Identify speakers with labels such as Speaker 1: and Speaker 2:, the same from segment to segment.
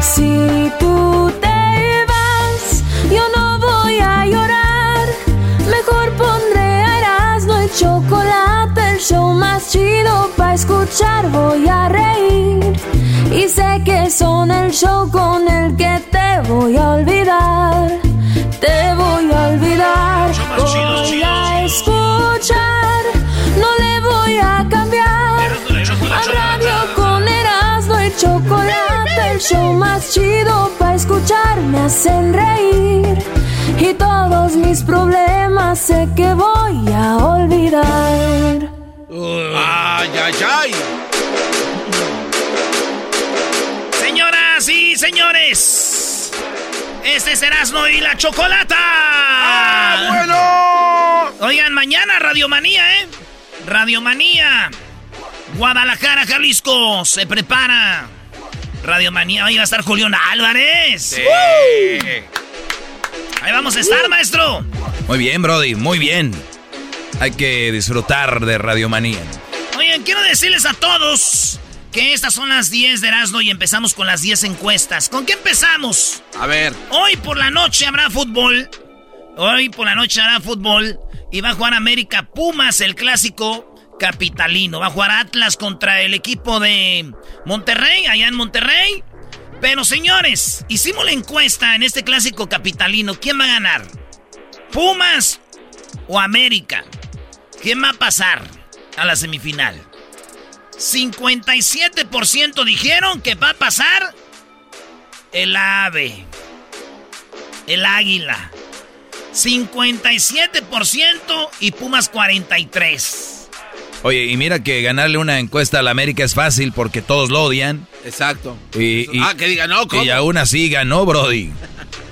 Speaker 1: Si tú te vas, yo no voy a llorar. Mejor pondré a Erasmo y chocolate, el show más chido para escuchar. Voy a reír y sé que son el show con el que te voy a olvidar. Te voy a olvidar. Voy a escuchar, no le voy a cambiar. A radio con Erasmo y chocolate, el show más chido para escuchar me hacen reír. Y todos mis problemas sé que voy a olvidar.
Speaker 2: ¡Ay, ay, ay!
Speaker 3: Señoras y señores, este es Erasmo y la Chocolata.
Speaker 2: ¡Ah, bueno!
Speaker 3: Oigan, mañana Radiomanía, ¿eh? Radiomanía. Guadalajara, Jalisco, se prepara. Radiomanía, ahí va a estar Julián Álvarez. ¡Uh! Ahí vamos a estar, maestro.
Speaker 4: Muy bien, Brody, muy bien. Hay que disfrutar de Radiomanía.
Speaker 3: Oigan, quiero decirles a todos que estas son las 10 de Erasmo y empezamos con las 10 encuestas. ¿Con qué empezamos?
Speaker 2: A ver.
Speaker 3: Hoy por la noche habrá fútbol. Hoy por la noche habrá fútbol. Y va a jugar América Pumas, el clásico capitalino. Va a jugar Atlas contra el equipo de Monterrey, allá en Monterrey. Pero señores, hicimos la encuesta en este clásico capitalino. ¿Quién va a ganar? ¿Pumas o América? ¿Quién va a pasar a la semifinal? 57% dijeron que va a pasar el ave. El águila. 57% y Pumas 43%.
Speaker 4: Oye, y mira que ganarle una encuesta a la América es fácil porque todos lo odian.
Speaker 2: Exacto.
Speaker 4: Y, y-
Speaker 2: ah, que diga, no, ¿cómo?
Speaker 4: y aún así ganó, Brody.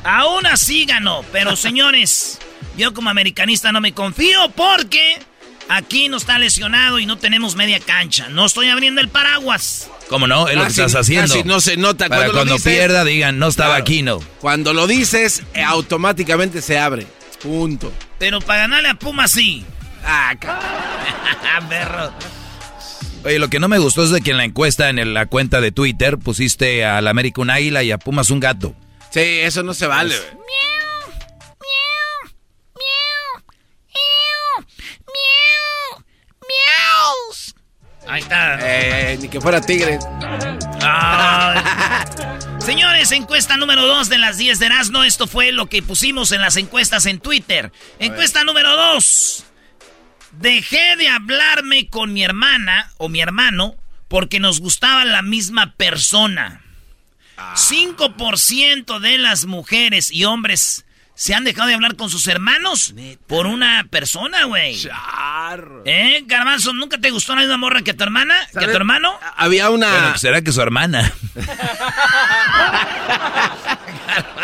Speaker 3: Aún así ganó, pero señores, yo como americanista no me confío porque aquí no está lesionado y no tenemos media cancha. No estoy abriendo el paraguas.
Speaker 4: ¿Cómo no? Es lo que estás haciendo.
Speaker 2: casi no se nota.
Speaker 4: Para
Speaker 2: Cuando lo
Speaker 4: cuando
Speaker 2: dices-
Speaker 4: pierda digan, no estaba
Speaker 2: Claro.
Speaker 4: aquí, no.
Speaker 2: Cuando lo dices, eh, automáticamente se abre. Punto.
Speaker 3: Pero para ganarle a Pumas sí.
Speaker 2: Ah,
Speaker 3: Perro.
Speaker 4: Oye, lo que no me gustó es de que en la encuesta, en la cuenta de Twitter, pusiste al América un águila y a Pumas un gato.
Speaker 2: Sí, eso no se vale.
Speaker 4: Pues.
Speaker 3: Ahí está.
Speaker 2: Eh, ni que fuera tigre.
Speaker 3: Señores, encuesta número 2 de las 10 de Erasmo. Esto fue lo que pusimos en las encuestas en Twitter. Encuesta número 2. Dejé de hablarme con mi hermana o mi hermano porque nos gustaba la misma persona. 5% de las mujeres y hombres se han dejado de hablar con sus hermanos por una persona, güey.
Speaker 2: Charro.
Speaker 3: ¿Eh, Garbanzo? ¿Nunca te gustó la misma morra que a tu hermana? ¿Que tu hermano?
Speaker 2: Había una.
Speaker 4: Bueno, pues será que su hermana.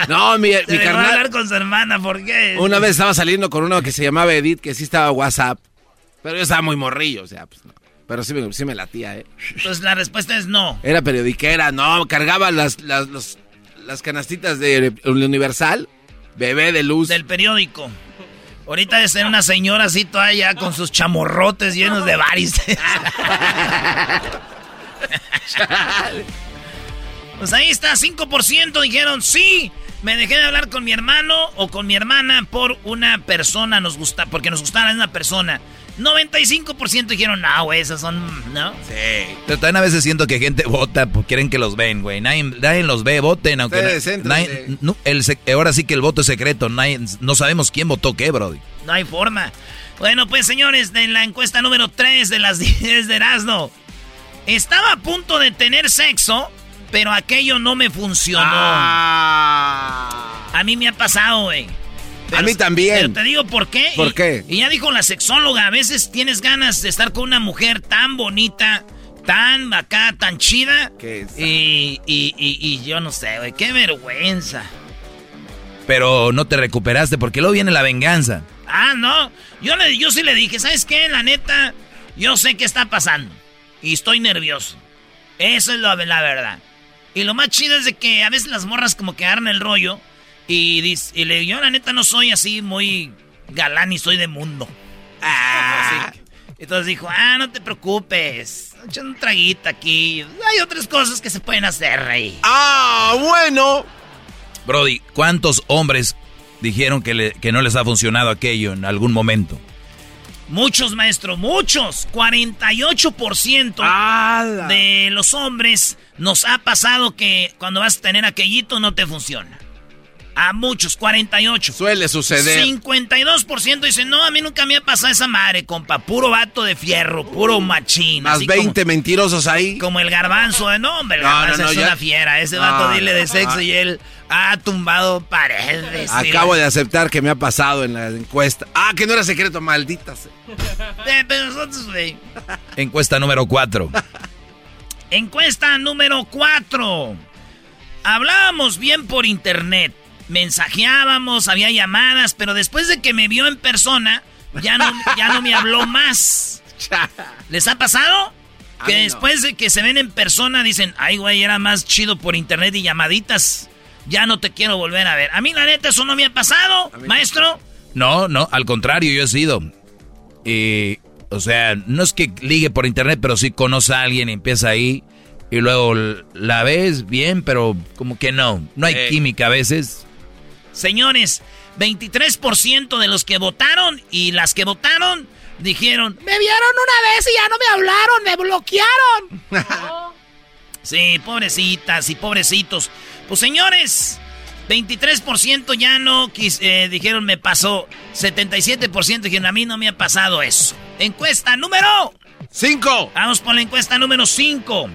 Speaker 2: No, mi,
Speaker 3: Se
Speaker 2: mi
Speaker 3: dejó hablar con su hermana, ¿por qué?
Speaker 2: Una vez estaba saliendo con uno que se llamaba Edith, que sí estaba WhatsApp. Pero yo estaba muy morrillo, o sea, pues no. Pero sí me, sí me latía, ¿eh?
Speaker 3: Pues la respuesta es no.
Speaker 2: Era periodiquera, no, cargaba las, las, los- las canastitas de Universal, bebé de luz.
Speaker 3: Del periódico. Ahorita de ser una señora así toda ya con sus chamorrotes llenos de varices. pues ahí está, 5% dijeron sí. Me dejé de hablar con mi hermano o con mi hermana por una persona, nos gusta, porque nos gustaba misma persona. 95% dijeron, no, güey, esas son, ¿no?
Speaker 4: Sí. Pero también a veces siento que gente vota porque quieren que los ven, güey. Nadie, los ve, voten, aunque... no, ahora sí que el voto es secreto, no sabemos quién votó qué, Brody.
Speaker 3: No hay forma. Bueno, pues señores, en la encuesta número 3 de las 10 de Erasmo, estaba a punto de tener sexo, pero aquello no me funcionó. Ah. A mí me ha pasado, güey
Speaker 2: a mí también.
Speaker 3: Pero te digo por qué.
Speaker 2: ¿Por qué?
Speaker 3: Y ya dijo la sexóloga, a veces tienes ganas de estar con una mujer tan bonita, tan acá, tan chida.
Speaker 2: ¿Qué
Speaker 3: y, y, y, yo no sé, güey, qué vergüenza.
Speaker 4: Pero no te recuperaste porque luego viene la venganza.
Speaker 3: Ah, no. Yo, le, yo sí le dije, ¿sabes qué? La neta, yo sé qué está pasando. Y estoy nervioso. Eso es lo, la verdad. Y lo más chido es de que a veces las morras como que agarran el rollo y, dice, y le yo la neta no soy así muy galán y soy de mundo. Ah. Entonces dijo, ah, no te preocupes. Echa un traguito aquí. Hay otras cosas que se pueden hacer ahí.
Speaker 2: Ah, bueno.
Speaker 4: Brody, ¿cuántos hombres dijeron que, que no les ha funcionado aquello en algún momento?
Speaker 3: Muchos, maestro, muchos. 48% de los hombres nos ha pasado que cuando vas a tener aquellito no te funciona. A muchos, 48.
Speaker 2: Suele suceder.
Speaker 3: 52% dicen, no, a mí nunca me ha pasado esa madre, compa. Puro vato de fierro, puro machín.
Speaker 2: Más 20 mentirosos ahí.
Speaker 3: Como el garbanzo, de no, hombre, el garbanzo es una fiera. Ese vato dile de sexo y él ha tumbado paredes.
Speaker 2: Acabo de aceptar que me ha pasado en la encuesta. Ah, que no era secreto, maldita
Speaker 3: eh, pero nosotros, güey.
Speaker 4: Encuesta número 4.
Speaker 3: Encuesta número 4. Hablábamos bien por internet mensajeábamos, había llamadas, pero después de que me vio en persona, ya no, ya no me habló más. ¿Les ha pasado? Que después de que se ven en persona dicen, ay, güey, era más chido por internet y llamaditas. Ya no te quiero volver a ver. A mí, la neta, eso no me ha pasado, maestro.
Speaker 4: No, no, al contrario, yo he sido. Y, o sea, no es que ligue por internet, pero sí conoce a alguien y empieza ahí. Y luego la ves bien, pero como que no. No hay química a veces.
Speaker 3: Señores, 23% de los que votaron y las que votaron dijeron, me vieron una vez y ya no me hablaron, me bloquearon. sí, pobrecitas y pobrecitos. Pues señores, 23% ya no eh, dijeron me pasó. 77% dijeron a mí no me ha pasado eso. Encuesta número
Speaker 2: 5.
Speaker 3: Vamos por la encuesta número 5.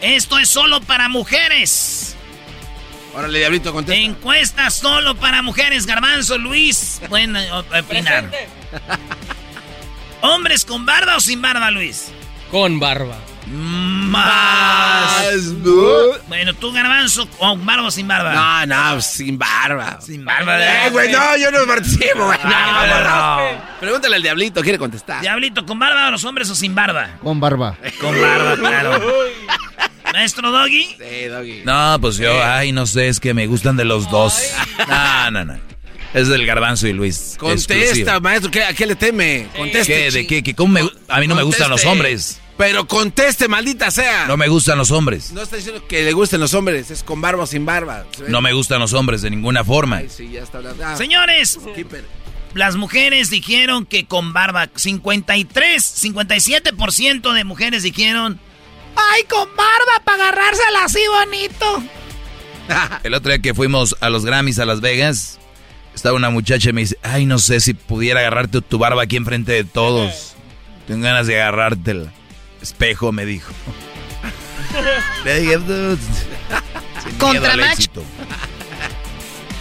Speaker 3: Esto es solo para mujeres.
Speaker 2: Órale, Diablito, contesta.
Speaker 3: Encuesta solo para mujeres, Garbanzo, Luis. Bueno, opinar. ¿Hombres con barba o sin barba, Luis?
Speaker 5: Con barba.
Speaker 3: Más. Bueno, tú, Garbanzo, ¿con barba o sin barba?
Speaker 2: No, no, sin barba.
Speaker 3: Sin barba.
Speaker 2: Eh, güey, no, yo no participo, güey. No, no, no. Pregúntale al Diablito, quiere contestar.
Speaker 3: Diablito, ¿con barba o los hombres o sin barba?
Speaker 5: Con barba.
Speaker 3: Con barba, claro. ¿Maestro Doggy?
Speaker 2: Sí, Doggy.
Speaker 4: No, pues yo, ay, no sé, es que me gustan de los dos. No, no, no. Es del Garbanzo y Luis.
Speaker 2: Contesta, maestro, ¿a qué le teme? Conteste.
Speaker 4: ¿Qué? ¿De qué? ¿Cómo me, a mí no me gustan los hombres.
Speaker 2: Pero conteste, maldita sea.
Speaker 4: No me gustan los hombres.
Speaker 2: No está diciendo que le gusten los hombres, es con barba o sin barba.
Speaker 4: No me gustan los hombres de ninguna forma. Ay,
Speaker 2: sí, ya está hablando. Ah.
Speaker 3: Señores, las mujeres dijeron que con barba. 53, 57% de mujeres dijeron Ay, con barba para agarrársela así bonito.
Speaker 4: El otro día que fuimos a los Grammys a Las Vegas, estaba una muchacha y me dice, ay, no sé si pudiera agarrarte tu barba aquí enfrente de todos. Tengo ganas de agarrártela. Espejo, me dijo. Le dije,
Speaker 3: contra macho.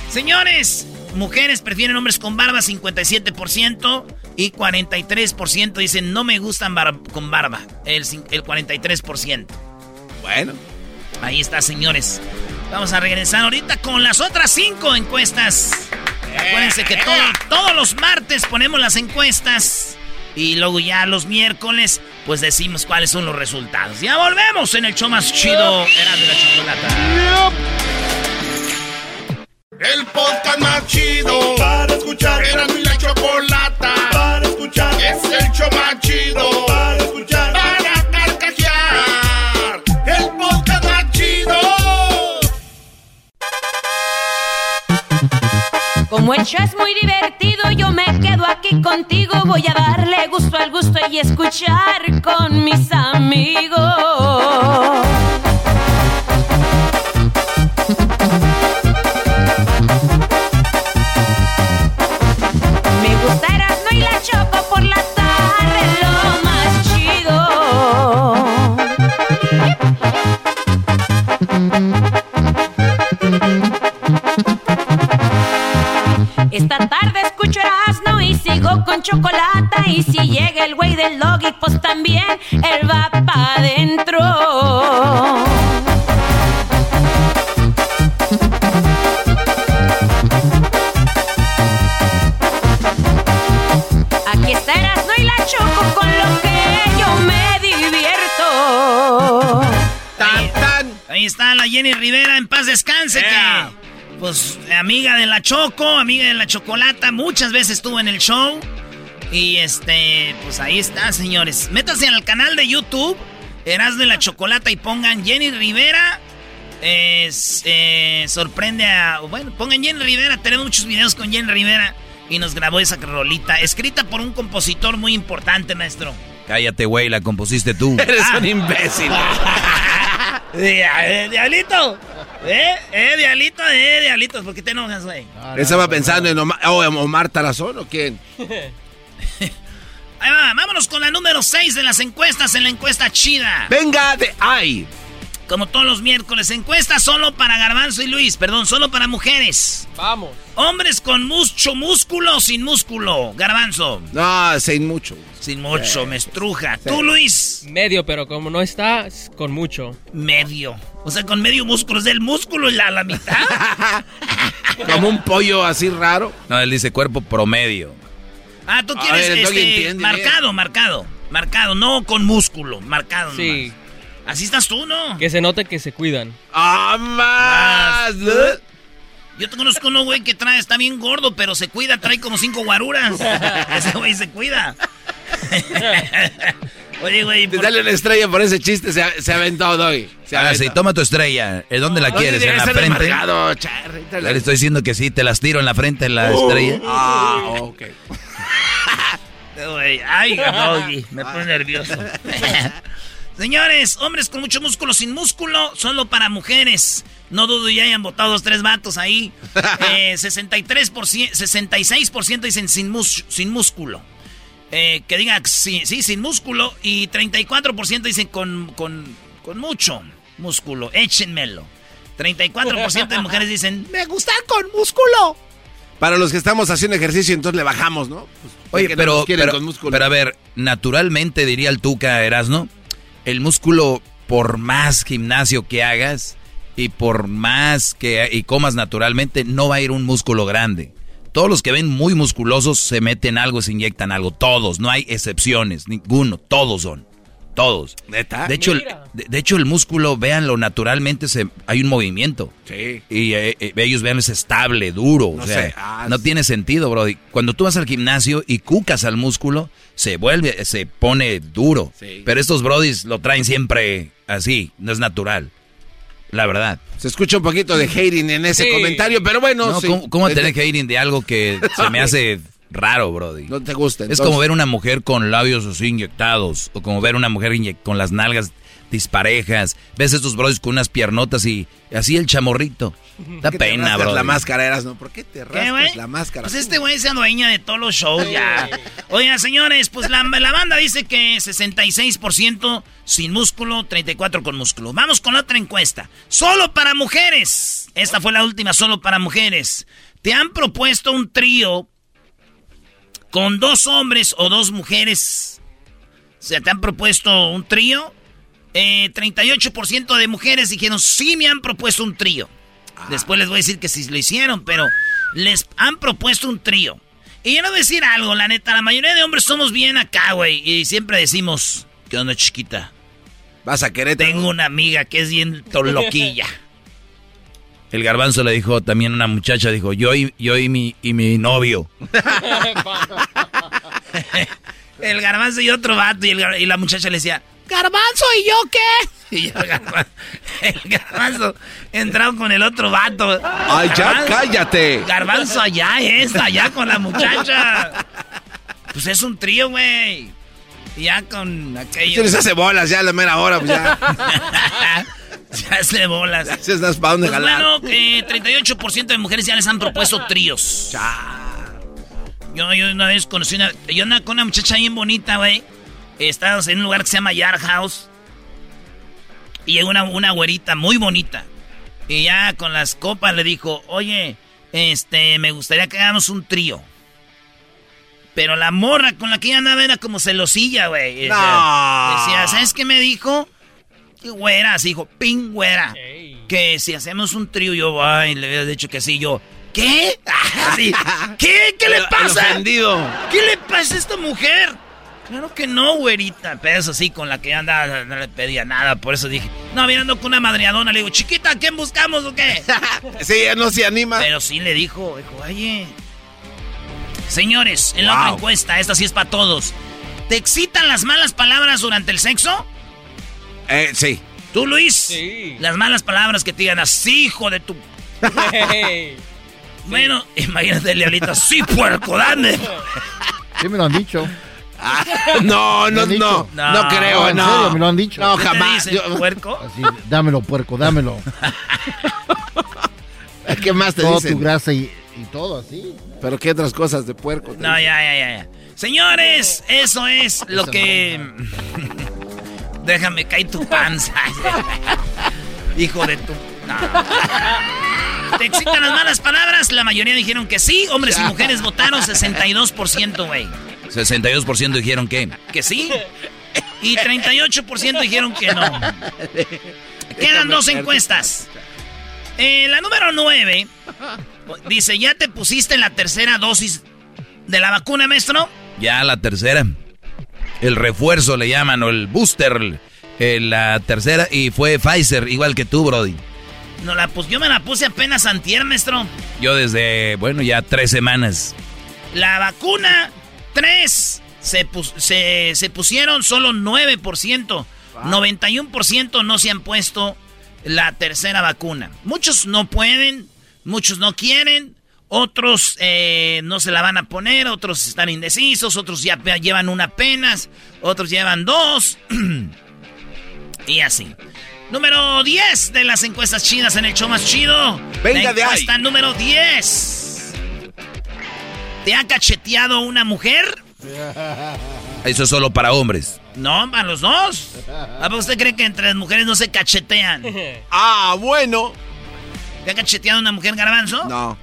Speaker 3: Señores, mujeres prefieren hombres con barba, 57%. Y 43% dicen no me gustan con barba. El, el 43%.
Speaker 2: Bueno.
Speaker 3: Ahí está, señores. Vamos a regresar ahorita con las otras cinco encuestas. Acuérdense que todos los martes ponemos las encuestas. Y luego ya los miércoles, pues decimos cuáles son los resultados. Ya volvemos en el show más chido. Era de la chocolata.
Speaker 6: El podcast más chido para escuchar. Era mi la chocolata escuchar. Es el show más chido para escuchar. Para carcajear. El podcast más chido.
Speaker 1: Como el show es muy divertido, yo me quedo aquí contigo voy a darle gusto al gusto y escuchar con mis amigos. Chocolate. Y si llega el güey del doggy, pues también él va pa' adentro. Aquí está Erasmo y la Choco con lo que yo me divierto.
Speaker 2: Tan, tan.
Speaker 3: Ahí está la Jenny Rivera, en paz descanse,
Speaker 2: Yeah.
Speaker 3: que pues amiga de la Choco, amiga de la Chocolata, muchas veces estuvo en el show. Y este, pues ahí está, señores. Métanse al canal de YouTube, Erasmo de la Chocolata, y pongan Jenny Rivera. es, eh, sorprende a. Bueno, pongan Jenny Rivera, tenemos muchos videos con Jenny Rivera. Y nos grabó esa rolita, escrita por un compositor muy importante, maestro.
Speaker 4: Cállate, güey, la compusiste tú.
Speaker 2: Eres un imbécil.
Speaker 3: Eh, eh, diablito. Eh, eh, diablito, eh, diablito. ¿Por qué te enojas, güey?
Speaker 2: Estaba pensando en Omar, oh, en Omar Tarazón o quién.
Speaker 3: Ahí va, vámonos con la número 6 de las encuestas en la encuesta chida.
Speaker 2: Venga de ay.
Speaker 3: Como todos los miércoles, encuesta solo para Garbanzo y Luis, perdón, solo para mujeres.
Speaker 5: Vamos.
Speaker 3: Hombres con mucho músculo o sin músculo. Garbanzo.
Speaker 2: No, sin mucho.
Speaker 3: Sin mucho, me estruja. Tú, Luis.
Speaker 5: Medio, pero como no está, es con mucho.
Speaker 3: Medio. O sea, con medio músculo. Es del músculo y la, la mitad.
Speaker 2: Como un pollo así raro.
Speaker 4: No, él dice cuerpo promedio.
Speaker 3: Ah, tú quieres
Speaker 2: ver,
Speaker 3: este,
Speaker 2: entiende
Speaker 3: marcado, marcado. Marcado, no con músculo. Marcado
Speaker 5: Sí.
Speaker 3: nomás. Así estás tú, ¿no?
Speaker 5: Que se note que se cuidan.
Speaker 2: ¡Ah, más!
Speaker 3: Yo te conozco uno, güey, que trae, está bien gordo, pero se cuida, trae como cinco guaruras. Ese güey se cuida. Oye, güey,
Speaker 2: Te
Speaker 3: por-
Speaker 2: dale una estrella por ese chiste, se, se aventó, Doggy. Se
Speaker 4: Ahora
Speaker 2: aventó.
Speaker 4: sí, toma tu estrella. ¿En dónde la quieres? ¿En la frente?
Speaker 2: te la-
Speaker 4: Le estoy diciendo que sí, te las tiro en la frente, en la estrella.
Speaker 2: Ah, ok.
Speaker 3: Güey, Ay, Doggy, me pone nervioso. Señores, hombres con mucho músculo, sin músculo, solo para mujeres. No dudo ya hayan votado dos, tres vatos ahí. Eh, 63%, 66% dicen sin, mus- sin músculo. Eh, que diga sí, sí, sin músculo. Y 34% dicen con, con, con mucho músculo. Échenmelo. 34% de mujeres dicen, me gusta con músculo.
Speaker 2: Para los que estamos haciendo ejercicio, entonces le bajamos, ¿no? Pues,
Speaker 4: Oye,
Speaker 2: no
Speaker 4: pero,
Speaker 2: con
Speaker 4: pero a ver, naturalmente diría el Tuca Erasno, el músculo, por más gimnasio que hagas y por más que y comas naturalmente, no va a ir un músculo grande. Todos los que ven muy musculosos se meten algo, se inyectan algo. Todos, no hay excepciones, ninguno, todos son. Todos.
Speaker 2: ¿Neta?
Speaker 4: De hecho, el, de, de hecho, el músculo, véanlo, naturalmente se, hay un movimiento.
Speaker 2: Sí.
Speaker 4: Y eh, eh, ellos vean es estable, duro.
Speaker 2: No
Speaker 4: o sea,
Speaker 2: ah,
Speaker 4: no tiene sentido, bro. Cuando tú vas al gimnasio y cucas al músculo, se vuelve, se pone duro.
Speaker 2: Sí.
Speaker 4: Pero estos brodis lo traen siempre así, no es natural. La verdad.
Speaker 2: Se escucha un poquito de hating en ese
Speaker 5: Sí.
Speaker 2: comentario, pero bueno.
Speaker 4: No,
Speaker 2: sí.
Speaker 4: ¿Cómo, cómo tener hating de algo que se me hace raro, brody?
Speaker 2: No te gusta.
Speaker 4: Es
Speaker 2: entonces.
Speaker 4: como ver una mujer con labios así inyectados. O como ver una mujer con las nalgas disparejas. Ves estos brothers con unas piernotas y así el chamorrito. Da
Speaker 2: ¿Por qué te
Speaker 4: pena, bro.
Speaker 2: La máscara eras, ¿no? ¿Por qué te
Speaker 3: ¿Qué,
Speaker 2: rascas la máscara?
Speaker 3: Pues este güey se adueña de todos los shows ya. Oigan, señores, pues la, la banda dice que 66% sin músculo, 34% con músculo. Vamos con otra encuesta. Solo para mujeres. Esta fue la última, solo para mujeres. ¿Te han propuesto un trío con dos hombres o dos mujeres? O sea, ¿te han propuesto un trío? Eh, 38% de mujeres dijeron, sí me han propuesto un trío. Después les voy a decir que sí lo hicieron, pero les han propuesto un trío. Y yo le voy a decir algo, la neta, la mayoría de hombres somos bien acá, güey. Y siempre decimos, ¿qué onda, chiquita?
Speaker 2: Vas a querer.
Speaker 3: Tengo una amiga que es bien loquilla.
Speaker 4: El garbanzo le dijo también a una muchacha, dijo, yo y, yo y, mi, y mi novio.
Speaker 3: El garbanzo y otro vato. Y, el gar- y la muchacha le decía, ¿Garbanzo y yo qué? Y yo, el garbanzo, el garbanzo entraron con el otro vato.
Speaker 2: Ay, ya
Speaker 3: Garbanzo-
Speaker 2: cállate.
Speaker 3: Garbanzo allá es, allá con la muchacha. Pues es un trío, güey. Ya con aquello.
Speaker 2: Se les hace bolas ya a la mera hora, pues ya.
Speaker 3: ya hace bolas.
Speaker 2: Se das para dónde
Speaker 3: Pues
Speaker 2: jalar.
Speaker 3: bueno, que 38% de mujeres ya les han propuesto tríos. Yo, yo una vez conocí una. Yo andaba con una muchacha bien bonita, güey. Estábamos en un lugar que se llama Yard House. Y llegó una, una güerita muy bonita. Y ya con las copas le dijo, oye, este, me gustaría que hagamos un trío. Pero la morra con la que ella andaba era como celosilla, güey.
Speaker 2: No.
Speaker 3: Decía, ¿sabes qué me dijo? Güera, así dijo, ping, güera.
Speaker 5: Ey.
Speaker 3: Que si hacemos un trío, yo, ay, le había dicho que sí, yo, ¿qué? ¿Qué? ¿Qué le
Speaker 2: el
Speaker 3: pasa? ¿Qué le pasa a esta mujer? Claro que no, güerita. Pero eso sí, con la que andaba no le pedía nada. Por eso dije, no, mirando con una madreadona. Le digo, chiquita, ¿a ¿quién buscamos o qué?
Speaker 2: Sí, ya no se anima.
Speaker 3: Pero sí le dijo, dijo, oye. Señores, en la otra encuesta, esta sí es para todos. ¿Te excitan las malas palabras durante el sexo?
Speaker 2: Eh, sí.
Speaker 3: ¿Tú, Luis?
Speaker 5: Sí.
Speaker 3: Las malas palabras que te digan así, hijo de tu... Bueno, imagínate el diablito, sí, puerco, dame.
Speaker 7: Sí me lo han dicho.
Speaker 2: No, no, no.
Speaker 3: No.
Speaker 2: No creo,
Speaker 7: No, en
Speaker 2: no.
Speaker 7: serio, me lo han dicho.
Speaker 2: No,
Speaker 3: ¿Qué te
Speaker 2: jamás.
Speaker 3: dicen,
Speaker 2: Yo-
Speaker 3: puerco?
Speaker 7: Así, dámelo, puerco, dámelo.
Speaker 2: ¿Qué más te dicen?
Speaker 7: tu grasa y, y todo así.
Speaker 2: Pero qué otras cosas de puerco. te
Speaker 3: No, ya, ya, ya, ya. Señores, eso es lo
Speaker 7: Eso
Speaker 3: que... Déjame caer tu panza. Hijo de tu... No. ¿Te excitan las malas palabras? La mayoría dijeron que sí. Hombres y mujeres votaron 62%, güey.
Speaker 4: 62% dijeron que.
Speaker 3: Que sí. Y 38% dijeron que no. Quedan dos encuestas. Eh, la número 9 dice, ¿ya te pusiste la tercera dosis de la vacuna, maestro?
Speaker 4: Ya la tercera. El refuerzo le llaman, o el booster. eh, la tercera, y fue Pfizer, igual que tú, Brody.
Speaker 3: No, la, pues yo me la puse apenas antier, maestro.
Speaker 4: Yo desde, bueno, ya tres semanas.
Speaker 3: La vacuna 3 se, pus- se, se pusieron solo 9%. 91% no se han puesto la tercera vacuna. Muchos no pueden, muchos no quieren, otros eh, no se la van a poner, otros están indecisos, otros ya llevan una apenas, otros llevan dos. y así. Número 10 de las encuestas chidas en el show más chido.
Speaker 2: Venga de ahí.
Speaker 3: encuesta número 10. ¿Te ha cacheteado una mujer?
Speaker 4: Eso es solo para hombres.
Speaker 3: No, para los dos. ¿A poco usted cree que entre las mujeres no se cachetean?
Speaker 2: Ah, bueno.
Speaker 3: ¿Te ha cacheteado una mujer garbanzo?
Speaker 2: No.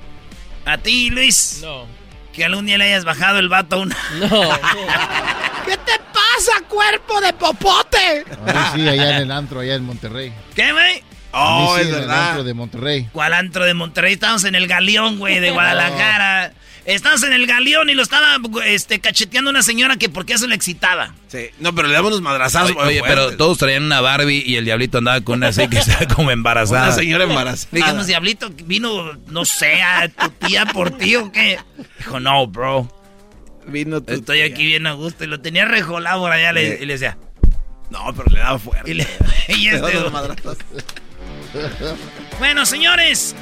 Speaker 3: ¿A ti, Luis?
Speaker 5: No.
Speaker 3: Que algún día le hayas bajado el vato a una...
Speaker 5: No.
Speaker 2: ¿Qué te pasa, cuerpo de popote?
Speaker 7: A mí sí, allá en el antro, allá en Monterrey.
Speaker 3: ¿Qué, güey?
Speaker 7: A mí
Speaker 2: Oh,
Speaker 7: sí,
Speaker 2: es
Speaker 7: en el antro de Monterrey.
Speaker 3: ¿Cuál antro de Monterrey? Estamos en el galeón, güey, de Guadalajara. Estamos en el galeón y lo estaba este, cacheteando una señora que por qué eso le excitaba.
Speaker 2: Sí. No, pero le damos unos madrazazos.
Speaker 4: Oye, oye, pero todos traían una Barbie y el diablito andaba con una así que estaba como embarazada.
Speaker 2: Una señora embarazada.
Speaker 3: Dijimos, diablito, vino, no sé, a tu tía por ti o qué. Dijo, no, bro.
Speaker 2: Vino tu
Speaker 3: Estoy
Speaker 2: tía.
Speaker 3: aquí bien a gusto. Y lo tenía rejolado por allá le- y le decía.
Speaker 2: No, pero le daba fuerte.
Speaker 3: Y le, y este,
Speaker 2: daba
Speaker 3: bueno, señores.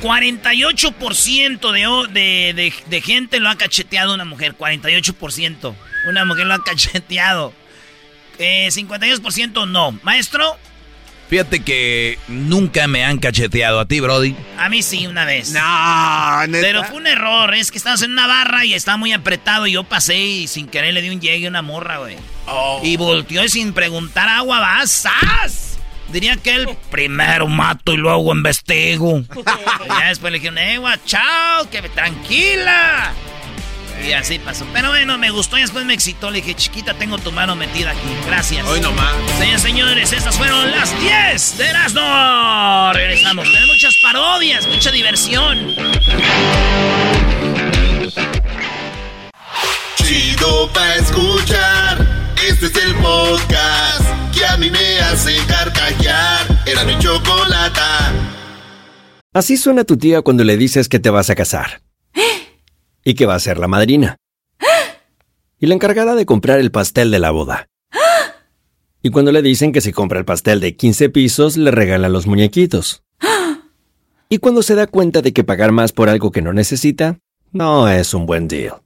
Speaker 3: 48% de, de, de, de gente lo ha cacheteado una mujer. 48%. Una mujer lo ha cacheteado. Eh, 52% no. Maestro,
Speaker 4: Fíjate que nunca me han cacheteado a ti, Brody.
Speaker 3: a mí sí una vez.
Speaker 2: No, neta.
Speaker 3: Pero fue un error, es que estábamos en una barra y estaba muy apretado y yo pasé y sin querer le di un llegue a una morra, güey.
Speaker 2: Oh.
Speaker 3: Y volteó y sin preguntar agua, vas, ¡zas! Diría que el primero mato y luego investigo. y ya después le dijeron, eh, gua, chao, que tranquila. Y así pasó. Pero bueno, me gustó y después me excitó. Le dije, chiquita, tengo tu mano metida aquí. Gracias.
Speaker 2: Hoy nomás.
Speaker 3: Señores, señores, estas fueron las 10 de Erasmo. Regresamos. Tenemos muchas parodias, mucha diversión.
Speaker 6: Chido pa' escuchar. Este es el podcast que a mí me hace carcajear. Era mi chocolata.
Speaker 8: Así suena tu tía cuando le dices que te vas a casar. Y que va a ser la madrina. Y la encargada de comprar el pastel de la boda. Y cuando le dicen que si compra el pastel de 15 pisos, le regalan los muñequitos. Y cuando se da cuenta de que pagar más por algo que no necesita, no es un buen deal.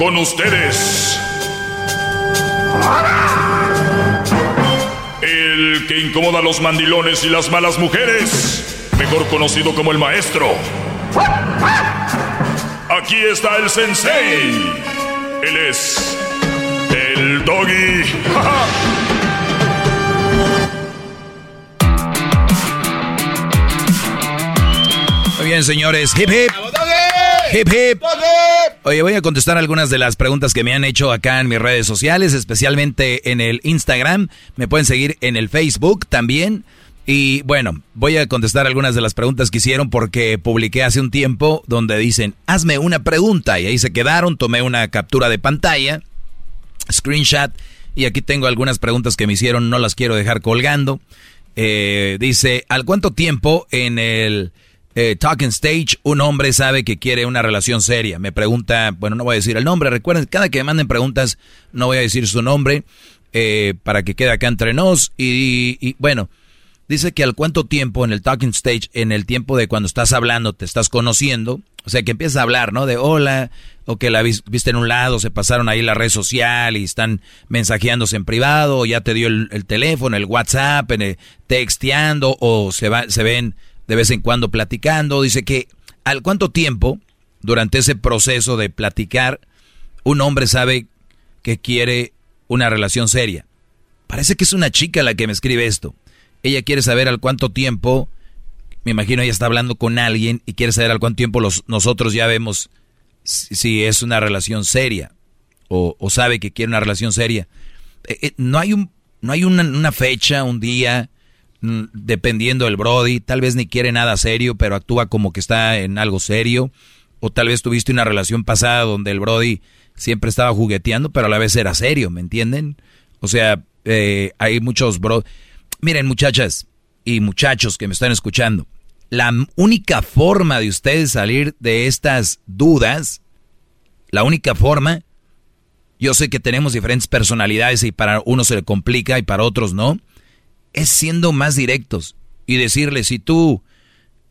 Speaker 6: Con ustedes. El que incomoda a los mandilones y las malas mujeres. Mejor conocido como el maestro. Aquí está el sensei. Él es el doggy.
Speaker 4: Muy bien, señores. Hip hip. Hip hip. Oye, voy a contestar algunas de las preguntas que me han hecho acá en mis redes sociales, especialmente en el Instagram. Me pueden seguir en el Facebook también. Y bueno, voy a contestar algunas de las preguntas que hicieron porque publiqué hace un tiempo donde dicen, hazme una pregunta. Y ahí se quedaron, tomé una captura de pantalla, screenshot, y aquí tengo algunas preguntas que me hicieron, no las quiero dejar colgando. Eh, dice, ¿al cuánto tiempo en el eh, Talking Stage un hombre sabe que quiere una relación seria? Me pregunta, bueno, no voy a decir el nombre, recuerden, cada que me manden preguntas no voy a decir su nombre eh, para que quede acá entre nos. Y, bueno, dice que al cuánto tiempo en el Talking Stage, en el tiempo de cuando estás hablando, te estás conociendo, o sea, que empiezas a hablar, ¿no? De hola, o que la vis- viste en un lado, se pasaron ahí la red social y están mensajeándose en privado, o ya te dio el, el teléfono, el WhatsApp, en el- texteando, o se, va, se ven de vez en cuando platicando. Dice que al cuánto tiempo, durante ese proceso de platicar, un hombre sabe que quiere una relación seria. Parece que es una chica la que me escribe esto. Ella quiere saber al cuánto tiempo, me imagino ella está hablando con alguien y quiere saber al cuánto tiempo nosotros ya vemos si, es una relación seria o, o sabe que quiere una relación seria. Eh, eh, no hay, un, no hay una, una fecha, un día, dependiendo del Brody, tal vez ni quiere nada serio, pero actúa como que está en algo serio. O tal vez tuviste una relación pasada donde el Brody siempre estaba jugueteando, pero a la vez era serio, ¿me entienden? O sea, eh, hay muchos bro. Miren, muchachas y muchachos que me están escuchando, la única forma de ustedes salir de estas dudas, la única forma, yo sé que tenemos diferentes personalidades y para unos se le complica y para otros no, es siendo más directos y decirle, si tú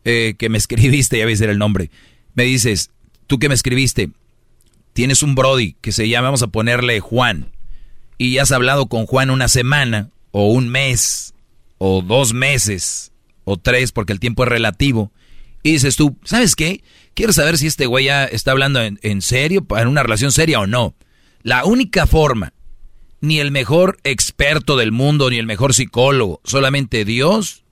Speaker 4: eh, que me escribiste, ya ves el nombre, me dices, tú que me escribiste, tienes un Brody que se llama, vamos a ponerle Juan, y has hablado con Juan una semana, o un mes, o dos meses, o tres, porque el tiempo es relativo, y dices tú, ¿sabes qué? Quiero saber si este güey ya está hablando en, en serio, en una relación seria o no. La única forma, ni el mejor experto del mundo, ni el mejor psicólogo, solamente Dios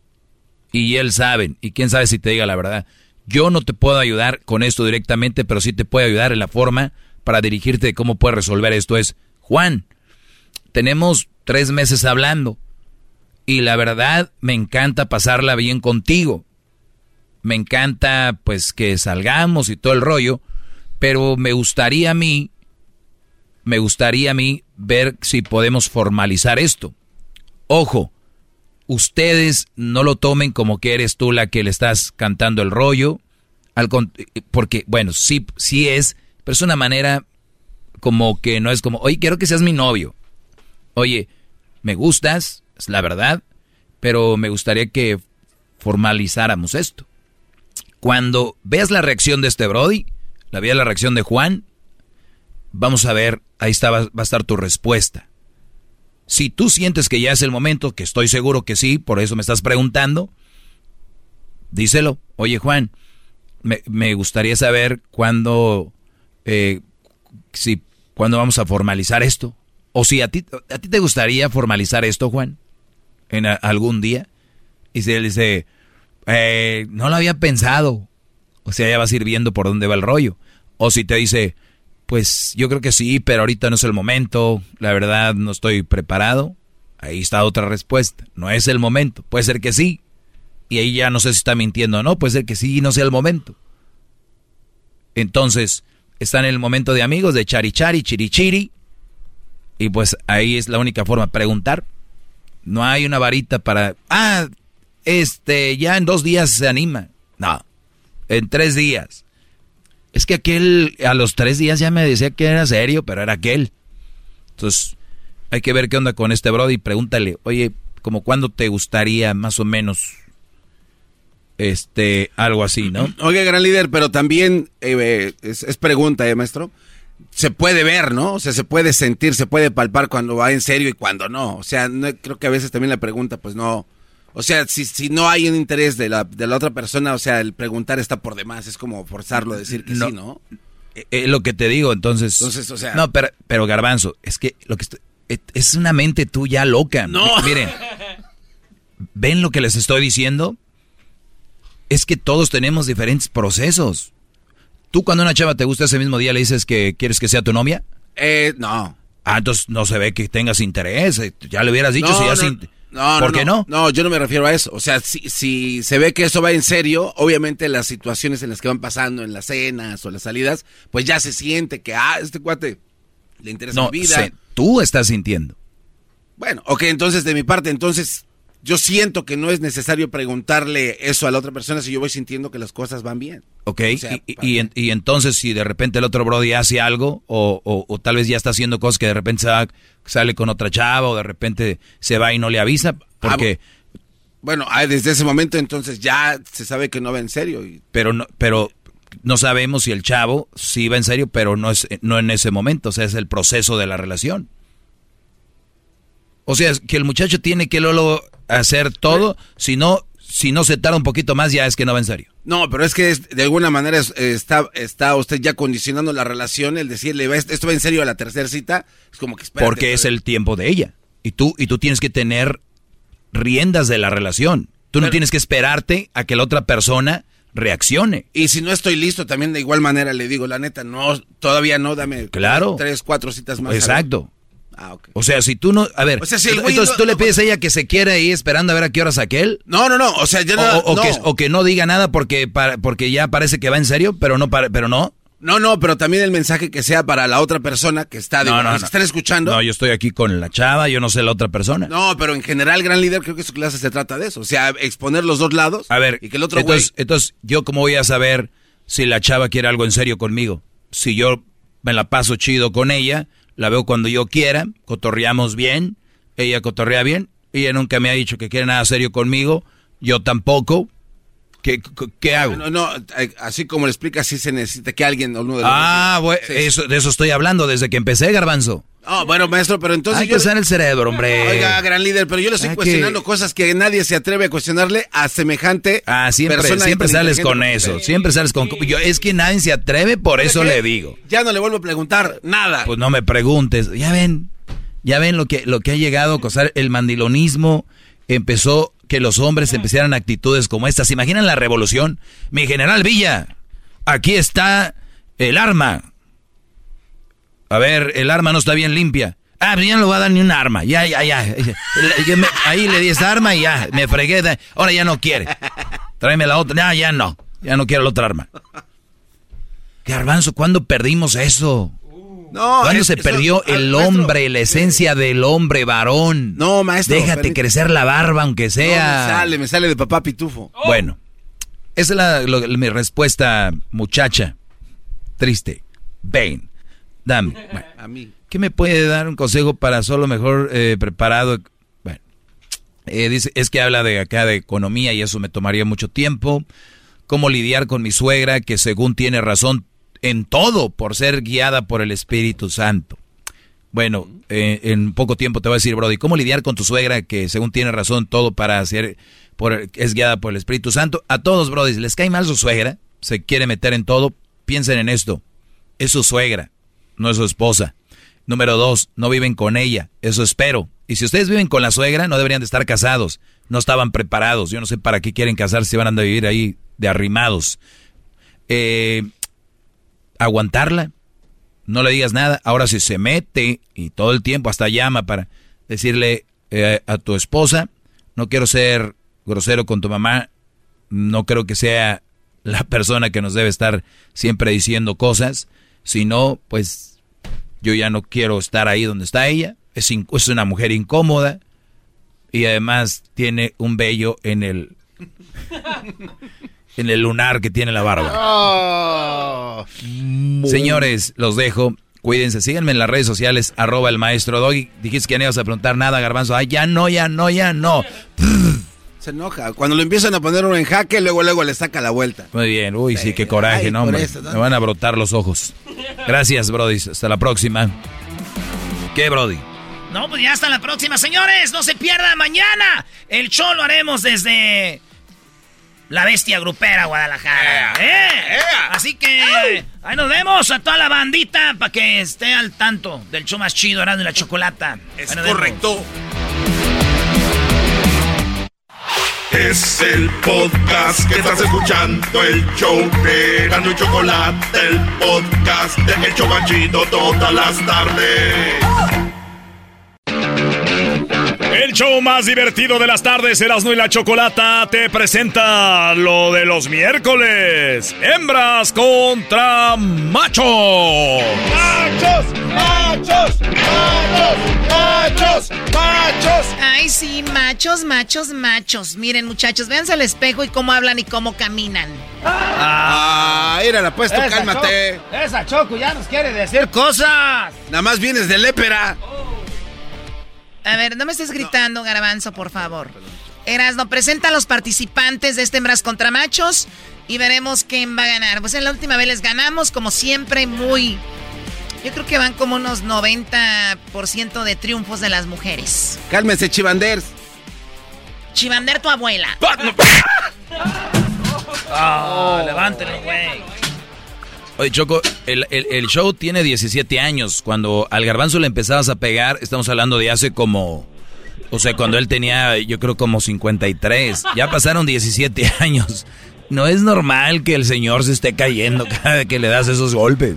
Speaker 4: y Él saben, y quién sabe si te diga la verdad. Yo no te puedo ayudar con esto directamente, pero sí te puedo ayudar en la forma para dirigirte de cómo puedes resolver esto. Es, Juan, tenemos tres meses hablando y la verdad me encanta pasarla bien contigo. Me encanta pues que salgamos y todo el rollo, pero me gustaría a mí, me gustaría a mí ver si podemos formalizar esto. Ojo, ustedes no lo tomen como que eres tú la que le estás cantando el rollo, con- porque bueno, sí, sí es, pero es una manera como que no es como, oye, quiero que seas mi novio. Oye, me gustas, es la verdad, pero me gustaría que formalizáramos esto. Cuando veas la reacción de este Brody, la veas la reacción de Juan, vamos a ver, ahí está, va, a estar tu respuesta. Si tú sientes que ya es el momento, que estoy seguro que sí, por eso me estás preguntando, díselo. Oye, Juan, me, gustaría saber cuándo, eh, si, cuándo vamos a formalizar esto. O si a ti, a ti te gustaría formalizar esto, Juan, en algún día. Y si él dice, eh, no lo había pensado. O sea, ya vas a ir viendo por dónde va el rollo. O si te dice, pues yo creo que sí, pero ahorita no es el momento, la verdad no estoy preparado. Ahí está otra respuesta. No es el momento. Puede ser que sí. Y ahí ya no sé si está mintiendo o no. Puede ser que sí y no sea el momento. Entonces, está en el momento de amigos, de chari chari, chiri chiri. Y pues ahí es la única forma, preguntar. No hay una varita para, ah, este, ya en dos días se anima. No, en tres días. Es que aquel, a los tres días ya me decía que era serio, pero era aquel. Entonces, hay que ver qué onda con este brody pregúntale, oye, como cuándo te gustaría más o menos, este, algo así, ¿no?
Speaker 2: Oiga, gran líder, pero también eh, es, es pregunta, ¿eh, maestro? Se puede ver, ¿no? O sea, se puede sentir, se puede palpar cuando va en serio y cuando no. O sea, no, creo que a veces también la pregunta, pues no. O sea, si, si no hay un interés de la, de la otra persona, o sea, el preguntar está por demás. Es como forzarlo a decir que
Speaker 4: No.
Speaker 2: sí, ¿no?
Speaker 4: Eh, eh, lo que te digo, entonces.
Speaker 2: Entonces, o sea-
Speaker 4: No, pero, pero Garbanzo, es que lo que estoy- eh, es una mente tuya loca.
Speaker 2: No.
Speaker 4: Mi- Miren, ¿ven lo que les estoy diciendo? Es que todos tenemos diferentes procesos. Tú cuando una chava te gusta ese mismo día le dices que quieres que sea tu novia.
Speaker 2: Eh, no.
Speaker 4: Ah, entonces no se ve que tengas interés. Ya le hubieras dicho
Speaker 2: No,
Speaker 4: si ya
Speaker 2: no, no,
Speaker 4: ¿Por qué no?
Speaker 2: No, yo no me refiero a eso. O sea, si, si se ve que eso va en serio, obviamente las situaciones en las que van pasando en las cenas o las salidas, pues ya se siente que, ah, este cuate le interesa
Speaker 4: No,
Speaker 2: mi vida.
Speaker 4: tú estás sintiendo.
Speaker 2: Bueno, ok, entonces de mi parte, entonces yo siento que no es necesario preguntarle eso a la otra persona si yo voy sintiendo que las cosas van bien.
Speaker 4: ¿Ok?
Speaker 2: O sea,
Speaker 4: y, y- y en- y entonces si de repente el otro Brody hace algo o, o- o tal vez ya está haciendo cosas que de repente se va- sale con otra chava o de repente se va y no le avisa porque...
Speaker 2: Bueno, ah, desde ese momento entonces ya se sabe que no va en serio. y-
Speaker 4: pero no, pero no sabemos si el chavo sí va en serio, pero no es no en ese momento, o sea, es el proceso de la relación. O sea, es que el muchacho tiene que luego hacer todo, si no si no se tarda un poquito más ya es que no va en serio.
Speaker 2: No, pero es que es- de alguna manera es- está, está usted ya condicionando la relación, el decirle, "Va, esto va en serio a la tercera cita, es como que espérate,
Speaker 4: porque es el tiempo de ella. Y tú y tú tienes que tener riendas de la relación. Tú no tienes que esperarte a que la otra persona reaccione.
Speaker 2: Y si no estoy listo, también de igual manera le digo, la neta, no, todavía no, dame
Speaker 4: Claro.
Speaker 2: tres, cuatro citas más.
Speaker 4: Exacto.
Speaker 2: Ah.
Speaker 4: O sea, si tú no, a ver,
Speaker 2: O sea, si el güey
Speaker 4: entonces
Speaker 2: no-
Speaker 4: tú le
Speaker 2: no-
Speaker 4: pides a ella que se quiera ahí esperando a ver a qué hora saque él.
Speaker 2: No, no, no, o sea, ya
Speaker 4: O,
Speaker 2: no,
Speaker 4: o- o
Speaker 2: no.
Speaker 4: que, o que no diga nada porque para- porque ya parece que va en serio, pero no para- pero no.
Speaker 2: No, no, pero también el mensaje que sea para la otra persona que está, digo,
Speaker 4: No, no,
Speaker 2: que
Speaker 4: no.
Speaker 2: están escuchando.
Speaker 4: No, yo estoy aquí con la chava, yo no sé la otra persona.
Speaker 2: No, pero en general, gran líder, creo que su clase se trata de eso. O sea, exponer los dos lados.
Speaker 4: A ver,
Speaker 2: y que el otro
Speaker 4: entonces,
Speaker 2: güey.
Speaker 4: entonces, ¿yo cómo voy a saber si la chava quiere algo en serio conmigo? Si yo me la paso chido con ella, la veo cuando yo quiera, cotorreamos bien, ella cotorrea bien, ella nunca me ha dicho que quiere nada serio conmigo, yo tampoco. ¿Qué, hago?
Speaker 2: No, no, eh, así como le explica, sí se necesita que alguien o uno de los
Speaker 4: Ah, bueno,
Speaker 2: Sí,
Speaker 4: eso, de eso estoy hablando desde que empecé, Garbanzo.
Speaker 2: Ah, bueno, maestro, pero entonces.
Speaker 4: Hay
Speaker 2: yo-
Speaker 4: que usar el cerebro, hombre.
Speaker 2: Oiga, gran líder, pero yo le estoy
Speaker 4: Hay
Speaker 2: cuestionando
Speaker 4: que-
Speaker 2: cosas que nadie se atreve a cuestionarle a semejante.
Speaker 4: Ah, siempre,
Speaker 2: persona
Speaker 4: siempre sales con eso, siempre sales con... Yo, es que nadie se atreve, por eso le digo.
Speaker 2: Ya no le vuelvo a preguntar nada.
Speaker 4: Pues no me preguntes. Ya ven, ya ven lo que, lo que ha llegado a causar el mandilonismo. Empezó que los hombres empezaran actitudes como estas. ¿Se imaginan la revolución? Mi general Villa, aquí está el arma. A ver, el arma no está bien limpia. Ah, pero ya no le voy a dar ni un arma. Ya, ya, ya. Ahí le di esa arma y ya, me fregué. Ahora ya no quiere. Tráeme la otra. Ya, ya no. Ya no quiero la otra arma. Garbanzo, ¿cuándo perdimos eso?
Speaker 2: No,
Speaker 4: ¿Cuándo
Speaker 2: es-
Speaker 4: se perdió el
Speaker 2: maestro,
Speaker 4: hombre, la esencia del hombre varón?
Speaker 2: No, maestro.
Speaker 4: Déjate
Speaker 2: permítame.
Speaker 4: crecer la barba, aunque
Speaker 2: No,
Speaker 4: sea.
Speaker 2: me sale, me sale de papá pitufo.
Speaker 4: Bueno, esa es la, lo- mi respuesta, muchacha. Triste. Ven, dame. Bueno,
Speaker 2: A mí.
Speaker 4: ¿Qué me puede dar un consejo para solo mejor eh, preparado? Bueno, eh, dice, es que habla de acá de economía y eso me tomaría mucho tiempo. ¿Cómo lidiar con mi suegra que según tiene razón en todo por ser guiada por el Espíritu Santo. Bueno, eh, en poco tiempo te voy a decir, Brody, ¿cómo lidiar con tu suegra que según tiene razón todo para hacer, por, es guiada por el Espíritu Santo? A todos, Brody, les cae mal su suegra, se quiere meter en todo, piensen en esto, es su suegra, no es su esposa. Número dos, no viven con ella, eso espero. Y si ustedes viven con la suegra, no deberían de estar casados, no estaban preparados, yo no sé para qué quieren casarse si van a vivir ahí de arrimados. Eh, aguantarla, no le digas nada. Ahora si se mete y todo el tiempo hasta llama para decirle eh, a tu esposa, no quiero ser grosero con tu mamá, no creo que sea la persona que nos debe estar siempre diciendo cosas, sino pues yo ya no quiero estar ahí donde está ella, es, es una mujer incómoda y además tiene un vello en el en el lunar que tiene la barba.
Speaker 7: Oh.
Speaker 4: Señores, los dejo. Cuídense, síganme en las redes sociales, arroba el maestro Doggy. Dijiste que no ibas a preguntar nada, Garbanzo. Ay, ya no, ya no, ya no.
Speaker 2: Se enoja. Cuando lo empiezan a poner uno en jaque, luego luego le saca la vuelta.
Speaker 4: Muy bien, uy, sí, qué coraje,
Speaker 2: Ay,
Speaker 4: no, hombre. Me van a brotar los ojos. Gracias, Brody. Hasta la próxima. ¿Qué, Brody?
Speaker 3: No, pues ya hasta la próxima, señores. No se pierdan mañana. El show lo haremos desde la bestia grupera Guadalajara. ¿eh? Así que ahí nos vemos a toda la bandita para que esté al tanto del show más chido, Erasmo y la Chocolata.
Speaker 6: Es correcto. Es el podcast que estás escuchando, el show de Erasmo y Chocolate, el podcast de El Chobachito todas las tardes.
Speaker 9: El show más divertido de las tardes, Erasmo y la Chocolata, te presenta lo de los miércoles. Hembras contra machos.
Speaker 6: ¡Machos! ¡Machos! ¡Machos! ¡Machos! ¡Machos!
Speaker 10: Ay, sí, machos, machos, machos. Miren, muchachos, véanse al espejo y cómo hablan y cómo caminan.
Speaker 2: Ah, la puesto,
Speaker 3: Esa
Speaker 2: cálmate.
Speaker 3: Choco- esa Choco ya nos quiere decir cosas.
Speaker 2: Nada más vienes de lépera.
Speaker 10: A ver, no me estés gritando, Garbanzo, por favor. Erasno, presenta a los participantes de este Hembras contra Machos y veremos quién va a ganar. Pues en la última vez les ganamos, como siempre, muy... Yo creo que van como unos 90% de triunfos de las mujeres.
Speaker 2: Cálmense, chivanders.
Speaker 10: Chivander tu abuela.
Speaker 3: Ah, levántelo, güey.
Speaker 4: Oye, Choco, el, el- el show tiene 17 años. Cuando al garbanzo le empezabas a pegar, estamos hablando de hace como... O sea, cuando él tenía, yo creo, como 53. Ya pasaron 17 años. No es normal que el señor se esté cayendo cada vez que le das esos golpes.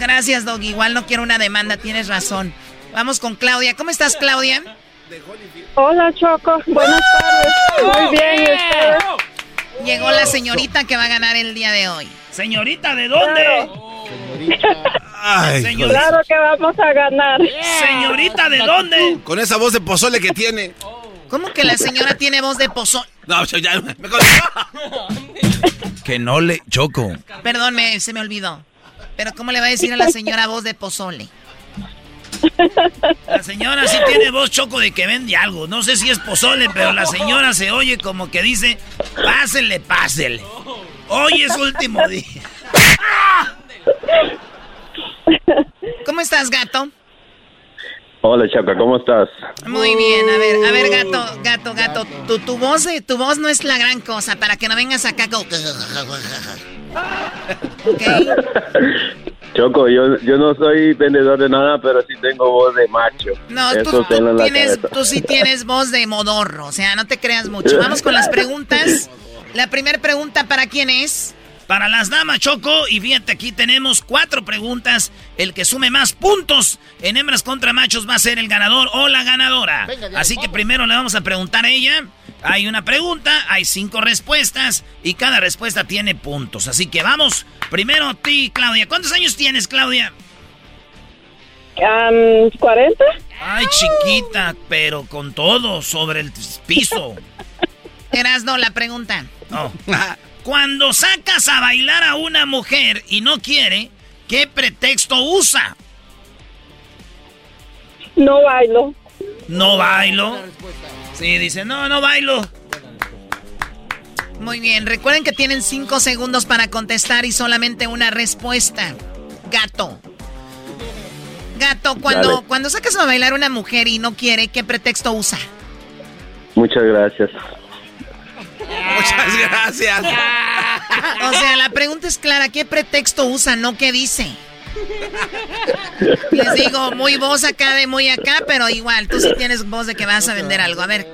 Speaker 10: Gracias, Dog. Igual no quiero una demanda, tienes razón. Vamos con Claudia. ¿Cómo estás, Claudia?
Speaker 11: Hola, Choco. Buenas tardes. Muy bien, ¿y ustedes?
Speaker 10: Llegó la señorita que va a ganar el día de hoy.
Speaker 3: Señorita, ¿de dónde?
Speaker 2: Ay,
Speaker 3: Señorita.
Speaker 11: Claro que vamos a ganar.
Speaker 3: Señorita, ¿de dónde?
Speaker 2: Con esa voz de pozole que tiene.
Speaker 10: ¿Cómo que la señora tiene voz de pozo?
Speaker 2: No, yo ya me
Speaker 4: Que no le... Choco.
Speaker 10: Perdón, me- se me olvidó. Pero ¿cómo le va a decir a la señora voz de pozole?
Speaker 3: La señora sí tiene voz choco de que vende algo. No sé si es pozole, pero la señora se oye como que dice, pásele, pásele. Hoy es último día.
Speaker 10: ¿Cómo estás, gato?
Speaker 12: Hola, Chaca, ¿cómo estás?
Speaker 10: Muy bien, a ver, a ver, gato, gato, gato, tu, tu voz, eh, tu voz no es la gran cosa, para que no vengas acá con...
Speaker 12: Choco, yo, yo no soy vendedor de nada, pero sí tengo voz de macho.
Speaker 10: No, tú, tú tienes, tú sí tienes voz de modorro, o sea, no te creas mucho. Vamos con las preguntas. La primera pregunta, ¿para quién es?
Speaker 3: Para las damas, Choco, y fíjate, aquí tenemos cuatro preguntas. El que sume más puntos en hembras contra machos va a ser el ganador o la ganadora. Así que primero le vamos a preguntar a ella. Hay una pregunta, hay cinco respuestas y cada respuesta tiene puntos. Así que vamos, primero a ti, Claudia. ¿Cuántos años tienes, Claudia?
Speaker 11: Am, ¿40?
Speaker 3: Ay, chiquita, pero con todo sobre el piso.
Speaker 10: Erasno, la pregunta.
Speaker 3: Oh. Cuando sacas a bailar a una mujer y no quiere, ¿qué pretexto usa?
Speaker 11: No bailo.
Speaker 3: No bailo. Sí, dice, no, no bailo.
Speaker 10: Muy bien, recuerden que tienen cinco segundos para contestar y solamente una respuesta. Gato. Gato, cuando,
Speaker 12: Dale.
Speaker 10: cuando sacas a bailar una mujer y no quiere, ¿qué pretexto usa?
Speaker 12: Muchas gracias.
Speaker 2: Muchas gracias.
Speaker 10: O sea, la pregunta es clara, ¿qué pretexto usa, no qué dice? Les digo, muy voz acá de muy acá, pero igual, tú sí tienes voz de que vas a vender algo. A ver.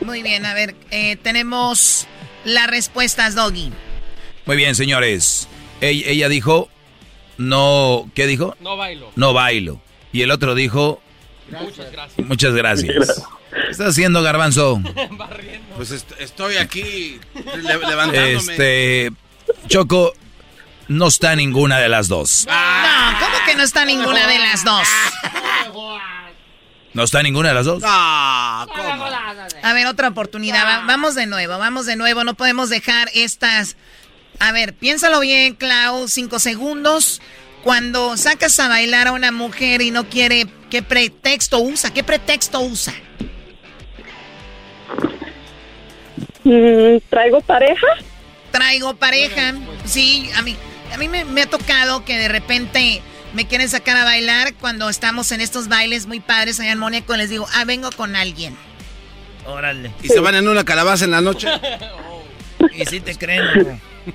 Speaker 10: Muy bien, a ver, eh, tenemos las respuestas, Doggy.
Speaker 4: Muy bien, señores. Ella, ella dijo, no, ¿qué dijo?
Speaker 5: No bailo.
Speaker 4: No bailo. Y el otro dijo,
Speaker 5: Muchas gracias.
Speaker 4: muchas gracias. ¿Qué estás haciendo, garbanzo?
Speaker 2: Pues est- estoy aquí le- levantándome.
Speaker 4: Este, Choco, no está ninguna de las dos.
Speaker 10: No, ¿cómo que no está ninguna de las dos?
Speaker 4: ¿No está ninguna de las dos?
Speaker 10: A ver, otra oportunidad. Va- vamos de nuevo, vamos de nuevo. No podemos dejar estas. A ver, piénsalo bien, Clau. Cinco segundos. Cuando sacas a bailar a una mujer y no quiere, ¿qué pretexto usa? ¿Qué pretexto usa?
Speaker 11: Mm, ¿Traigo pareja?
Speaker 10: Traigo pareja. Sí, a mí, a mí me, me ha tocado que de repente me quieren sacar a bailar cuando estamos en estos bailes muy padres allá en Mónaco. Les digo, ah, vengo con alguien.
Speaker 3: Órale.
Speaker 2: ¿Y se van en una calabaza en la noche?
Speaker 3: Y si te creen. ¿No?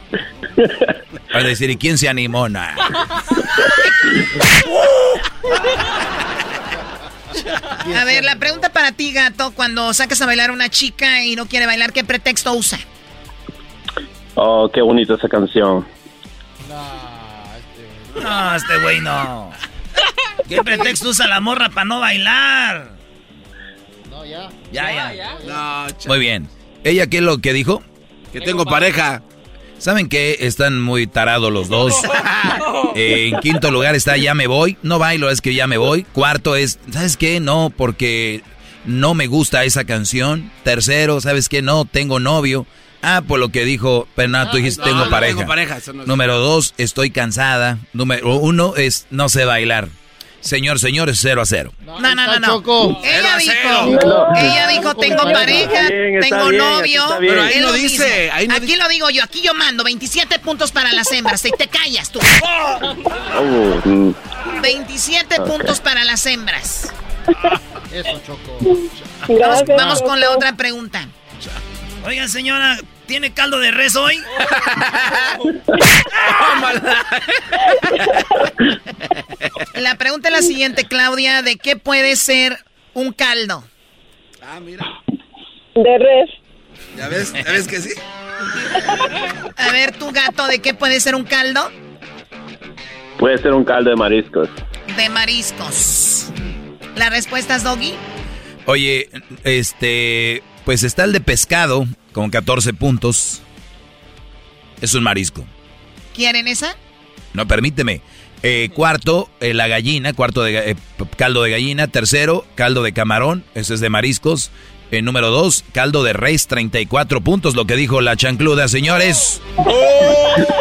Speaker 4: Para decir, ¿y quién se animó? Nah.
Speaker 10: A ver, la pregunta para ti, gato, cuando sacas a bailar a una chica y no quiere bailar, ¿qué pretexto usa?
Speaker 12: Oh, qué bonita esa canción.
Speaker 3: No, este güey no. ¿Qué pretexto usa la morra para no bailar?
Speaker 7: No, ya.
Speaker 3: Ya, ya.
Speaker 2: No,
Speaker 4: Muy bien. ¿Ella qué es lo que dijo?
Speaker 2: que tengo pareja.
Speaker 4: ¿Saben qué? Están muy tarados los dos. Eh, en quinto lugar está Ya me voy. No bailo, es que ya me voy. Cuarto es, ¿sabes qué? No, porque no me gusta esa canción. Tercero, ¿sabes qué? No, tengo novio. Ah, por lo que dijo Pernat, tú dijiste,
Speaker 2: No,
Speaker 4: tengo
Speaker 2: no
Speaker 4: pareja.
Speaker 2: tengo pareja, eso no es-
Speaker 4: Número dos, estoy cansada. Número uno es, no sé bailar. Señor, señores, cero a cero.
Speaker 10: No, no, no, no.
Speaker 7: Choco.
Speaker 10: Ella dijo,
Speaker 2: cero.
Speaker 10: ella dijo, tengo
Speaker 12: Está
Speaker 10: pareja,
Speaker 12: bien, está
Speaker 10: tengo
Speaker 12: bien,
Speaker 10: novio.
Speaker 2: Pero ahí no
Speaker 10: lo
Speaker 2: dice,
Speaker 10: mismo.
Speaker 2: ahí no
Speaker 10: aquí
Speaker 2: dice.
Speaker 10: lo digo yo, aquí yo mando, 27 puntos para las hembras, y te callas tú.
Speaker 12: Oh, mm,
Speaker 10: 27 puntos para las hembras.
Speaker 7: Eso, Choco.
Speaker 10: Vamos, vamos con la otra pregunta.
Speaker 3: Oiga, señora, ¿tiene caldo de res hoy?
Speaker 10: La pregunta es la siguiente, Claudia, ¿de qué puede ser un caldo?
Speaker 2: Ah, mira.
Speaker 11: De res.
Speaker 2: ¿Ya ves? ¿Ya ves que sí?
Speaker 10: A ver, tu gato, ¿de qué puede ser un caldo?
Speaker 12: puede ser un caldo de mariscos.
Speaker 10: De mariscos. ¿La respuesta es Doggy?
Speaker 4: Oye, este, pues está el de pescado con 14 puntos. Es un marisco.
Speaker 10: ¿Quieren esa?
Speaker 4: No, permíteme. Eh, cuarto, eh, la gallina, cuarto de eh, caldo de gallina. Tercero, caldo de camarón, ese es de mariscos. Eh, número dos, caldo de res, 34 puntos, lo que dijo la chancluda, señores.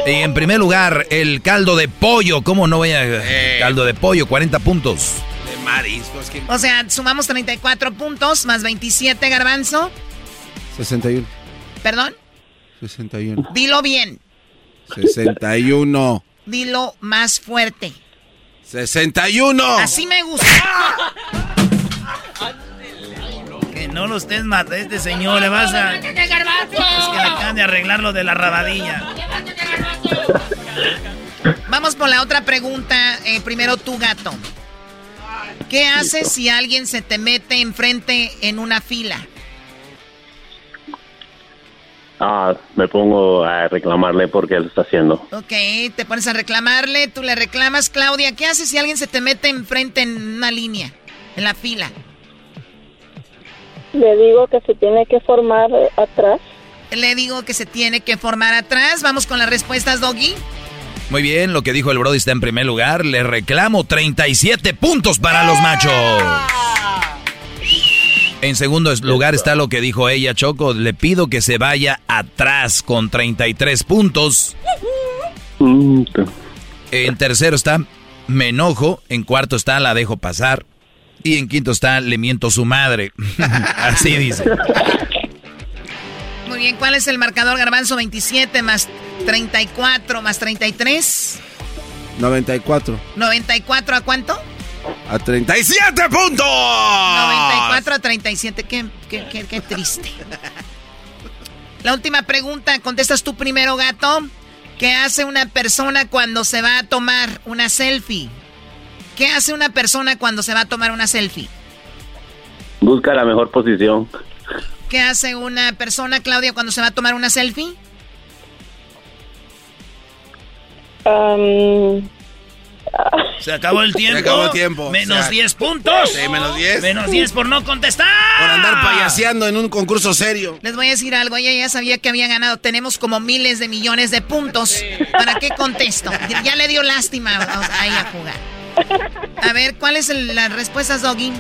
Speaker 4: Y en primer lugar, el caldo de pollo, ¿cómo no voy a... Caldo de pollo, 40 puntos.
Speaker 2: De mariscos.
Speaker 10: O sea, sumamos 34 puntos más 27, garbanzo.
Speaker 2: 61.
Speaker 10: Perdón,
Speaker 2: 61.
Speaker 10: dilo bien.
Speaker 2: 61.
Speaker 10: Dilo más fuerte.
Speaker 2: 61.
Speaker 10: Así me gusta.
Speaker 3: Que no lo estés matando, este señor, le vas a... Es que le acaban de arreglar lo de la rabadilla.
Speaker 10: Vamos por la otra pregunta. Eh, primero, tu gato. ¿Qué haces si alguien se te mete enfrente en una fila?
Speaker 12: Ah, me pongo a reclamarle porque él está haciendo.
Speaker 10: Ok, te pones a reclamarle, tú le reclamas, Claudia. ¿Qué haces si alguien se te mete enfrente en una línea, en la fila?
Speaker 11: Le digo que se tiene que formar atrás.
Speaker 10: Le digo que se tiene que formar atrás. Vamos con las respuestas, Doggy.
Speaker 4: Muy bien, lo que dijo el Brody está en primer lugar. Le reclamo 37 puntos para los machos. En segundo lugar está lo que dijo ella, Choco. Le pido que se vaya atrás con 33 puntos. En tercero está me enojo. En cuarto está la dejo pasar. Y en quinto está le miento su madre. Así dice.
Speaker 10: Muy bien, ¿cuál es el marcador garbanzo? 27 más 34 más 33.
Speaker 2: 94.
Speaker 10: ¿94 a cuánto?
Speaker 2: A 37 puntos.
Speaker 10: 94 a 37. Qué, qué, qué, qué triste. La última pregunta, contestas tú primero, gato. ¿Qué hace una persona cuando se va a tomar una selfie? ¿Qué hace una persona cuando se va a tomar una selfie?
Speaker 12: Busca la mejor posición.
Speaker 10: ¿Qué hace una persona, Claudia, cuando se va a tomar una selfie?
Speaker 11: Um,
Speaker 3: Se acabó el tiempo.
Speaker 2: Se acabó el tiempo.
Speaker 3: Menos
Speaker 2: Se
Speaker 3: 10 puntos.
Speaker 2: Sí, menos 10.
Speaker 3: Menos 10 por no contestar.
Speaker 2: Por andar payaseando en un concurso serio.
Speaker 10: Les voy a decir algo, ella ya sabía que había ganado. Tenemos como miles de millones de puntos. ¿Para qué contesto? Ya le dio lástima ahí a jugar. A ver, ¿cuáles son las respuestas, Doggy?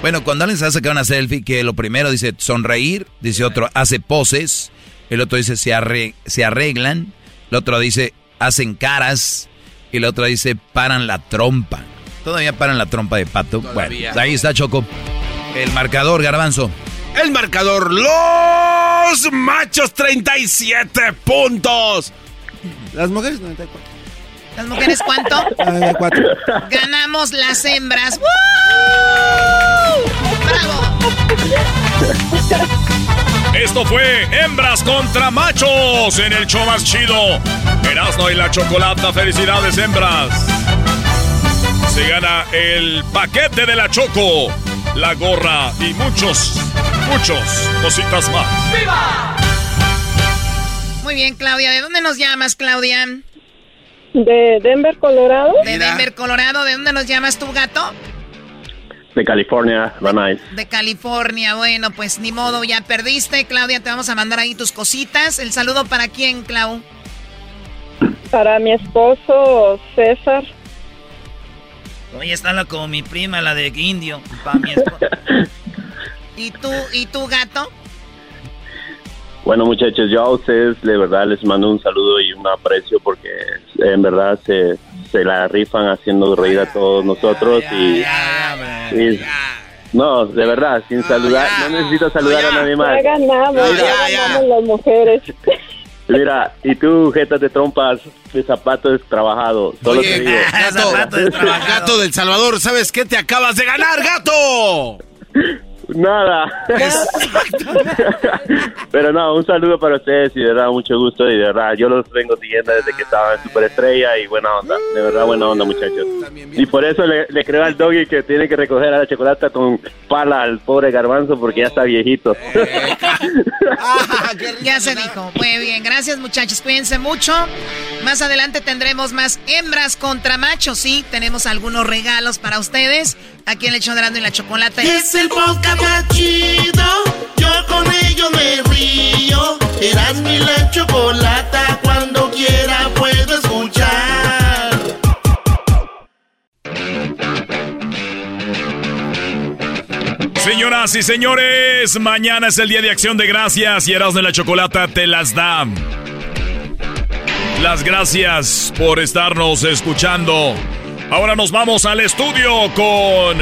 Speaker 4: Bueno, cuando alguien se a sacar una selfie, que lo primero dice sonreír, dice otro hace poses, el otro dice se arreglan, el otro dice hacen caras y el otro dice paran la trompa. Todavía paran la trompa de pato.
Speaker 2: Todavía.
Speaker 4: Bueno, ahí está Choco. El marcador, garbanzo.
Speaker 2: El marcador, los machos 37 puntos. Las mujeres 94.
Speaker 10: ¿Las mujeres cuánto?
Speaker 2: 94.
Speaker 10: Ganamos las hembras. ¡Woo! ¡Bravo!
Speaker 9: Esto fue Hembras contra Machos en el show más chido. Erasmo y la Chocolata, felicidades hembras. Se gana el paquete de la Choco, la gorra y muchos, muchos cositas más.
Speaker 10: Muy bien, Claudia. ¿De dónde nos llamas, Claudia?
Speaker 11: de Denver, Colorado.
Speaker 10: De Denver, Colorado. ¿De dónde nos llamas tú, gato?
Speaker 12: De California.
Speaker 10: De California. Bueno, pues ni modo, ya perdiste. Claudia, te vamos a mandar ahí tus cositas. ¿El saludo para quién, Clau?
Speaker 11: Para mi esposo César.
Speaker 3: Oye, está la como mi prima, la de indio. Pa' mi esposa.
Speaker 10: ¿Y tú, y tú, gato?
Speaker 12: Bueno, muchachos, yo a ustedes de verdad les mando un saludo y un aprecio porque en verdad se, se la rifan haciendo reír a todos nosotros y, y- no, de verdad, sin saludar, no necesito saludar a nadie más.
Speaker 11: Ya ganamos,
Speaker 12: No,
Speaker 11: ya,
Speaker 12: ya, ya.
Speaker 11: ganamos las mujeres.
Speaker 12: Mira, y tú, jetas de trompas, de zapatos trabajado, solo te
Speaker 2: Oye,
Speaker 12: digo.
Speaker 2: gato, gato del Salvador, ¿sabes qué te acabas de ganar, gato?
Speaker 12: Nada. Pero no, un saludo para ustedes y de verdad mucho gusto y de verdad yo los vengo siguiendo desde que estaban en Superestrella y buena onda, de verdad buena onda muchachos. Y por eso le, le creo al doggy que tiene que recoger a la chocolata con pala al pobre garbanzo porque ya está viejito.
Speaker 10: Ya se dijo. Muy bien, gracias muchachos. Cuídense mucho. Más adelante tendremos más hembras contra machos. Sí, tenemos algunos regalos para ustedes. Aquí en el Erasmo y la Chocolata.
Speaker 6: Es el podcast chido. Yo con ello me río. Eras mi la chocolata. Cuando quiera puedo escuchar.
Speaker 9: Señoras y señores, mañana es el día de acción de gracias y Erasmo y la Chocolata te las da. Las gracias por estarnos escuchando. Ahora nos vamos al estudio con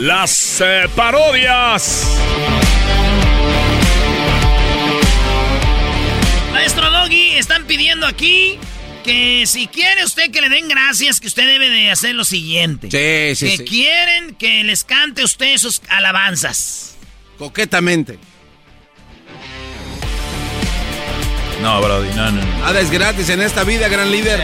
Speaker 9: las eh, parodias.
Speaker 3: Maestro Doggy, están pidiendo aquí que si quiere usted que le den gracias, que usted debe de hacer lo siguiente.
Speaker 2: Sí, sí,
Speaker 3: que
Speaker 2: sí.
Speaker 3: quieren que les cante usted sus alabanzas.
Speaker 2: Coquetamente.
Speaker 4: No, Brody, no, no.
Speaker 2: Nada es gratis en esta vida, gran líder.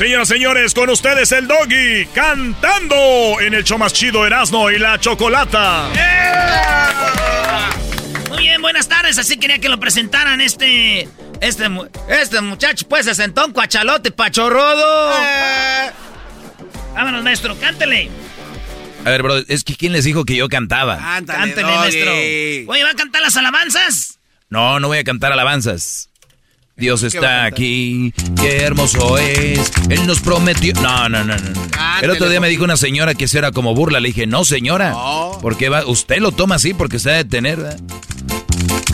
Speaker 9: Señoras y señores, con ustedes el doggy cantando en el show más chido Erasmo y la Chocolata.
Speaker 3: Muy bien, buenas tardes. Así quería que lo presentaran este. Este, este muchacho, pues se sentó un cuachalote pachorrodo. Vámonos, maestro, cántele.
Speaker 4: A ver, bro, es que ¿quién les dijo que yo cantaba?
Speaker 3: Cántele, maestro. Oye, ¿va a cantar las alabanzas?
Speaker 4: No, no voy a cantar alabanzas. Dios está aquí, qué hermoso es, Él nos prometió... No, no, no, no. no. El otro día me dijo una señora que eso era como burla, le dije, no señora, porque va, usted lo toma así porque se debe tener, ¿verdad?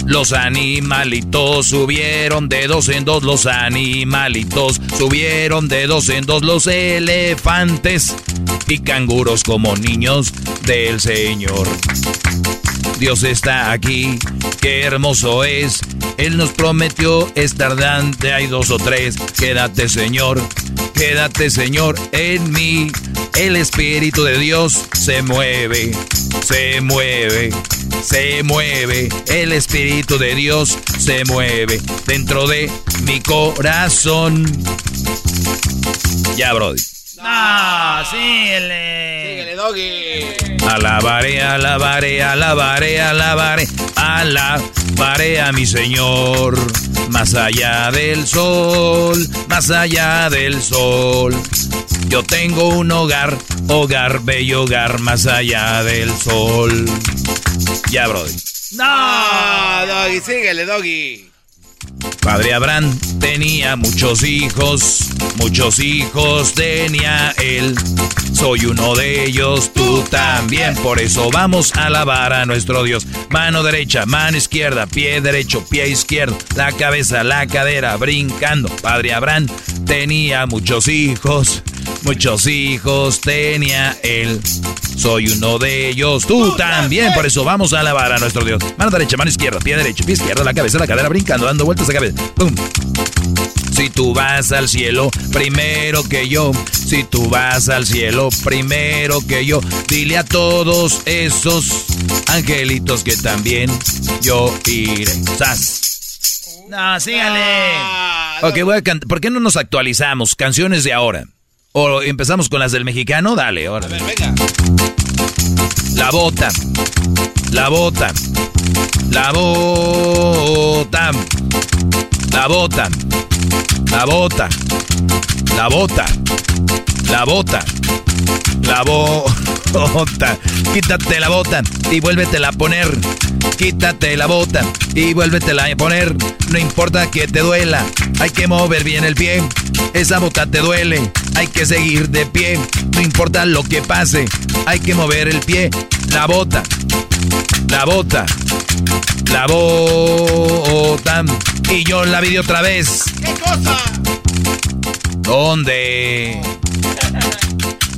Speaker 4: Los animalitos subieron de dos en dos, los animalitos subieron de dos en dos, los elefantes y canguros como niños del Señor. Dios está aquí, qué hermoso es. Él nos prometió estar dante, hay dos o tres. Quédate, Señor, quédate, Señor, en mí. El Espíritu de Dios se mueve, se mueve, se mueve. El Espíritu de Dios se mueve dentro de mi corazón. Ya, Brody.
Speaker 3: Ah, síguele.
Speaker 2: Síguele, doggy.
Speaker 4: Alabaré, alabaré, alabaré, alabaré, alabaré a mi Señor. Más allá del sol, más allá del sol. Yo tengo un hogar, hogar, bello hogar, más allá del sol. Ya, Brody.
Speaker 2: No, doggy, síguele, doggy.
Speaker 4: Padre Abraham tenía muchos hijos, muchos hijos tenía él. Soy uno de ellos, tú también. Por eso vamos a alabar a nuestro Dios. Mano derecha, mano izquierda, pie derecho, pie izquierdo, la cabeza, la cadera, brincando. Padre Abraham tenía muchos hijos, muchos hijos tenía él. Soy uno de ellos, tú también. Por eso vamos a alabar a nuestro Dios. Mano derecha, mano izquierda, pie derecho, pie izquierdo, la cabeza, la cadera, brincando, dando vueltas a Si tú vas al cielo primero que yo, si tú vas al cielo primero que yo, dile a todos esos angelitos que también yo iré. ¡Sas!
Speaker 3: No, sígale.
Speaker 4: Ok, voy a cantar. ¿Por qué no nos actualizamos? Canciones de ahora. ¿O empezamos con las del mexicano? Dale, ahora.
Speaker 2: venga.
Speaker 4: La bota. La bota. La bota. La bota. La bota. La bota. La bota. La bota. Quítate la bota y vuélvetela a poner. Quítate la bota y vuélvetela a poner. No importa que te duela, hay que mover bien el pie. Esa bota te duele, hay que seguir de pie. No importa lo que pase, hay que mover el pie. La bota, la bota, la bota. Y yo la vi de otra vez.
Speaker 2: ¿Qué cosa?
Speaker 4: ¿Dónde?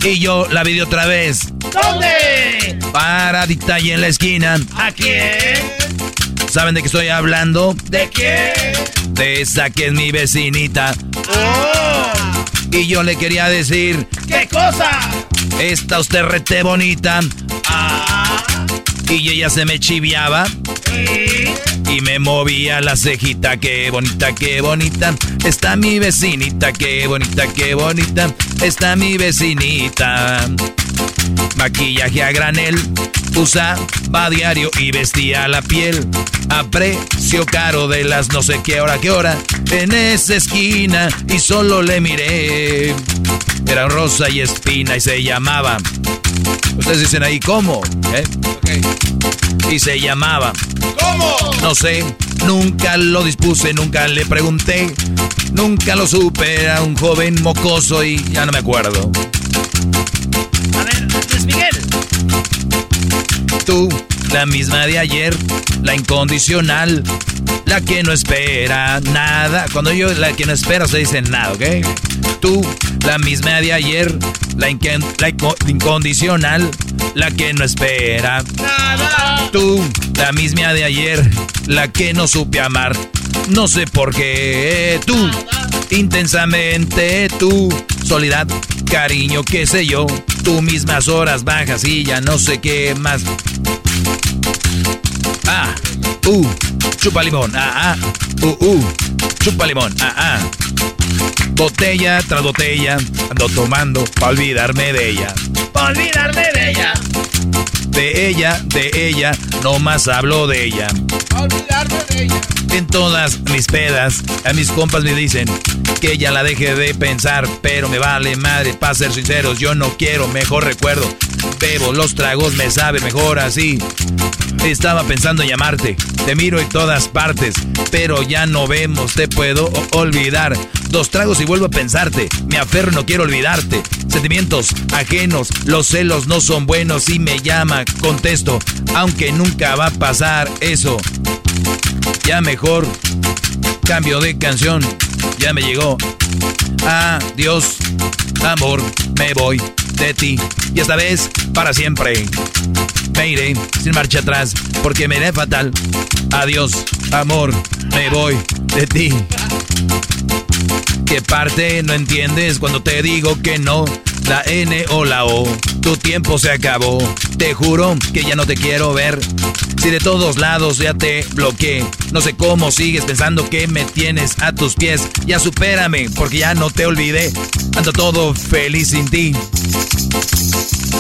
Speaker 4: Y yo la vi de otra vez.
Speaker 3: ¿Dónde?
Speaker 4: Paradita ahí en la esquina.
Speaker 3: ¿A quién?
Speaker 4: ¿Saben de qué estoy hablando?
Speaker 3: ¿De quién?
Speaker 4: De esa que es mi vecinita.
Speaker 3: Oh.
Speaker 4: Y yo le quería decir,
Speaker 3: ¿Qué cosa?
Speaker 4: está usted rete bonita.
Speaker 3: Ah.
Speaker 4: Y ella se me chiviaba
Speaker 3: ¿Y?
Speaker 4: me movía la cejita. Qué bonita, qué bonita. Está mi vecinita, qué bonita, qué bonita. Está mi vecinita. Maquillaje a granel, usaba diario y vestía la piel. A precio caro de las no sé qué hora, qué hora. En esa esquina y solo le miré. Era rosa y espina y se llamaba. Ustedes dicen ahí, ¿cómo? ¿Eh? Y se llamaba.
Speaker 2: ¿Cómo?
Speaker 4: No sé, nunca lo dispuse, nunca le pregunté. Nunca lo supe, era un joven mocoso y ya no me acuerdo.
Speaker 3: A ver, Luis Miguel.
Speaker 4: Tú, la misma de ayer, la incondicional, la que no espera nada. Cuando yo la que no espera, se dice nada, ¿ok? Tú, la misma de ayer, la, incondicional, la que no espera.
Speaker 3: Nada.
Speaker 4: Tú, la misma de ayer, la que no supe amar. No sé por qué. Tú, intensamente tú. Soledad, cariño, qué sé yo. Tú mismas horas bajas y ya no sé qué más. Ah, uh, chupa limón, ah, ah, uh, uh, chupa limón, ah, ah. Botella tras botella, ando tomando pa' olvidarme de ella.
Speaker 3: Pa' olvidarme de ella.
Speaker 4: De ella, de ella, no más hablo de ella.
Speaker 2: A olvidarme de ella.
Speaker 4: En todas mis pedas, a mis compas me dicen que ya la deje de pensar, pero me vale madre, para ser sinceros, yo no quiero mejor recuerdo. Bebo los tragos, me sabe mejor así. Estaba pensando en llamarte, te miro en todas partes, pero ya no vemos, te puedo olvidar. Dos tragos y vuelvo a pensarte, me aferro no quiero olvidarte. Sentimientos ajenos, los celos no son buenos y me llama, contesto, aunque nunca va a pasar eso. Ya mejor, cambio de canción, ya me llegó. Adiós, amor, me voy. de ti. Y esta vez, para siempre. Me iré sin marcha atrás porque me iré fatal. Adiós, amor, me voy de ti. ¿Qué parte no entiendes cuando te digo que no? La N o la O, tu tiempo se acabó. Te juro que ya no te quiero ver. Si de todos lados ya te bloqueé, no sé cómo sigues pensando que me tienes a tus pies. Ya supérame, porque ya no te olvidé. Ando todo feliz sin ti.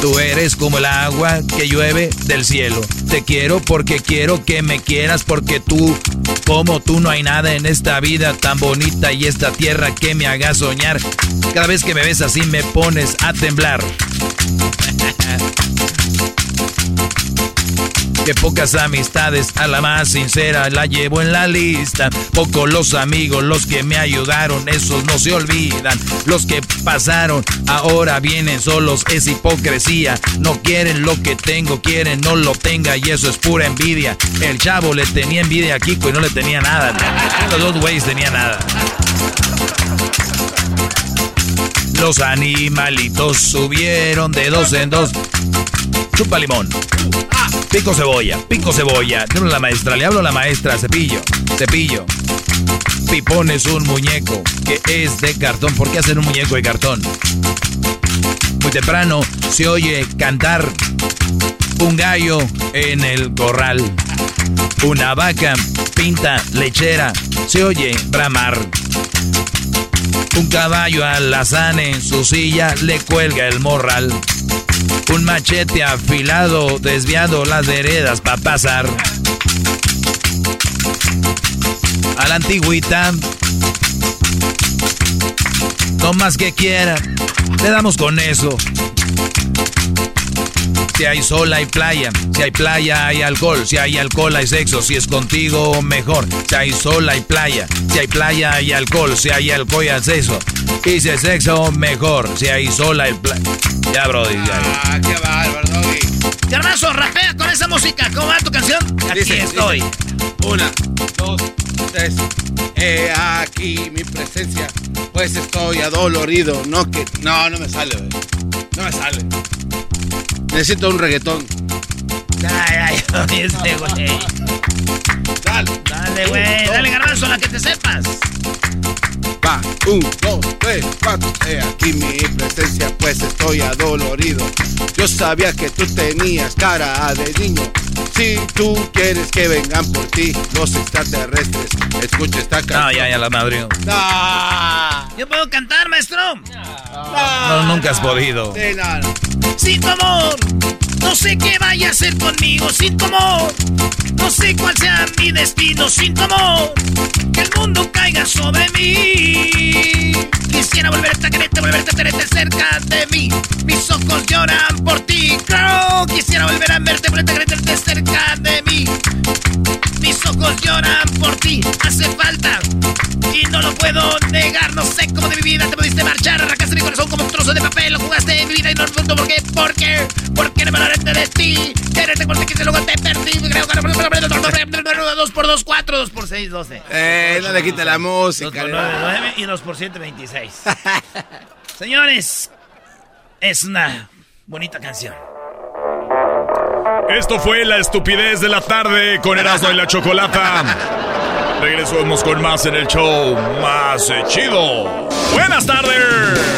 Speaker 4: Tú eres como el agua que llueve del cielo. Te quiero porque quiero que me quieras porque tú, como tú, no hay nada en esta vida tan bonita y esta tierra que me haga soñar. Cada vez que me ves así me pones a temblar. Que pocas amistades, a la más sincera la llevo en la lista. Pocos los amigos, los que me ayudaron, esos no se olvidan. Los que pasaron, ahora vienen solos, es hipocresía. No quieren lo que tengo, quieren no lo tenga y eso es pura envidia. El chavo le tenía envidia a Kiko y no le tenía nada. Los dos güeyes tenían nada. Los animalitos subieron de dos en dos. Chupa limón. Pico cebolla, pico cebolla. Le la maestra, le hablo a la maestra. Cepillo, cepillo. Pipón es un muñeco que es de cartón. ¿Por qué hacen un muñeco de cartón? Muy temprano se oye cantar un gallo en el corral. Una vaca pinta lechera se oye bramar. Un caballo alazán en su silla le cuelga el morral. Un machete afilado desviando las veredas para pasar. A la antigüita. No más que quiera. Le damos con eso. Si hay sol hay playa, si hay playa hay alcohol, si hay alcohol hay sexo, si es contigo mejor. Si hay sol hay playa, si hay playa hay alcohol, si hay alcohol hay sexo. Y si hay sexo mejor, si hay sol hay playa. Ya, Brody, ya.
Speaker 3: Ah, qué bárbaro, Doggy. Garbanzo, rapea con esa música. ¿Cómo va tu canción? Aquí
Speaker 13: Dice,
Speaker 3: estoy.
Speaker 13: dice, Una, dos, tres. He aquí mi presencia, pues estoy adolorido. No que. No, no me sale, güey. No me sale. Necesito un reggaetón.
Speaker 3: Ay, ay, este güey.
Speaker 13: Dale.
Speaker 3: Dale, güey. Dale, garbanzo, la que te sepas.
Speaker 13: Va, un, dos, tres, cuatro. He aquí mi presencia, pues estoy adolorido. Yo sabía que tú tenías cara de niño. Si tú quieres que vengan por ti los extraterrestres, escucha esta canción.
Speaker 4: No, ya, ya la madre.
Speaker 3: ¿Yo puedo cantar, maestro?
Speaker 4: No, nunca has podido.
Speaker 13: De nada.
Speaker 3: Sin tu amor, no sé qué vaya a hacer conmigo. Sin tu amor, no sé cuál sea mi destino. Sin tu amor, que el mundo caiga sobre mí. Quisiera volverte a quererte, volverte a tenerte cerca de mí. Mis ojos lloran por ti. Claro, quisiera volver a verte, volverte a quererte cerca de mí. Mis ojos lloran por ti, hace falta y no lo puedo negar. No sé cómo de mi vida te pudiste marchar, arrancaste mi corazón como un trozo de papel, lo jugaste en mi vida y no entiendo por qué, por qué, por qué no me lo de ti. Quererte porque quise luego te perdí. Creo que dos por dos, cuatro, dos por seis, doce.
Speaker 13: Eh, no le quite la música.
Speaker 3: Dos por nueve, nueve y dos por siete, veintiséis. Señores, es una bonita canción.
Speaker 9: Esto fue la estupidez de la tarde con Erasmo y la Chocolata. Regresamos con más en el show más eh, chido. Buenas tardes.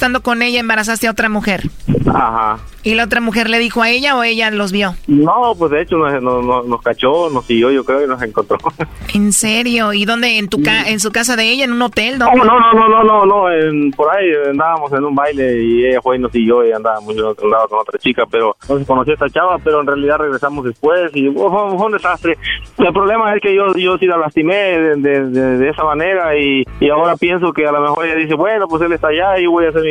Speaker 10: estando con ella embarazaste a otra mujer.
Speaker 14: Ajá.
Speaker 10: ¿Y la otra mujer le dijo a ella o ella los vio?
Speaker 14: No, pues de hecho nos, nos, cachó, nos siguió, yo creo, y nos encontró.
Speaker 10: ¿En serio? ¿Y dónde? ¿En tu ca en su casa de ella? ¿En un hotel?
Speaker 14: No, no, no, no, no, no, no en, por ahí andábamos en un baile y ella fue y nos siguió y andábamos yo andaba con otra chica, pero no se conoció a esta chava, pero en realidad regresamos después y fue, un desastre. El problema es que yo, yo sí la lastimé de, de, esa manera y, y, ahora pienso que a lo mejor ella dice, bueno, pues él está allá y voy a hacer mi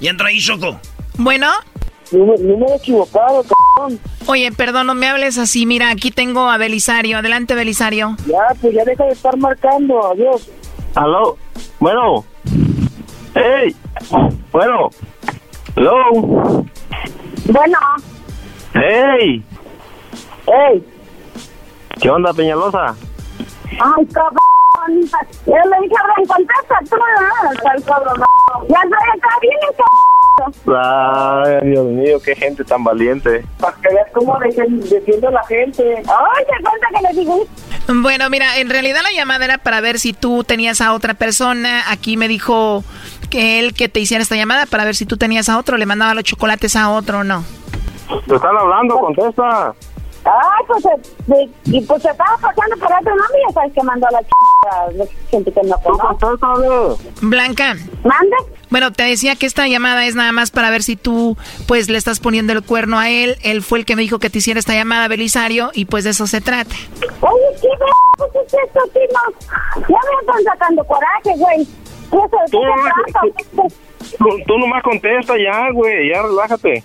Speaker 3: Y entra ahí, Choco.
Speaker 10: Bueno.
Speaker 14: Número equivocado, cabrón.
Speaker 10: Oye, perdón, no me hables así. Mira, aquí tengo a Belisario. Adelante, Belisario.
Speaker 14: Ya, pues ya deja de estar marcando. Adiós. Aló. Bueno. Hey. Bueno. Hello.
Speaker 11: Bueno.
Speaker 14: Hey.
Speaker 11: Hey.
Speaker 14: ¿Qué onda, Peñalosa?
Speaker 11: Ay, cabrón. Yo le dije, ven, contesta tú, ¿no? Al cabrón. Ya estoy acá bien, cabrón.
Speaker 14: Ay, Dios mío, qué gente tan valiente. Para que veas cómo defiende la gente.
Speaker 11: Ay, qué cuenta que le digo.
Speaker 10: Bueno, mira, en realidad la llamada era para ver si tú tenías a otra persona. Aquí me dijo que él que te hiciera esta llamada para ver si tú tenías a otro, le mandaba los chocolates a otro o no.
Speaker 14: Te están hablando, contesta.
Speaker 11: Ay, pues, eh, y pues se estaba pasando por otro nombre, ya sabes que mandó a la ch... gente que no conoce.
Speaker 10: Blanca.
Speaker 11: ¿Mande?
Speaker 10: Bueno, te decía que esta llamada es nada más para ver si tú, pues, le estás poniendo el cuerno a él. Él fue el que me dijo que te hiciera esta llamada, Belisario, y pues de eso se trata.
Speaker 11: Oye, ¿qué es esto, Tino? Ya me están sacando coraje, güey. Eso,
Speaker 14: Tú nomás, tú, tú nomás contesta ya, güey, ya relájate.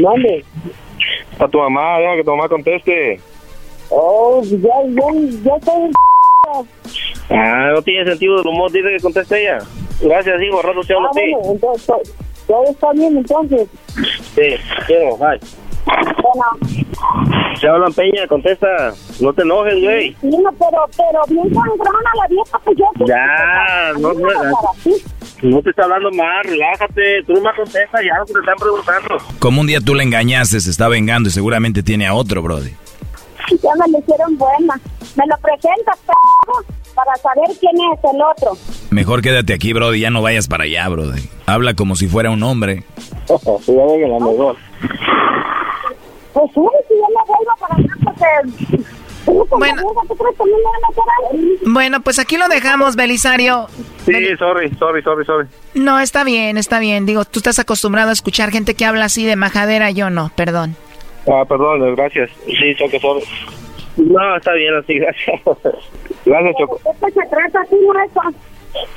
Speaker 14: ¿Dónde? A tu mamá, deja que tu mamá conteste. Oh, ya, ya, ya estoy Ah, no tiene sentido el humor, dice que conteste ella. Gracias, hijo, rato te hablo
Speaker 11: Ah,
Speaker 14: a ti.
Speaker 11: bueno, entonces, todo está bien, entonces.
Speaker 14: Sí, quiero, bye.
Speaker 11: Bueno,
Speaker 14: Se hablan Peña, contesta. No te enojes, güey.
Speaker 11: sí, no, pero, pero bien sangrona la vieja, pues yo...
Speaker 14: Ya, no,
Speaker 11: A
Speaker 14: no te está hablando más, relájate. Tú nomás contesta ya lo que te están preguntando.
Speaker 4: Como un día tú le engañaste, se está vengando y seguramente tiene a otro, brody.
Speaker 11: Ya me lo hicieron buena. Me lo presentas, para saber quién es el otro.
Speaker 4: Mejor quédate aquí, brody, ya no vayas para allá, brody. Habla como si fuera un hombre.
Speaker 14: Ya ven la mejor.
Speaker 11: Pues sí, si yo me vuelvo para acá, porque...
Speaker 10: Bueno. Bueno, pues aquí lo dejamos, Belisario.
Speaker 14: Sí, sorry, sorry, sorry, sorry.
Speaker 10: No, está bien, está bien. Digo, tú estás acostumbrado a escuchar gente que habla así de majadera, yo no, perdón.
Speaker 14: Ah, perdón, gracias. Sí, Choco, sorry. No, está bien así, gracias. Gracias, Choco.
Speaker 11: Se trata.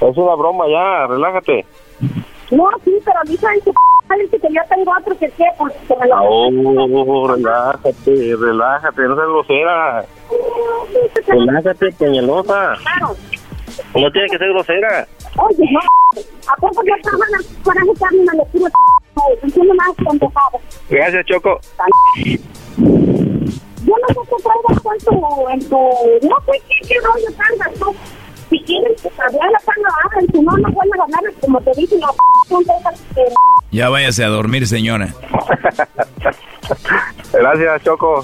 Speaker 14: Es una broma ya, relájate.
Speaker 11: No, sí, pero dice dice que yo tengo otro que qué, pues que me lo...
Speaker 14: Oh, relájate, relájate, no seas grosera. Relájate, peñalosa.
Speaker 11: Claro.
Speaker 14: No tienes que ser grosera.
Speaker 11: Oye, no, ¿a poco yo estaba la coraje que a tiro Entiendo más contestado.
Speaker 14: Gracias, Choco.
Speaker 11: Yo no sé qué traigas en tu, en tu, no sé qué, qué rollo traigas tú. Si quieres pues, hablar la tanga baja, y si no, no vuelves a ganar, como te dije, la p.
Speaker 4: Ya váyase a dormir, señora.
Speaker 14: Gracias, Choco.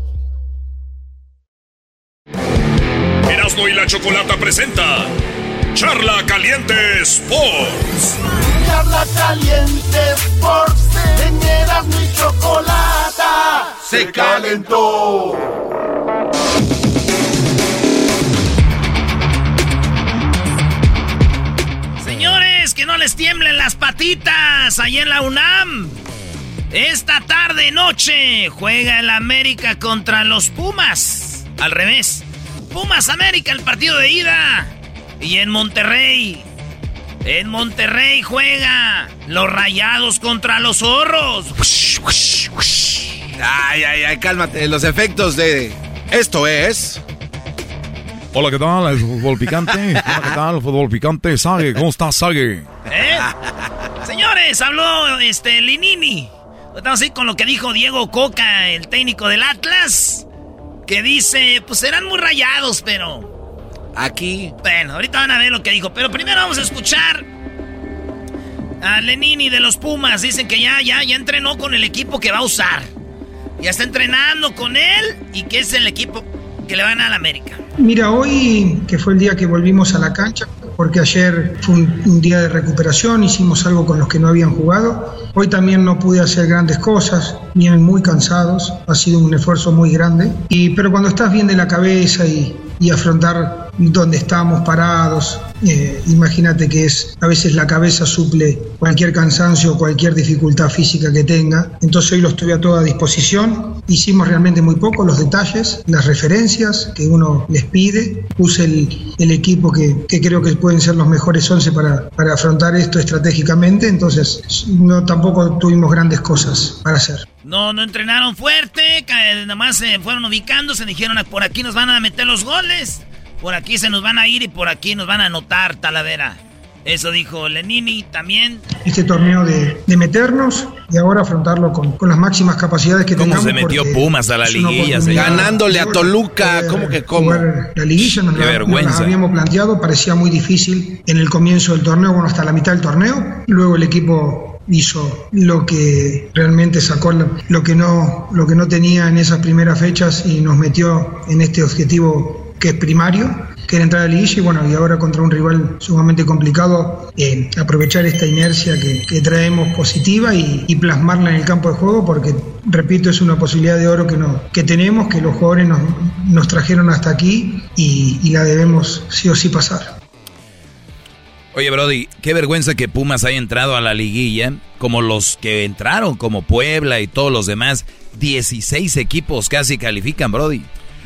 Speaker 15: Erasmo y la Chocolata presenta Charla Caliente Sports.
Speaker 16: Charla Caliente Sports. En Erasmo y chocolata. Se calentó.
Speaker 3: Señores, que no les tiemblen las patitas ahí en la UNAM. Esta tarde noche juega el América contra los Pumas. Al revés. Pumas América, el partido de ida. Y en Monterrey. En Monterrey juega los Rayados contra los Zorros.
Speaker 2: Ay, ay, ay, cálmate. Los efectos de esto es.
Speaker 9: Hola, ¿qué tal? Es fútbol picante. Hola, ¿qué tal? Fútbol picante. Sague, ¿cómo estás, Sague?
Speaker 3: ¿Eh? Señores, habló este Linini. Estamos ahí con lo que dijo Diego Coca, el técnico del Atlas. Que dice, pues serán muy rayados, pero.
Speaker 2: Aquí.
Speaker 3: Bueno, ahorita van a ver lo que dijo. Pero primero vamos a escuchar a Lenini de los Pumas. Dicen que ya, ya, ya entrenó con el equipo que va a usar. Ya está entrenando con él y que es el equipo que le van a la América.
Speaker 17: Mira, hoy que fue el día que volvimos a la cancha, porque ayer fue un, día de recuperación, hicimos algo con los que no habían jugado. Hoy también no pude hacer grandes cosas, vienen muy cansados, ha sido un esfuerzo muy grande. Y, pero cuando estás bien de la cabeza y, y afrontar donde estamos parados, eh, imagínate que es a veces la cabeza suple cualquier cansancio o cualquier dificultad física que tenga. Entonces hoy lo estoy a toda disposición. Hicimos realmente muy poco, los detalles, las referencias que uno les pide. Puse el, el equipo que, que, creo que pueden ser los mejores 11 para, para afrontar esto estratégicamente. Entonces no tampoco tuvimos grandes cosas para hacer.
Speaker 3: No, no entrenaron fuerte, nada más se fueron ubicando, se dijeron por aquí nos van a meter los goles, por aquí se nos van a ir y por aquí nos van a anotar, Talavera. Eso dijo Lenini también.
Speaker 17: Este torneo de, de meternos y ahora afrontarlo con, con, las máximas capacidades que
Speaker 4: ¿Cómo
Speaker 17: tengamos.
Speaker 4: se metió Pumas a la liguilla?
Speaker 2: Ganándole a Toluca, ¿cómo que cómo?
Speaker 17: La liguilla nos,
Speaker 4: Qué
Speaker 17: la, nos
Speaker 4: vergüenza.
Speaker 17: la habíamos planteado, parecía muy difícil en el comienzo del torneo, bueno, hasta la mitad del torneo. Luego el equipo hizo lo que realmente sacó lo que no lo que no tenía en esas primeras fechas y nos metió en este objetivo que es primario que era entrar a la liguilla y bueno y ahora contra un rival sumamente complicado eh, aprovechar esta inercia que, traemos positiva y, plasmarla en el campo de juego porque repito es una posibilidad de oro que tenemos que los jugadores nos, nos trajeron hasta aquí y, y la debemos sí o sí pasar
Speaker 4: Oye, Brody, qué vergüenza que Pumas haya entrado a la liguilla, como los que entraron, como Puebla y todos los demás. 16 equipos casi califican, Brody.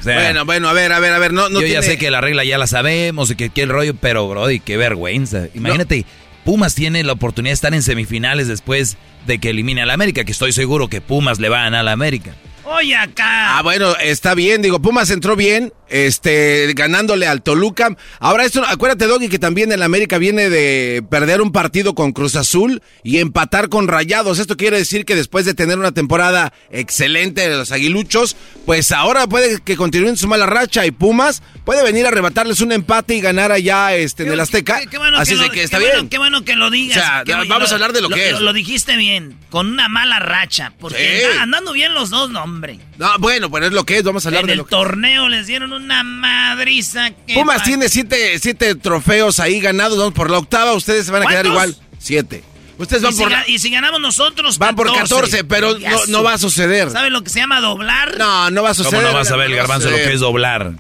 Speaker 2: Sea, bueno, bueno, a ver, a ver, a ver. No, no
Speaker 4: yo
Speaker 2: tiene...
Speaker 4: ya sé que la regla ya la sabemos y que, que el rollo, pero, Brody, qué vergüenza. Imagínate, no. Pumas tiene la oportunidad de estar en semifinales después de que elimine a la América, que estoy seguro que Pumas le va a ganar a la América.
Speaker 3: Oye, acá.
Speaker 2: Ah, bueno, está bien. Digo, Pumas entró bien, este, ganándole al Toluca. Ahora, esto, acuérdate, Doggy, que también el América viene de perder un partido con Cruz Azul y empatar con Rayados. Esto quiere decir que después de tener una temporada excelente de los aguiluchos, pues ahora puede que continúen su mala racha y Pumas puede venir a arrebatarles un empate y ganar allá este, en el Azteca.
Speaker 3: Qué, qué bueno
Speaker 2: Así
Speaker 3: que
Speaker 2: de
Speaker 3: lo,
Speaker 2: que está
Speaker 3: qué
Speaker 2: bien.
Speaker 3: Bueno, qué bueno que lo digas.
Speaker 2: O sea, vamos a hablar de lo,
Speaker 3: lo
Speaker 2: que es.
Speaker 3: Lo, lo, dijiste bien, con una mala racha. Porque
Speaker 2: Sí.
Speaker 3: andando bien los dos, no, hombre.
Speaker 2: No, bueno, pero es lo que es, vamos a hablar
Speaker 3: En
Speaker 2: de
Speaker 3: el
Speaker 2: lo que
Speaker 3: torneo les dieron una madriza.
Speaker 2: Pumas tiene siete, siete trofeos ahí ganados, vamos por la octava, ustedes se van a quedar igual. Siete. Ustedes
Speaker 3: y,
Speaker 2: van
Speaker 3: si,
Speaker 2: por la-
Speaker 3: y si ganamos nosotros,
Speaker 2: Van por 14, pero no, va a suceder.
Speaker 3: ¿Sabe lo que se llama doblar?
Speaker 2: No, no va a
Speaker 4: ¿Cómo
Speaker 2: suceder.
Speaker 4: no vas a ver el
Speaker 2: no
Speaker 4: garbanzo lo que es doblar?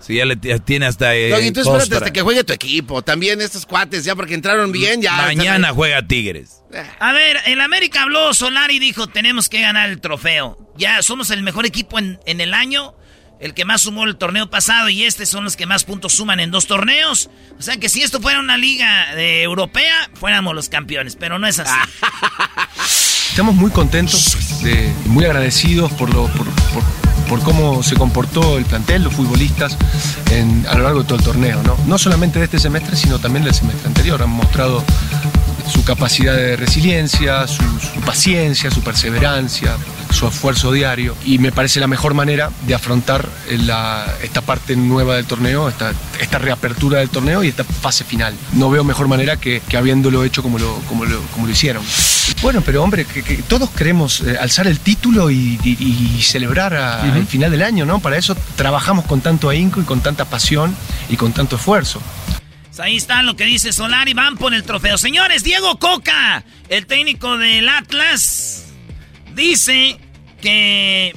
Speaker 4: Si ya le tiene hasta... Eh,
Speaker 2: Doggy, tú espérate
Speaker 4: costra.
Speaker 2: hasta que juegue tu equipo. También estos cuates, ya porque entraron bien, ya.
Speaker 4: Mañana juega Tigres.
Speaker 3: A ver, el América habló Solari y dijo, tenemos que ganar el trofeo. Ya somos el mejor equipo en, en el año, el que más sumó el torneo pasado y este son los que más puntos suman en dos torneos. O sea que si esto fuera una liga de europea, fuéramos los campeones, pero no es así.
Speaker 18: Estamos muy contentos, de- muy agradecidos por, lo, por, por- por cómo se comportó el plantel, los futbolistas en- a lo largo de todo el torneo. ¿no? no solamente de este semestre, sino también del semestre anterior. Han mostrado su capacidad de resiliencia, su, su paciencia, su perseverancia, su esfuerzo diario y me parece la mejor manera de afrontar la- esta parte nueva del torneo, esta, esta reapertura del torneo y esta fase final. No veo mejor manera que, que habiéndolo hecho como lo, como lo, como lo hicieron. Bueno, pero hombre, que, que todos queremos eh, alzar el título y, y- y celebrar a- al final del año, ¿no? Para eso trabajamos con tanto ahínco y con tanta pasión y con tanto esfuerzo.
Speaker 3: Pues ahí está lo que dice Solari. Van por el trofeo. Señores, Diego Coca, el técnico del Atlas, dice que.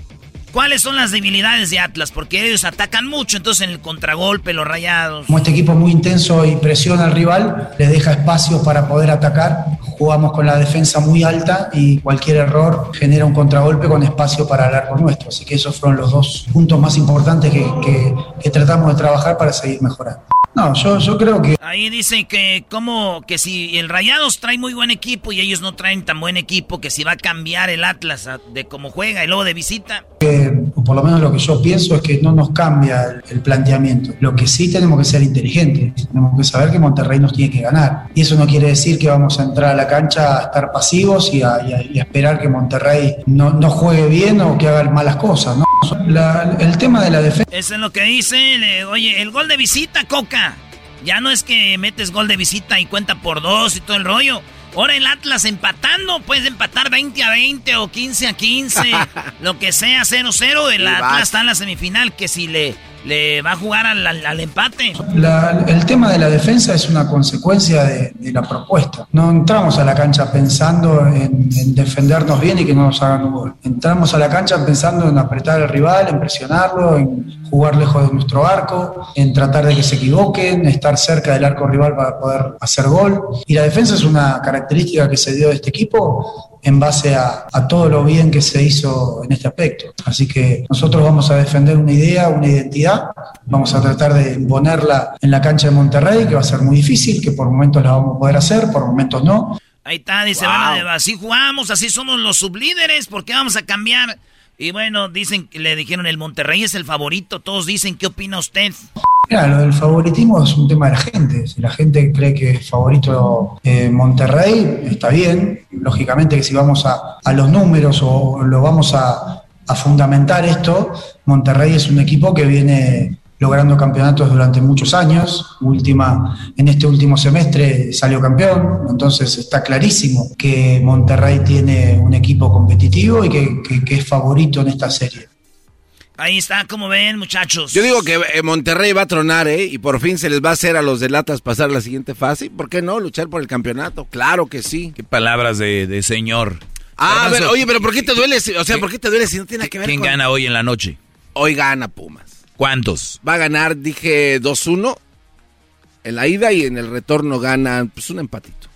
Speaker 3: ¿Cuáles son las debilidades de Atlas? Porque ellos atacan mucho, entonces en el contragolpe, los rayados.
Speaker 19: Como este equipo es muy intenso y presiona al rival, le deja espacio para poder atacar. Jugamos con la defensa muy alta y cualquier error genera un contragolpe con espacio para el arco nuestro. Así que esos fueron los dos puntos más importantes que tratamos de trabajar para seguir mejorando. No, yo, yo creo que
Speaker 3: Ahí dice que como que si el Rayados trae muy buen equipo y ellos no traen tan buen equipo, que si va a cambiar el Atlas de cómo juega y luego de visita.
Speaker 19: o por lo menos lo que yo pienso es que no nos cambia el, el planteamiento. Lo que sí tenemos que ser inteligentes, tenemos que saber que Monterrey nos tiene que ganar. Y eso no quiere decir que vamos a entrar a la cancha a estar pasivos y a, y a- y a esperar que Monterrey no, no juegue bien o que haga malas cosas. ¿no? El tema de la defensa...
Speaker 3: Eso es lo que dice. oye, el gol de visita, Coca. Ya no es que metes gol de visita y cuenta por dos y todo el rollo. Ahora el Atlas empatando, puedes empatar 20 a 20 o 15 a 15, lo que sea, 0-0. El
Speaker 19: Y vas.
Speaker 3: Atlas está en la semifinal, que si le, le va a jugar al, al- al empate.
Speaker 19: La- el tema de la defensa es una consecuencia de, de la propuesta. No entramos a la cancha pensando en, en defendernos bien y que no nos hagan un gol. Entramos a la cancha pensando en apretar al rival, en presionarlo, en jugar lejos de nuestro arco, en tratar de que se equivoquen, estar cerca del arco rival para poder hacer gol. Y la defensa es una característica que se dio de este equipo en base a, a todo lo bien que se hizo en este aspecto. Así que nosotros vamos a defender una idea, una identidad, vamos a tratar de imponerla en la cancha de Monterrey, que va a ser muy difícil, que por momentos la vamos a poder hacer, por momentos no.
Speaker 3: Ahí está, dice, bueno, así jugamos, así somos los sublíderes, ¿por qué vamos a cambiar? Y bueno, dicen, le dijeron, el Monterrey es el favorito, todos dicen, ¿qué opina usted?
Speaker 19: Mira, lo del favoritismo es un tema de la gente. Si la gente cree que es favorito eh, Monterrey, está bien. Lógicamente que si vamos a, a los números o lo vamos a, a fundamentar esto, Monterrey es un equipo que viene logrando campeonatos durante muchos años. Última, en este último semestre salió campeón, entonces está clarísimo que Monterrey tiene un equipo competitivo y que- que- que es favorito en esta serie.
Speaker 3: Ahí está, como ven, muchachos.
Speaker 2: Yo digo que eh, Monterrey va a tronar, ¿eh? Y por fin se les va a hacer a los de Latas pasar la siguiente fase. ¿Por qué no? Luchar por el campeonato. Claro que sí.
Speaker 4: Qué palabras de, de señor.
Speaker 2: Ah, a
Speaker 4: Además,
Speaker 2: oye, pero ¿por qué te duele? si- O sea, ¿por qué te duele si no tiene que ver
Speaker 4: ¿Quién
Speaker 2: con...
Speaker 4: gana hoy en la noche?
Speaker 2: Hoy gana Pumas.
Speaker 4: ¿Cuántos?
Speaker 2: Va a ganar, dije, 2-1 en la ida y en el retorno gana, pues, un empatito.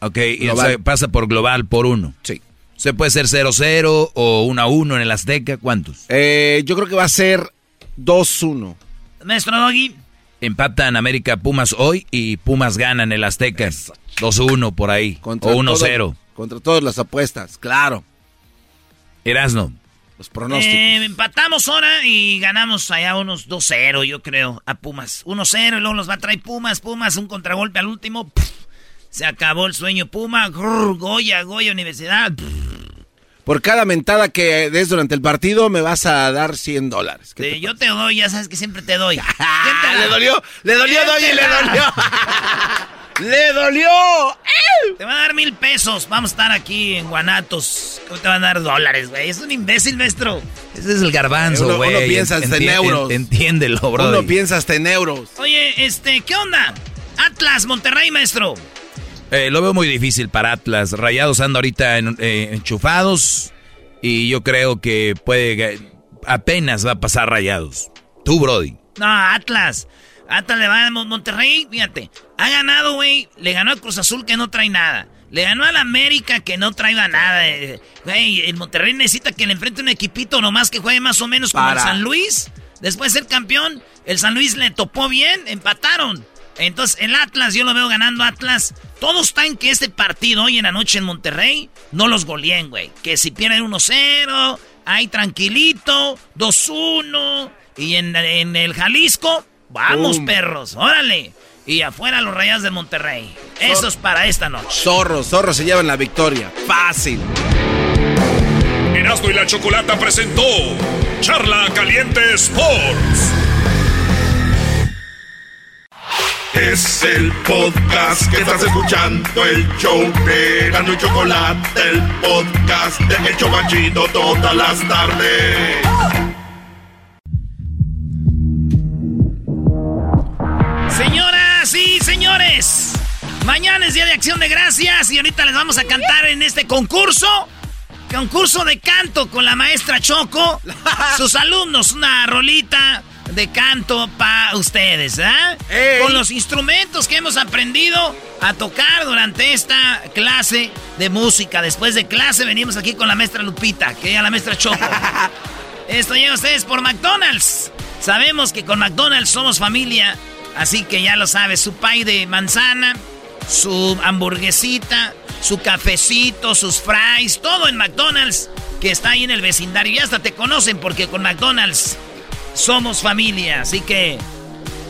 Speaker 4: Ok, y
Speaker 2: Global.
Speaker 4: sea, pasa por global por uno.
Speaker 2: Sí.
Speaker 4: ¿Se puede ser 0-0 o 1-1 en el Azteca? ¿Cuántos?
Speaker 2: Eh, yo creo que va a ser 2-1.
Speaker 3: Maestro Doggy.
Speaker 4: Empatan América Pumas hoy y Pumas ganan el Azteca. 2-1 por ahí.
Speaker 2: Contra
Speaker 4: o 1-0.
Speaker 2: todo- Contra todas las apuestas, claro.
Speaker 4: Erasno.
Speaker 2: Los pronósticos.
Speaker 3: Eh, empatamos ahora y ganamos allá unos 2-0, yo creo, a Pumas. 1-0 y luego los va a traer Pumas, Pumas, un contragolpe al último. pff, se acabó el sueño Puma. grrr, Goya, Goya Universidad. pff.
Speaker 2: Por cada mentada que des durante el partido me vas a dar 100 dólares. ¿Qué
Speaker 3: Sí,
Speaker 2: te
Speaker 3: yo te doy, ya sabes que siempre te doy.
Speaker 2: Ah, le dolió, le dolió,
Speaker 3: ¿Quién
Speaker 2: Doggy,
Speaker 3: te
Speaker 2: le dolió. ¡Le dolió!
Speaker 3: Te va a dar mil pesos. Vamos a estar aquí en Guanatos. ¿Cómo te van a dar dólares, güey? Es un imbécil, maestro.
Speaker 4: Ese es el garbanzo,
Speaker 2: Uno-
Speaker 4: güey.
Speaker 2: uno piensa hasta en euros.
Speaker 4: en- Entiéndelo, bro.
Speaker 2: Uno piensa hasta en euros.
Speaker 3: Oye, este, ¿qué onda? Atlas, Monterrey, maestro.
Speaker 4: Eh, lo veo muy difícil para Atlas. Rayados anda ahorita en- eh, enchufados y yo creo que puede... Apenas va a pasar Rayados. Tú, Brody.
Speaker 3: No, Atlas. Atlas le va a Mon- Monterrey, fíjate. Ha ganado, güey. Le ganó a Cruz Azul que no trae nada. Le ganó al América que no traiga nada. Güey, el Monterrey necesita que le enfrente un equipito nomás que juegue más o menos como
Speaker 2: Para.
Speaker 3: el San Luis. Después de ser campeón, el San Luis le topó bien, empataron. Entonces, el Atlas, yo lo veo ganando Atlas. Todos están que este partido hoy en la noche en Monterrey no los goleen, güey. Que si pierden 1-0, ahí tranquilito, 2-1. Y en, en el Jalisco, vamos, perros, órale. y afuera los Rayas de Monterrey. Eso es para esta noche.
Speaker 2: Zorros, zorros se llevan la victoria. Fácil.
Speaker 9: Erasmo y la Chocolata presentó Charla Caliente Sports.
Speaker 6: Es el podcast que estás escuchando, el show de Erasmo y Chocolate, el podcast de El Chocachito todas las tardes.
Speaker 3: Mañana es Día de Acción de Gracias y ahorita les vamos a cantar en este concurso. Concurso de canto con la maestra Choco. Sus alumnos, una rolita de canto para ustedes, ¿ah? Con los instrumentos que hemos aprendido a tocar durante esta clase de música. Después de clase venimos aquí con la maestra Lupita, que ella la maestra Choco. Esto llega a ustedes por McDonald's. Sabemos que con McDonald's somos familia, así que ya lo sabes, su pay de manzana, su hamburguesita, su cafecito, sus fries, todo en McDonald's que está ahí en el vecindario. Y hasta te conocen porque con McDonald's somos familia. Así que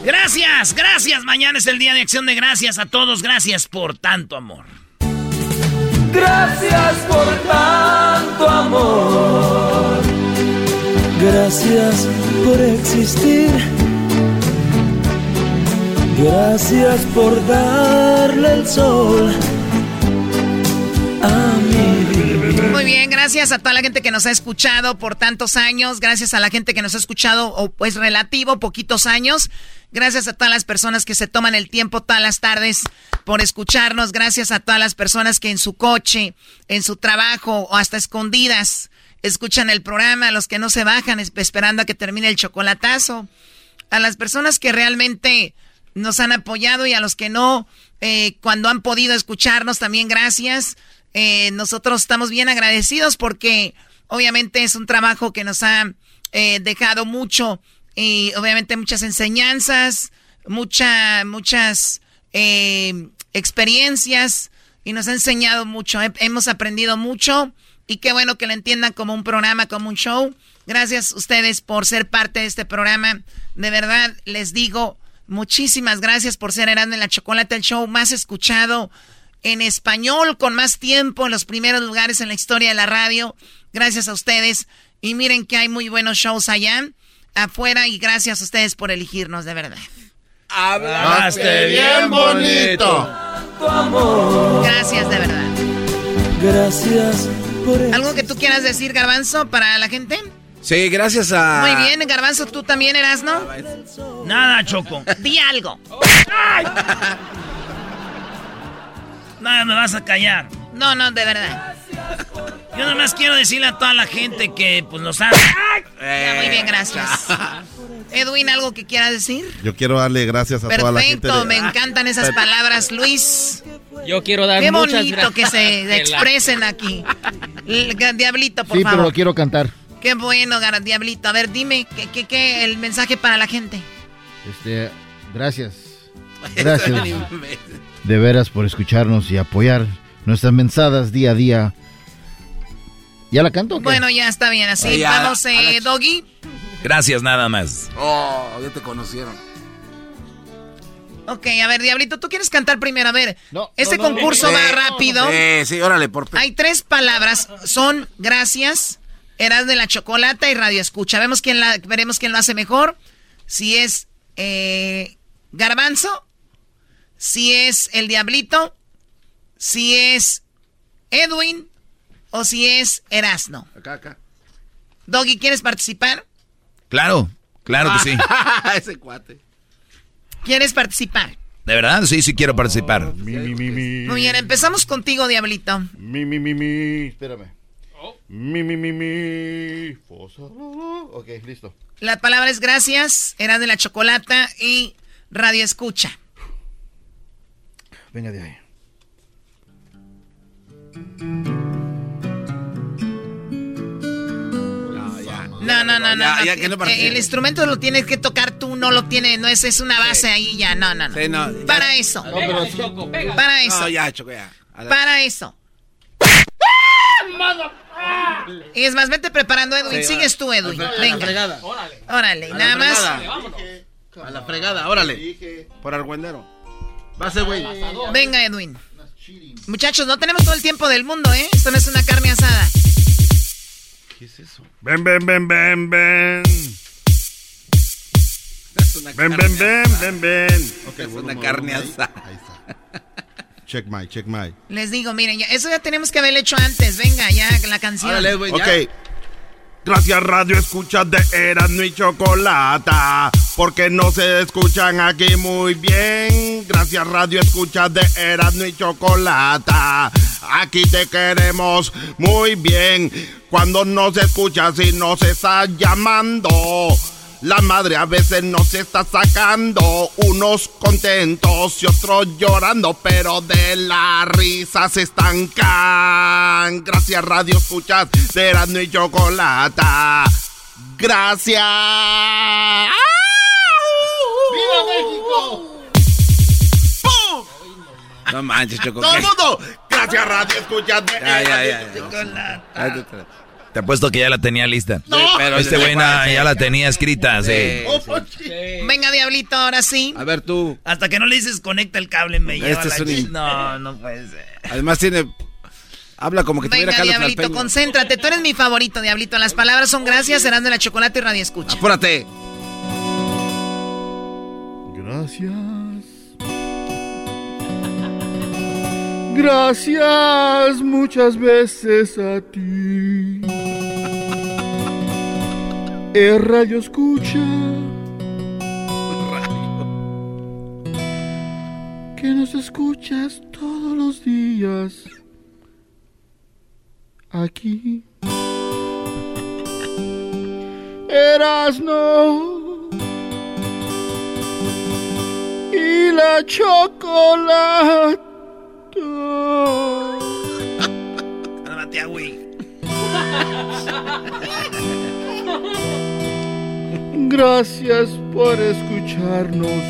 Speaker 3: gracias, gracias. Mañana es el día de acción de gracias a todos. Gracias por tanto amor.
Speaker 20: Gracias por tanto amor. Gracias por existir. Gracias por darle el sol a mi.
Speaker 10: Muy bien, gracias a toda la gente que nos ha escuchado por tantos años, gracias a la gente que nos ha escuchado, o pues relativo, poquitos años. Gracias a todas las personas que se toman el tiempo todas las tardes por escucharnos. Gracias a todas las personas que en su coche, en su trabajo o hasta escondidas escuchan el programa. Los que no se bajan es- esperando a que termine el chocolatazo. A las personas que realmente nos han apoyado y a los que no, eh, cuando han podido escucharnos también gracias. Eh, nosotros estamos bien agradecidos porque obviamente es un trabajo que nos ha eh, dejado mucho y obviamente muchas enseñanzas, mucha, muchas experiencias y nos ha enseñado mucho. He- hemos aprendido mucho y qué bueno que lo entiendan como un programa, como un show. Gracias a ustedes por ser parte de este programa. De verdad, les digo muchísimas gracias por ser Erasmo en la Chocolate, el show más escuchado en español, con más tiempo, en los primeros lugares en la historia de la radio. Gracias a ustedes. Y miren que hay muy buenos shows allá afuera y gracias a ustedes por elegirnos, de verdad.
Speaker 6: Hablaste bien bonito.
Speaker 10: Gracias, de verdad.
Speaker 20: Gracias por
Speaker 10: ¿Algo que tú quieras decir, Garbanzo, para la gente?
Speaker 2: Sí, gracias a.
Speaker 10: Muy bien, Garbanzo, tú también eras, ¿no?
Speaker 3: Nada, Choco.
Speaker 10: Di algo.
Speaker 3: Nada, me vas a callar.
Speaker 10: No, no, de verdad.
Speaker 3: Yo nomás quiero decirle a toda la gente que pues nos ha...
Speaker 10: Ya, muy bien, gracias. Edwin, ¿algo que quieras decir?
Speaker 21: Yo quiero darle gracias a toda la gente.
Speaker 10: Perfecto,
Speaker 21: de-
Speaker 10: me encantan esas palabras, Luis.
Speaker 22: Yo quiero dar
Speaker 10: Qué
Speaker 22: muchas
Speaker 10: bonito
Speaker 22: gracias.
Speaker 10: que se expresen aquí. Diablito, por
Speaker 23: Sí,
Speaker 10: favor.
Speaker 23: pero lo quiero cantar.
Speaker 10: Qué bueno, Diablito. A ver, dime, ¿qué, qué, qué el mensaje para la gente?
Speaker 23: Este, gracias. Gracias. De veras por escucharnos y apoyar nuestras mensadas día a día. ¿Ya la canto? o qué?
Speaker 10: Bueno, ya está bien, así. Vamos, eh, Doggy.
Speaker 4: Gracias, nada más.
Speaker 2: Oh, ya te conocieron.
Speaker 10: Ok, a ver, Diablito, ¿tú quieres cantar primero? A ver, este
Speaker 2: no, no,
Speaker 10: concurso
Speaker 2: no,
Speaker 10: va
Speaker 2: no,
Speaker 10: rápido.
Speaker 2: Sí, sí, órale, por.
Speaker 10: Hay tres palabras, son gracias, eras de la chocolata y radio escucha. Vemos quién la, veremos quién lo hace mejor. Si es eh, Garbanzo, si es el Diablito, si es Edwin o si es Erasno.
Speaker 2: Acá, acá.
Speaker 10: Doggy, ¿quieres participar?
Speaker 4: Claro, claro que sí.
Speaker 2: Ese cuate.
Speaker 10: ¿Quieres participar?
Speaker 4: De verdad, sí, sí quiero participar.
Speaker 10: Muy bien, empezamos contigo, Diablito.
Speaker 21: Mi, mi, mi, mi. Espérame. Mi, mi, mi, mi. Fosa. Ok, listo.
Speaker 10: La palabra es gracias, eras de la chocolata y radio escucha.
Speaker 21: Venga de ahí.
Speaker 10: No, no, no, no.
Speaker 2: Ya,
Speaker 10: no.
Speaker 2: ya, que no
Speaker 10: Eh,
Speaker 2: participe.
Speaker 10: el instrumento lo tienes que tocar tú, no lo tiene, no es, es una base ahí ya, no, no, no.
Speaker 2: Sí, no, ya.
Speaker 10: Para eso.
Speaker 2: Choco.
Speaker 10: Para eso.
Speaker 2: No, ya, Choco, ya.
Speaker 10: Para eso. Y es más, vete preparando, Edwin.
Speaker 2: Sí,
Speaker 10: Sigues tú, Edwin.
Speaker 2: a la
Speaker 10: Venga.
Speaker 2: fregada.
Speaker 10: Órale,
Speaker 2: A la
Speaker 10: nada más.
Speaker 2: A la fregada, órale. Por argüendero.
Speaker 13: güey.
Speaker 10: Venga, Edwin. Muchachos, no tenemos todo el tiempo del mundo, ¿eh? Esto no es una carne asada.
Speaker 21: ¿Qué es eso? Ven, ven, ven, ven, ven. Ven, ven, ven, ven, ven.
Speaker 2: Es una carne asada.
Speaker 21: Ahí está. Check my, check my.
Speaker 10: Les digo, miren, ya- eso ya tenemos que haberlo hecho antes. Venga, ya, la canción.
Speaker 21: Ok. Gracias Radio Escucha de Erasmo y Chocolata, porque no se escuchan aquí muy bien. Gracias Radio Escucha de Erasmo y Chocolata, aquí te queremos muy bien. Cuando nos escuchas y nos estás llamando, la madre a veces nos está sacando, unos contentos y otros llorando, pero de la risa se estancan. Gracias Radio Escuchas de Erasmo y Chocolata. Gracias.
Speaker 13: ¡Viva México!
Speaker 2: No manches, Choco.
Speaker 21: ¡Todo mundo! Gracias Radio Escuchas Erasmo y. Chocolata.
Speaker 2: Te-
Speaker 4: apuesto que ya la tenía lista.
Speaker 21: No.
Speaker 2: pero
Speaker 4: este güey na- ya la tenía escrita, sí.
Speaker 10: Venga, Diablito, ahora sí.
Speaker 2: A ver tú.
Speaker 3: Hasta que no le dices conecta el cable, me lleva
Speaker 2: Este
Speaker 3: la
Speaker 2: es un
Speaker 3: No, no puede ser.
Speaker 2: Además tiene... Habla como que tuviera
Speaker 10: Venga,
Speaker 2: Carlos
Speaker 10: Diablito, concéntrate. Tú eres mi favorito, Diablito. Las palabras son gracias, serán de la chocolate y radio escucha.
Speaker 2: Apúrate.
Speaker 21: Gracias. Gracias muchas veces a ti. Es Radio Escucha. Que nos escuchas todos los días. Aquí. Erasno y la chocolate.
Speaker 3: Cálmate, güey.
Speaker 21: Gracias por escucharnos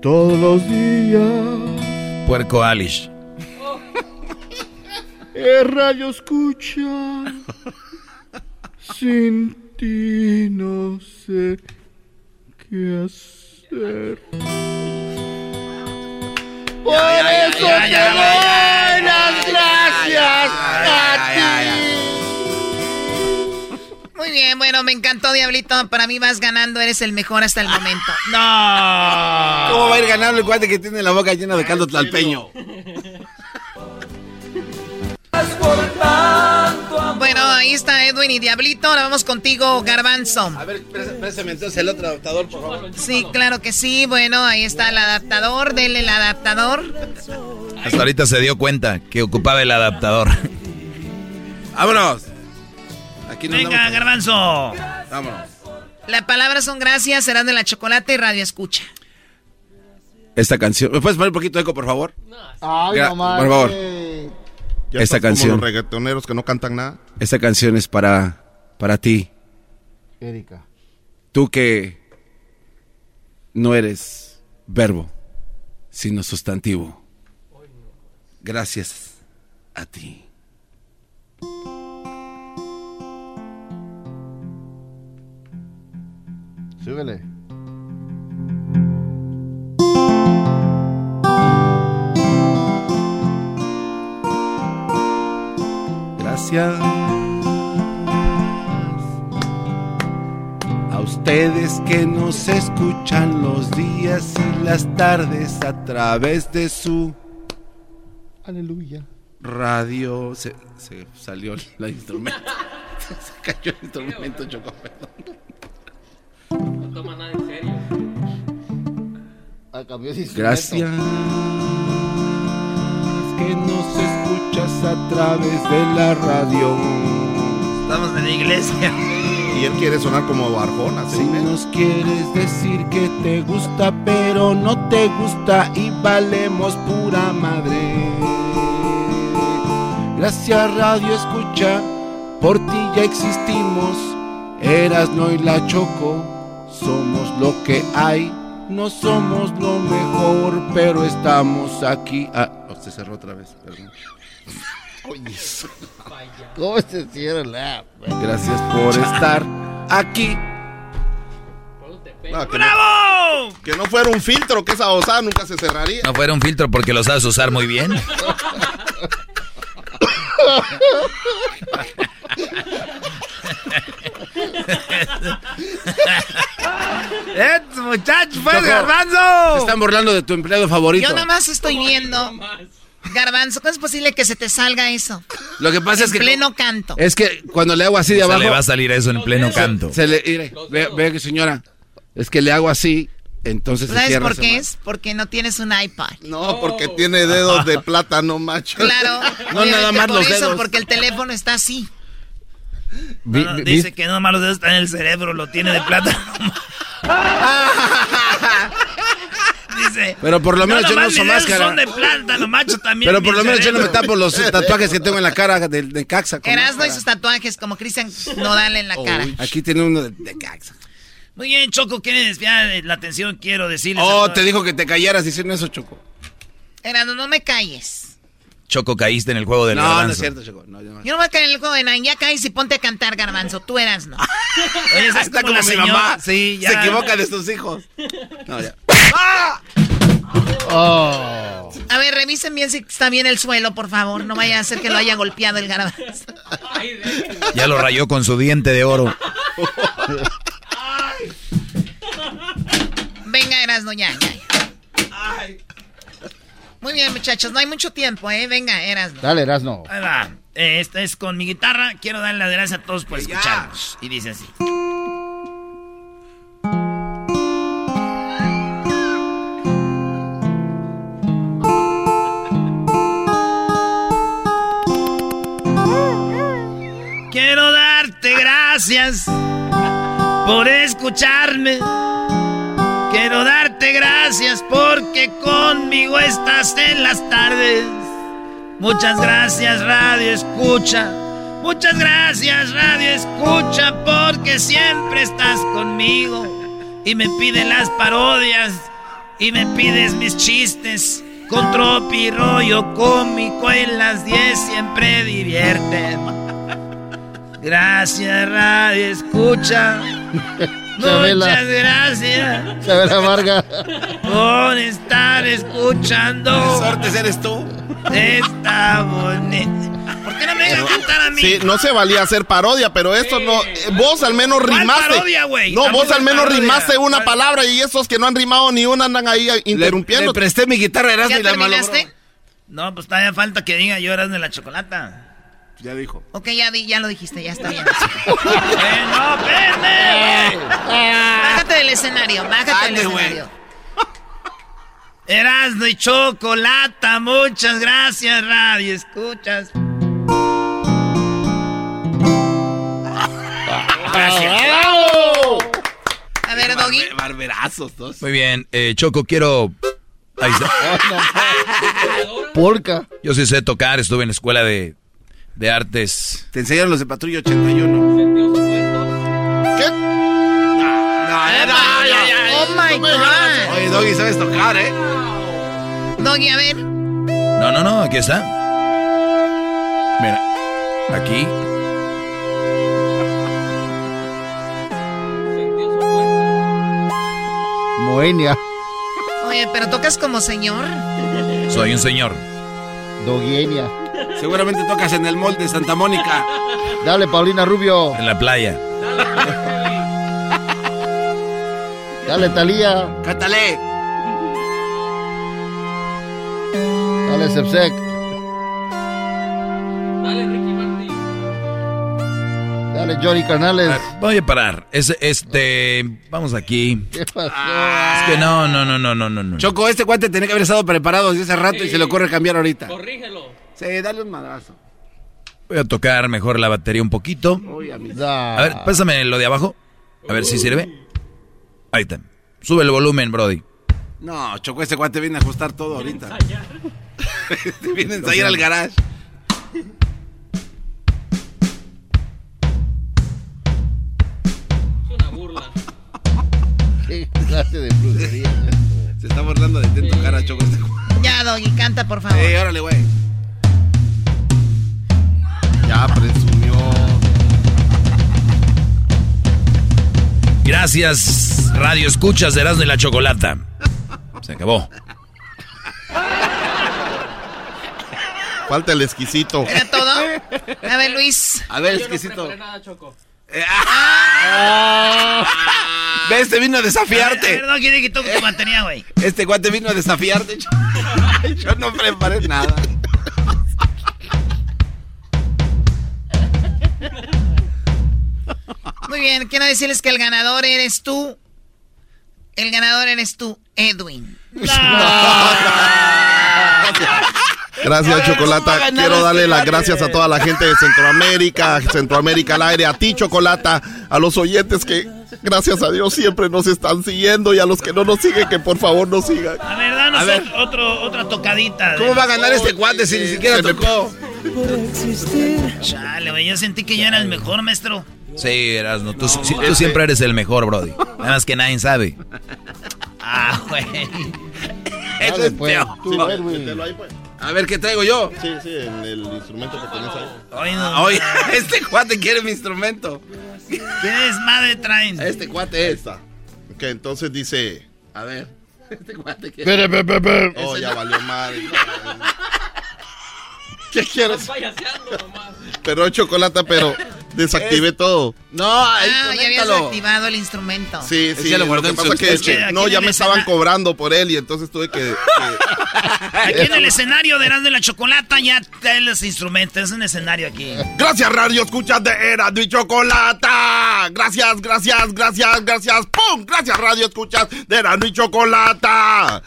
Speaker 21: todos los días.
Speaker 4: Puerco Alish.
Speaker 21: El radio escucha. Sin ti no sé qué hacer. Por eso te doy las gracias a ti.
Speaker 10: Muy bien, bueno, me encantó, Diablito. Para mí vas ganando, eres el mejor hasta el momento.
Speaker 3: No.
Speaker 2: ¿Cómo va a ir ganando el cuate que tiene la boca llena de caldo tlalpeño?
Speaker 10: Bueno, ahí está Edwin y Diablito. Ahora vamos contigo, Garbanzo.
Speaker 2: A ver, prés- préstame entonces el otro adaptador, por favor.
Speaker 10: Sí, claro que sí. Bueno, ahí está el adaptador. Denle el adaptador.
Speaker 4: Hasta ahorita se dio cuenta que ocupaba el adaptador.
Speaker 2: ¡Vámonos! Aquí nos
Speaker 3: Venga, garbanzo.
Speaker 2: Vámonos.
Speaker 10: Las palabras son gracias, serán de la chocolate y radio escucha.
Speaker 2: Esta canción. ¿Me puedes poner un poquito de eco, por favor?
Speaker 21: Ay,
Speaker 2: Gra-
Speaker 21: no
Speaker 2: por favor.
Speaker 21: Ya
Speaker 2: Esta
Speaker 21: estás
Speaker 2: canción.
Speaker 21: Como los reggaetoneros que no cantan nada.
Speaker 2: Esta canción es para, para ti.
Speaker 21: Erika.
Speaker 2: Tú que no eres verbo, sino sustantivo. Gracias a ti.
Speaker 21: Súbele.
Speaker 2: Gracias a ustedes que nos escuchan los días y las tardes a través de su
Speaker 21: Aleluya.
Speaker 2: radio. Se, se salió el instrumento. se cayó el instrumento, Choco. perdón.
Speaker 24: Toma nada en serio.
Speaker 21: Ah, cambió de.
Speaker 2: Gracias que nos escuchas a través de la radio.
Speaker 3: Estamos en la iglesia.
Speaker 21: Y él quiere sonar como Arjona,
Speaker 2: Si nos quieres decir que te gusta, pero no te gusta y valemos pura madre. Gracias Radio Escucha, por ti ya existimos. Eras no y la Choco, somos lo que hay. No somos lo mejor, pero estamos aquí. Ah, oh, se cerró otra vez, perdón.
Speaker 21: Oye, ¿cómo se cierra la app?
Speaker 2: Gracias por estar aquí.
Speaker 21: No, que
Speaker 3: ¡Bravo!
Speaker 21: No, que no fuera un filtro, que esa osada nunca se cerraría.
Speaker 4: No fuera un filtro porque lo sabes usar muy bien.
Speaker 3: ¡Eh, muchacho, pues,
Speaker 2: Choco,
Speaker 3: garbanzo!
Speaker 2: Se están burlando de tu empleado favorito.
Speaker 10: Yo nada más estoy viendo. Garbanzo, ¿cómo es posible que se te salga eso?
Speaker 2: Lo que pasa
Speaker 10: En
Speaker 2: es que.
Speaker 10: pleno canto.
Speaker 2: Es que cuando le hago así de
Speaker 4: O sea,
Speaker 2: abajo.
Speaker 4: le va a salir eso en pleno canto.
Speaker 2: Se le, mire, ve, ve que señora, es que le hago así, entonces
Speaker 10: ¿Sabes por qué es? Porque no tienes un iPad.
Speaker 21: No, porque tiene dedos de plátano, macho.
Speaker 10: Claro.
Speaker 2: No, nada más
Speaker 10: por
Speaker 2: los
Speaker 10: eso,
Speaker 2: dedos.
Speaker 10: porque el teléfono está así.
Speaker 3: No, no, dice que no malos dedos está en el cerebro, lo tiene de plata. dice.
Speaker 2: Pero por lo menos yo no uso máscara.
Speaker 3: son de plátano, macho, también.
Speaker 2: Pero por lo menos yo no me tapo los tatuajes que tengo en la cara de, de Caxa.
Speaker 10: Erasmo y sus tatuajes como Cristian Nodal en la cara.
Speaker 2: Aquí tiene uno de, de Caxa.
Speaker 3: Muy bien, Choco, ¿quiere desviar la atención? Quiero decirles.
Speaker 2: Oh, te dijo que te callaras diciendo eso, Choco.
Speaker 10: Erasmo, no me calles.
Speaker 4: Choco, caíste en el juego del
Speaker 2: No, no
Speaker 4: garbanzo.
Speaker 2: es cierto, Choco. No, yo no.
Speaker 10: Yo no voy a caer en el juego de Nine. Ya caes y ponte a cantar, Garbanzo. Tú eras, ¿no?
Speaker 3: Oye, es
Speaker 2: Está
Speaker 3: como
Speaker 2: mi mamá.
Speaker 3: Sí, ya.
Speaker 2: Se equivoca de sus hijos. No, ya.
Speaker 23: Oh.
Speaker 10: A ver, revisen bien si está bien el suelo, por favor. No vaya a ser que lo haya golpeado el Garbanzo.
Speaker 4: Ya lo rayó con su diente de oro.
Speaker 10: Venga, Erasmo, ya, ya. Muy bien, muchachos. No hay mucho tiempo, ¿eh? Venga, Erasmo.
Speaker 23: Dale, Erasno.
Speaker 3: Ahí va. Eh, Esta es con mi guitarra. Quiero darle las gracias a todos por escucharnos. Y dice así. Quiero darte gracias por escucharme. Quiero darte gracias porque conmigo estás en las tardes. Muchas gracias, Radio Escucha. Muchas gracias, Radio Escucha, porque siempre estás conmigo. Y me piden las parodias. Y me pides mis chistes. Con tropi rollo cómico en las 10 siempre divierten. Gracias, Radio Escucha.
Speaker 23: Chabela.
Speaker 3: Muchas gracias
Speaker 23: Chabela Varga.
Speaker 3: por estar escuchando.
Speaker 2: Sortes eres tú.
Speaker 3: Está bonito. ¿Por qué no me dejan cantar a mí?
Speaker 21: Sí, no se valía hacer parodia, pero esto no. eh, Vos al menos
Speaker 3: ¿Cuál
Speaker 21: rimaste.
Speaker 3: parodia, güey?
Speaker 21: No, vos al menos
Speaker 3: parodia.
Speaker 21: rimaste una
Speaker 3: ¿Cuál?
Speaker 21: palabra y esos que no han rimado ni una andan ahí
Speaker 2: Le,
Speaker 21: interrumpiendo.
Speaker 2: le presté mi guitarra Erasmo
Speaker 10: ¿Ya
Speaker 2: y la malogró.
Speaker 10: terminaste?
Speaker 3: No, pues todavía falta que diga yo eras de la chocolata.
Speaker 21: Ya dijo.
Speaker 10: Ok, ya, di- ya lo dijiste, ya está bien.
Speaker 3: ¡Eh, no!
Speaker 10: Bájate del escenario, bájate del escenario.
Speaker 3: Erasno y chocolata, muchas gracias, radio. Escuchas.
Speaker 10: A ver, Doggy.
Speaker 2: Barbe- Barberazos, dos.
Speaker 4: Muy bien, eh, Choco, quiero... Ahí está.
Speaker 23: Polka.
Speaker 4: Yo sí sé tocar, estuve en la escuela de, de artes.
Speaker 2: Te enseñaron los de Patrulla 81.
Speaker 21: ¿Qué?
Speaker 2: No, no.
Speaker 10: Oh my God.
Speaker 2: Oye, Doggy, sabes tocar, ¿eh?
Speaker 10: Doggy, a ver.
Speaker 4: No, no, no, aquí está. Mira, aquí.
Speaker 23: Moenia.
Speaker 10: Oye, pero tocas como señor.
Speaker 4: Soy un señor.
Speaker 23: Doguienia.
Speaker 2: Seguramente tocas en el mall de Santa Mónica.
Speaker 23: Dale, Paulina Rubio.
Speaker 4: En la playa.
Speaker 23: Dale, Talía.
Speaker 2: Cátale.
Speaker 23: Dale, Sepsec.
Speaker 24: Dale, Ricky Martin.
Speaker 23: Dale, Johnny Canales.
Speaker 4: Voy a parar. Es, este, vamos aquí.
Speaker 23: ¿Qué pasó?
Speaker 4: Es que no, no, no, no, no, no. no.
Speaker 2: Choco, este cuate tenía que haber estado preparado desde hace rato y se le ocurre cambiar ahorita.
Speaker 24: Corrígelo.
Speaker 2: Sí, dale un madrazo.
Speaker 4: Voy a tocar mejor la batería un poquito.
Speaker 2: Uy, a mí.
Speaker 23: Da.
Speaker 4: A ver, pásame lo de abajo. A ver si sirve. Ahí está. Sube el volumen, Brody.
Speaker 2: No, Choco, este cuate viene a ajustar todo ahorita. viene a ensayar al garage.
Speaker 24: Es una burla.
Speaker 23: ¿Qué clase de brujería?
Speaker 2: Se está burlando de ti tocar a Choco este cuate.
Speaker 10: Ya, Doggy, canta, por favor.
Speaker 2: Sí, órale, güey.
Speaker 21: Ya presumió.
Speaker 4: Gracias, Radio Escuchas de Erasmo y la Chocolata. Se acabó.
Speaker 21: Falta el exquisito.
Speaker 10: ¿Era todo? A ver, Luis.
Speaker 2: A ver, exquisito. Ah. Ve, este vino a desafiarte.
Speaker 3: A ver, no quiere que toque tu batería, güey.
Speaker 2: Este guante vino a desafiarte. Yo no preparé nada.
Speaker 10: Muy bien, quiero decirles que el ganador eres tú. El ganador eres tú, Edwin.
Speaker 21: Gracias, Chocolata. Quiero darle las gracias a toda la gente de Centroamérica, Centroamérica al aire, a ti, Chocolata, a los oyentes que, gracias a Dios, siempre nos están siguiendo y a los que no nos siguen, que por favor nos sigan.
Speaker 3: A ver, danos
Speaker 21: A ver.
Speaker 3: ot- otro, otra tocadita.
Speaker 2: ¿Cómo va a ganar este guante si ni siquiera
Speaker 21: Se me-
Speaker 2: tocó?
Speaker 3: Chale, güey, yo sentí que yo era el mejor, maestro.
Speaker 4: Sí, Erasmo, tú, sí, tú siempre eres el mejor, Brody. Nada más que nadie sabe.
Speaker 3: Ah, güey.
Speaker 21: Dale, pues,
Speaker 2: peor.
Speaker 21: pues.
Speaker 2: A ver, ¿qué traigo yo?
Speaker 21: Sí, sí, en el instrumento que tienes ahí.
Speaker 3: Oye, no,
Speaker 2: Ah, Oye, este cuate quiere mi instrumento.
Speaker 3: ¿Qué desmadre traen?
Speaker 2: Este cuate es.
Speaker 21: Ok, entonces dice.
Speaker 2: A ver. Este cuate quiere.
Speaker 21: Oh, ya
Speaker 2: no.
Speaker 21: valió madre. ¿Qué quieres? Pero chocolate, pero desactivé todo.
Speaker 2: No,
Speaker 10: Ah, ya habías activado el instrumento.
Speaker 21: Sí, sí,
Speaker 2: lo
Speaker 21: lo, que pasa es que,
Speaker 2: es que
Speaker 21: no, ya me estaban
Speaker 3: escena-
Speaker 21: cobrando por él y entonces tuve que... que-
Speaker 3: Aquí en el escenario de Erasmo de la Chocolata ya traen los instrumentos. Es un escenario aquí.
Speaker 21: Gracias, Radio Escuchas de Erasmo y Chocolata. Gracias, gracias, gracias, gracias. ¡Pum! Gracias, Radio Escuchas de Erasmo y Chocolata.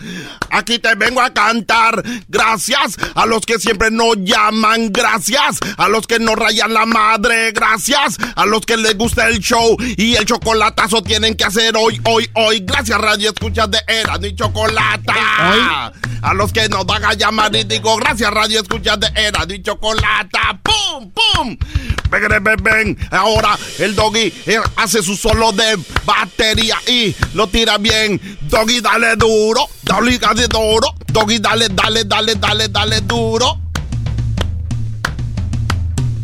Speaker 21: Aquí te vengo a cantar. Gracias a los que siempre nos llaman. Gracias a los que nos rayan la madre. Gracias a los que les gusta el show y el chocolatazo tienen que hacer hoy, hoy, hoy. Gracias, Radio Escuchas de Erasmo y Chocolata. A los que nos van a llamar y digo gracias, Radio Escuchas de Erasmo y Chocolata. ¡Pum, pum! Ven, ven, ven. Ahora el doggy eh, hace su solo de batería y lo tira bien. Doggy, dale duro. Doggy, dale duro. Doggy, dale, dale, dale, dale, dale duro.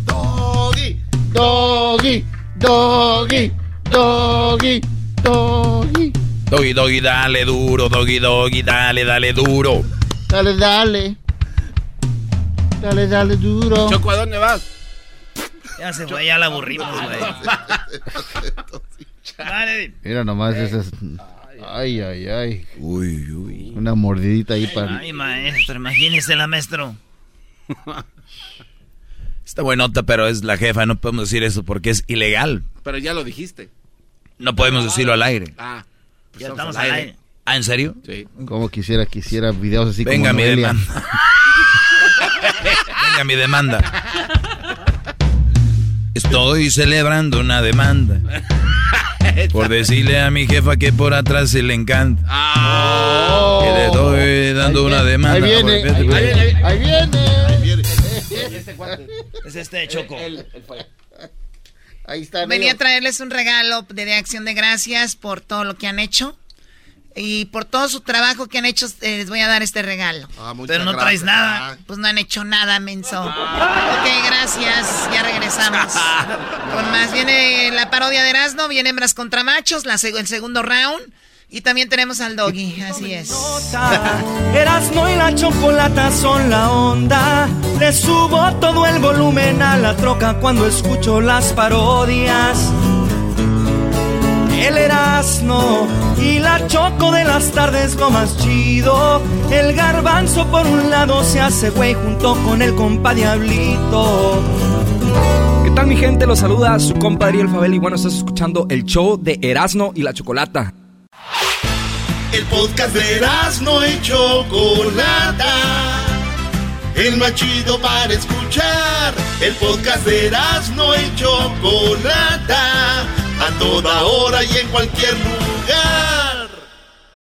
Speaker 21: Doggy, doggy, doggy, doggy, doggy.
Speaker 4: Doggy, doggy, dale duro, doggy, doggy, dale, dale duro.
Speaker 23: Dale, dale. Dale, dale duro.
Speaker 2: Choco, ¿a dónde vas?
Speaker 3: Ya se fue, ya la aburrimos, güey. Vale.
Speaker 23: Mira nomás esas. Ay, ay, ay. Uy, uy. Una mordidita ahí para.
Speaker 3: Ay, maestro, imagínese la maestro.
Speaker 4: Está buenota, pero es la jefa, no podemos decir eso porque es ilegal.
Speaker 2: Pero ya lo dijiste.
Speaker 4: No podemos decirlo al aire.
Speaker 2: Ah, pues
Speaker 3: Ya estamos al aire.
Speaker 4: ¿Ah, en serio?
Speaker 2: Sí.
Speaker 23: Como quisiera, quisiera videos así
Speaker 4: Venga
Speaker 23: como
Speaker 4: mi
Speaker 23: Noelia.
Speaker 4: demanda. Venga mi demanda. Estoy celebrando una demanda. Por decirle a mi jefa que por atrás se le encanta. Que le estoy dando una demanda.
Speaker 23: Ahí viene,
Speaker 4: por-
Speaker 23: ahí viene, ahí viene.
Speaker 3: Es este Choco.
Speaker 23: Ahí está.
Speaker 10: Venía a traerles un regalo de, de acción de gracias por todo lo que han hecho. Y por todo su trabajo que han hecho, eh, les voy a dar este regalo.
Speaker 21: Ah,
Speaker 3: Pero no traes
Speaker 21: gracias.
Speaker 3: nada.
Speaker 10: Pues no han hecho nada, menso. Ok, gracias. Ya regresamos. Con más viene la parodia de Erasmo, viene hembras contra machos, la seg- el segundo round. Y también tenemos al doggy, así es.
Speaker 20: Erasmo y la chocolata son la onda. Le subo todo el volumen a la troca cuando escucho las parodias. El Erasmo y la choco de las tardes lo más chido. El garbanzo por un lado se hace güey junto con el compa Diablito.
Speaker 22: ¿Qué tal mi gente? Los saluda su compadre El Fabel y bueno, estás escuchando el show de Erasmo y la Chocolata.
Speaker 16: El podcast de Erasmo y Chocolata. El más chido para escuchar. El podcast de Erasmo y Chocolata. A toda hora y en cualquier lugar.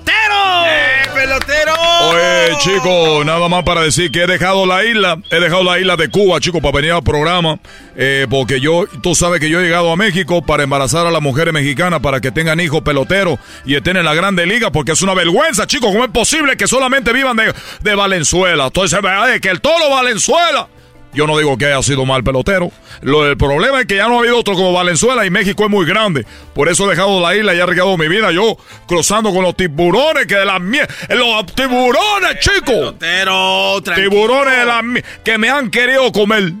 Speaker 3: Pelotero!
Speaker 2: ¡Eh, pelotero!
Speaker 9: Oye, chico, nada más para decir que he dejado la isla, he dejado la isla de Cuba, chico, para venir al programa, eh, porque yo, tú sabes que yo he llegado a México para embarazar a las mujeres mexicanas para que tengan hijos peloteros y estén en la Grande Liga, porque es una vergüenza, chico, ¿cómo es posible que solamente vivan de, de Valenzuela? Entonces, ¿verdad? que el toro Valenzuela. Yo no digo que haya sido mal pelotero. Lo, el problema es que ya no ha habido otro como Valenzuela y México es muy grande. Por eso he dejado la isla y he arriesgado mi vida. Yo cruzando con los tiburones que de las mierda. Los tiburones, chicos.
Speaker 2: Pelotero,
Speaker 9: Tiburones de las que me han querido comer.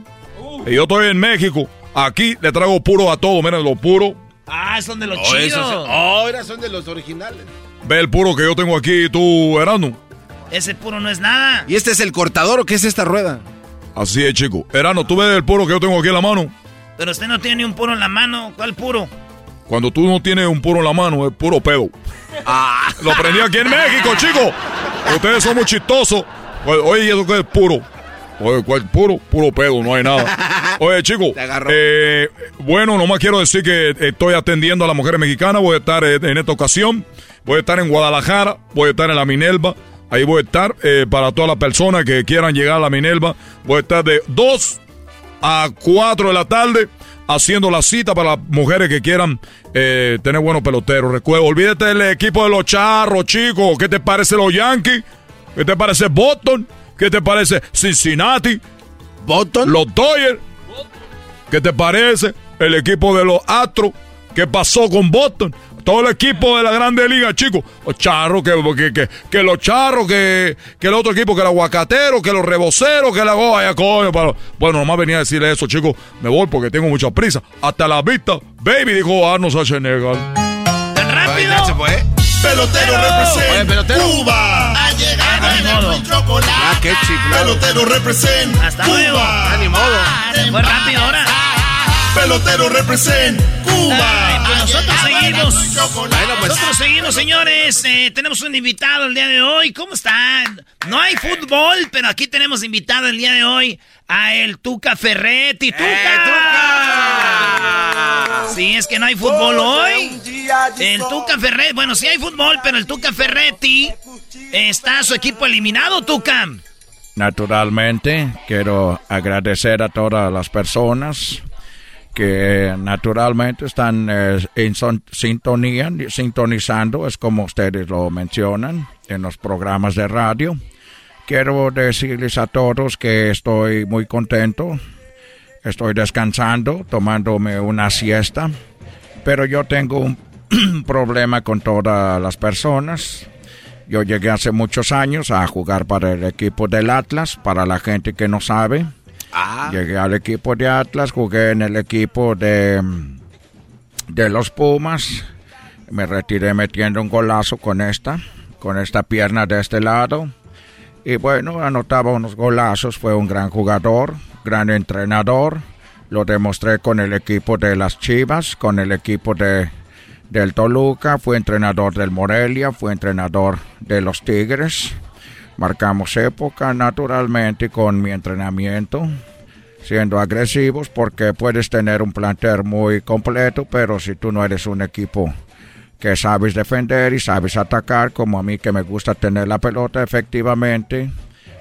Speaker 9: Y yo estoy en México. Aquí le traigo puro a todo. Miren, los puros.
Speaker 3: Ah, son de los
Speaker 2: Oh,
Speaker 3: chidos.
Speaker 2: esos- oh, ahora son de los originales.
Speaker 9: Ve el puro que yo tengo aquí, tú, Erano.
Speaker 3: Ese puro no es nada.
Speaker 2: ¿Y este es el cortador o qué es esta rueda?
Speaker 9: Así es, chico. Erano, tú ves el puro que yo tengo aquí en la mano.
Speaker 3: Pero usted no tiene ni un puro en la mano. ¿Cuál puro?
Speaker 9: Cuando tú no tienes un puro en la mano, es puro pedo.
Speaker 2: Ah.
Speaker 9: Lo aprendí aquí en México, chicos. Ustedes son muy chistosos. Oye, Oye, ¿y eso qué es puro? Oye, ¿cuál puro? Puro pedo, no hay nada. Oye, chicos. eh, bueno, nomás quiero decir que estoy atendiendo a las mujeres mexicanas. Voy a estar eh, en esta ocasión. Voy a estar en Guadalajara. Voy a estar en la Minerva. Ahí voy a estar eh, para todas las personas que quieran llegar a la Minerva. Voy a estar de 2 a 4 de la tarde haciendo la cita para las mujeres que quieran eh, tener buenos peloteros. Recuerda, olvídate del equipo de los charros, chicos. ¿Qué te parece los Yankees? ¿Qué te parece Boston? ¿Qué te parece Cincinnati?
Speaker 2: ¿Boston?
Speaker 9: Los Dodgers. ¿Qué te parece el equipo de los Astros? ¿Qué pasó con Boston? Todo el equipo de la Grande Liga, chicos. Los charros, que, que, que, que los charros, que, que el otro equipo, que el aguacatero, que los reboceros, que la goya, coño. para- Bueno, nomás venía a decirle eso, chicos. Me voy porque tengo mucha prisa. Hasta la vista, baby, dijo Arnold Schwarzenegger.
Speaker 3: ¿Tan rápido?
Speaker 16: Pelotero
Speaker 2: Oye,
Speaker 16: represent
Speaker 2: pelotero.
Speaker 16: Cuba. Ha llegado el chocolate.
Speaker 2: Ah, qué chiflado.
Speaker 16: Pelotero represent
Speaker 3: Hasta luego.
Speaker 16: Cuba.
Speaker 2: Ah, ni modo.
Speaker 3: Fue rápido ahora.
Speaker 16: Pelotero represent Cuba.
Speaker 3: Ay, pues nosotros seguimos.
Speaker 16: y chocolate.
Speaker 3: Nosotros seguimos, señores. Eh, tenemos un invitado el día de hoy. ¿Cómo están? No hay fútbol, pero aquí tenemos invitado el día de hoy a el Tuca Ferretti. ¡Tuca! Sí, es que no hay fútbol hoy. El Tuca Ferretti, bueno, sí hay fútbol, pero el Tuca Ferretti está su equipo eliminado, Tuca.
Speaker 25: Naturalmente, quiero agradecer a todas las personas que naturalmente están eh, en sintonía, sintonizando, es como ustedes lo mencionan en los programas de radio. Quiero decirles a todos que estoy muy contento, estoy descansando, tomándome una siesta, pero yo tengo un problema con todas las personas. Yo llegué hace muchos años a jugar para el equipo del Atlas, para la gente que no sabe. Llegué al equipo de Atlas, jugué en el equipo de, de los Pumas. Me retiré metiendo un golazo con esta, con esta pierna de este lado. Y bueno, anotaba unos golazos, fue un gran jugador, gran entrenador. Lo demostré con el equipo de las Chivas, con el equipo de, del Toluca, fue entrenador del Morelia, fue entrenador de los Tigres. Marcamos época naturalmente con mi entrenamiento, siendo agresivos porque puedes tener un plantel muy completo, pero si tú no eres un equipo que sabes defender y sabes atacar, como a mí que me gusta tener la pelota efectivamente,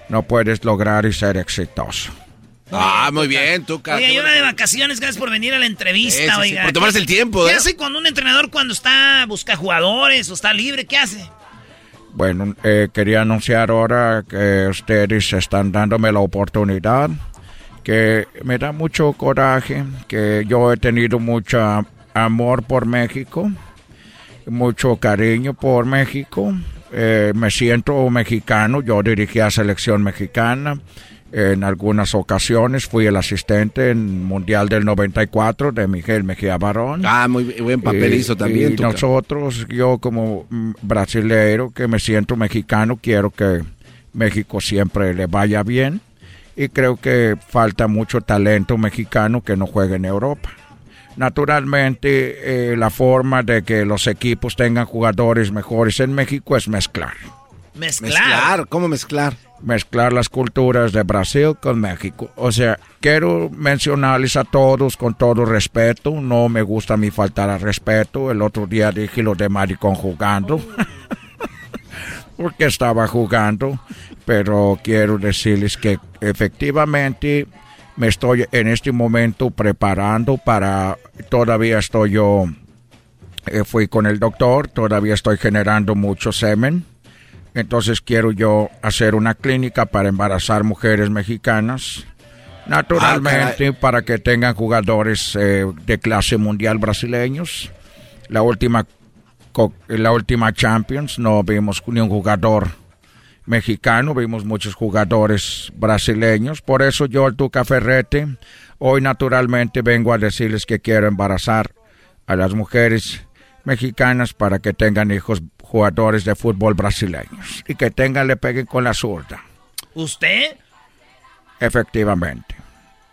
Speaker 25: no puedes lograr y ser exitoso.
Speaker 2: Ah, muy bien, tú,
Speaker 3: Oiga, yo una de vacaciones, gracias por venir a la entrevista,
Speaker 2: Sí, sí, sí,
Speaker 3: oiga.
Speaker 2: por tomarse el tiempo,
Speaker 3: ¿Qué
Speaker 2: ¿eh?
Speaker 3: hace cuando un entrenador cuando está busca jugadores o está libre? ¿Qué hace?
Speaker 25: Bueno, eh, quería anunciar ahora que ustedes están dándome la oportunidad, que me da mucho coraje, que yo he tenido mucho amor por México, mucho cariño por México. Eh, me siento mexicano, yo dirigí a selección mexicana. En algunas ocasiones fui el asistente en Mundial del 94 de Miguel Mejía Barón.
Speaker 2: Ah, muy buen papel
Speaker 25: Y-
Speaker 2: hizo también.
Speaker 25: y nosotros, yo como brasileiro que me siento mexicano, quiero que México siempre le vaya bien. Y creo que falta mucho talento mexicano que no juegue en Europa. Naturalmente, eh, la forma de que los equipos tengan jugadores mejores en México es mezclar.
Speaker 3: Mezclar.
Speaker 2: ¿cómo mezclar?
Speaker 25: Mezclar las culturas de Brasil con México. O sea, quiero mencionarles a todos con todo respeto. No me gusta mí faltar al respeto. El otro día dije lo de maricón jugando. Porque estaba jugando. Pero quiero decirles que efectivamente me estoy en este momento preparando para... Todavía estoy yo... eh, fui con el doctor. Todavía estoy generando mucho semen. Entonces quiero yo hacer una clínica para embarazar mujeres mexicanas. Naturalmente, para que tengan jugadores eh, de clase mundial brasileños. La última, la última Champions no vimos ni un jugador mexicano, vimos muchos jugadores brasileños. Por eso yo, el Tuca Ferrete, hoy naturalmente vengo a decirles que quiero embarazar a las mujeres mexicanas para que tengan hijos jugadores de fútbol brasileños y que tengan, le peguen con la zurda,
Speaker 3: ¿Usted?
Speaker 25: efectivamente.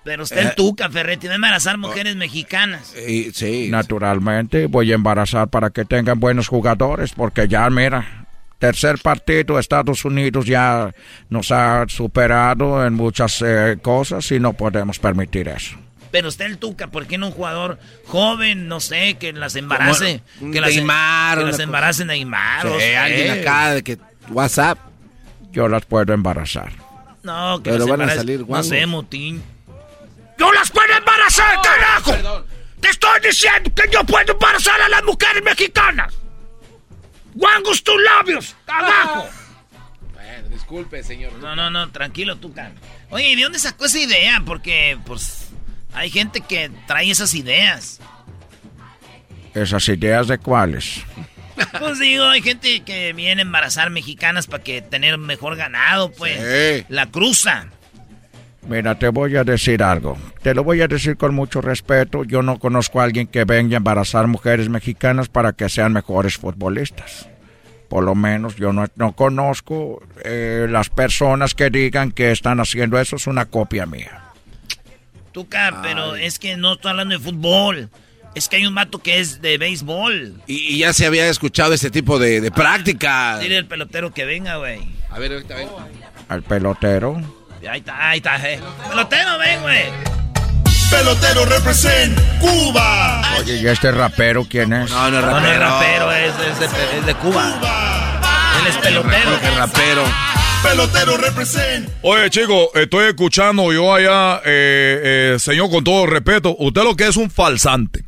Speaker 3: Pero usted el Tuca, Ferretti, va a embarazar mujeres mexicanas.
Speaker 2: sí.
Speaker 25: Naturalmente voy a embarazar para que tengan buenos jugadores, porque ya, mira, tercer partido, Estados Unidos ya nos ha superado en muchas eh, cosas y no podemos permitir eso.
Speaker 3: Pero usted el Tuca, ¿por qué no un jugador joven, no sé, que las embarace?
Speaker 2: Como
Speaker 3: que las,
Speaker 2: Neymar,
Speaker 3: que las embarace Neymar.
Speaker 2: Sí,
Speaker 3: o sea,
Speaker 2: alguien acá de que WhatsApp.
Speaker 25: Yo las puedo embarazar.
Speaker 3: No, que
Speaker 2: Pero
Speaker 3: las
Speaker 2: van a salir
Speaker 3: No
Speaker 2: guangos.
Speaker 3: sé, Motín.
Speaker 6: ¡Yo las puedo embarazar, carajo! Te estoy diciendo que yo puedo embarazar a las mujeres mexicanas. ¡Guangos tus labios! ¡Abajo!
Speaker 2: Bueno, disculpe, señor.
Speaker 3: No, no, no, tranquilo, Tuca. Oye, ¿y de dónde sacó esa idea? Porque, pues, hay gente que trae esas ideas.
Speaker 25: ¿Esas ideas de cuáles?
Speaker 3: Pues digo, hay gente que viene a embarazar mexicanas para que tener mejor ganado, pues. La cruza.
Speaker 25: Mira, te voy a decir algo. Te lo voy a decir con mucho respeto. Yo no conozco a alguien que venga a embarazar mujeres mexicanas para que sean mejores futbolistas. Por lo menos yo no, no conozco eh, las personas que digan que están haciendo eso. Es una copia mía.
Speaker 3: Tuca, pero es que no estoy hablando de fútbol. Es que hay un vato que es de béisbol.
Speaker 2: Y, y ya se había escuchado ese tipo de, de práctica.
Speaker 3: Dile al pelotero que venga, güey.
Speaker 2: A ver, ahorita ven.
Speaker 25: Al pelotero.
Speaker 3: Ahí está, ahí está, eh. Pelotero, ven, güey.
Speaker 6: Pelotero represent Cuba.
Speaker 25: Oye, ¿y este rapero quién es?
Speaker 2: No, no es
Speaker 3: No, no es
Speaker 2: rapero.
Speaker 3: rapero, es, es de, es de Cuba. Él es pelotero.
Speaker 2: Es rapero.
Speaker 6: Pelotero represent.
Speaker 9: Oye, chicos, estoy escuchando yo allá, eh, eh, señor, con todo respeto, usted lo que es un falsante.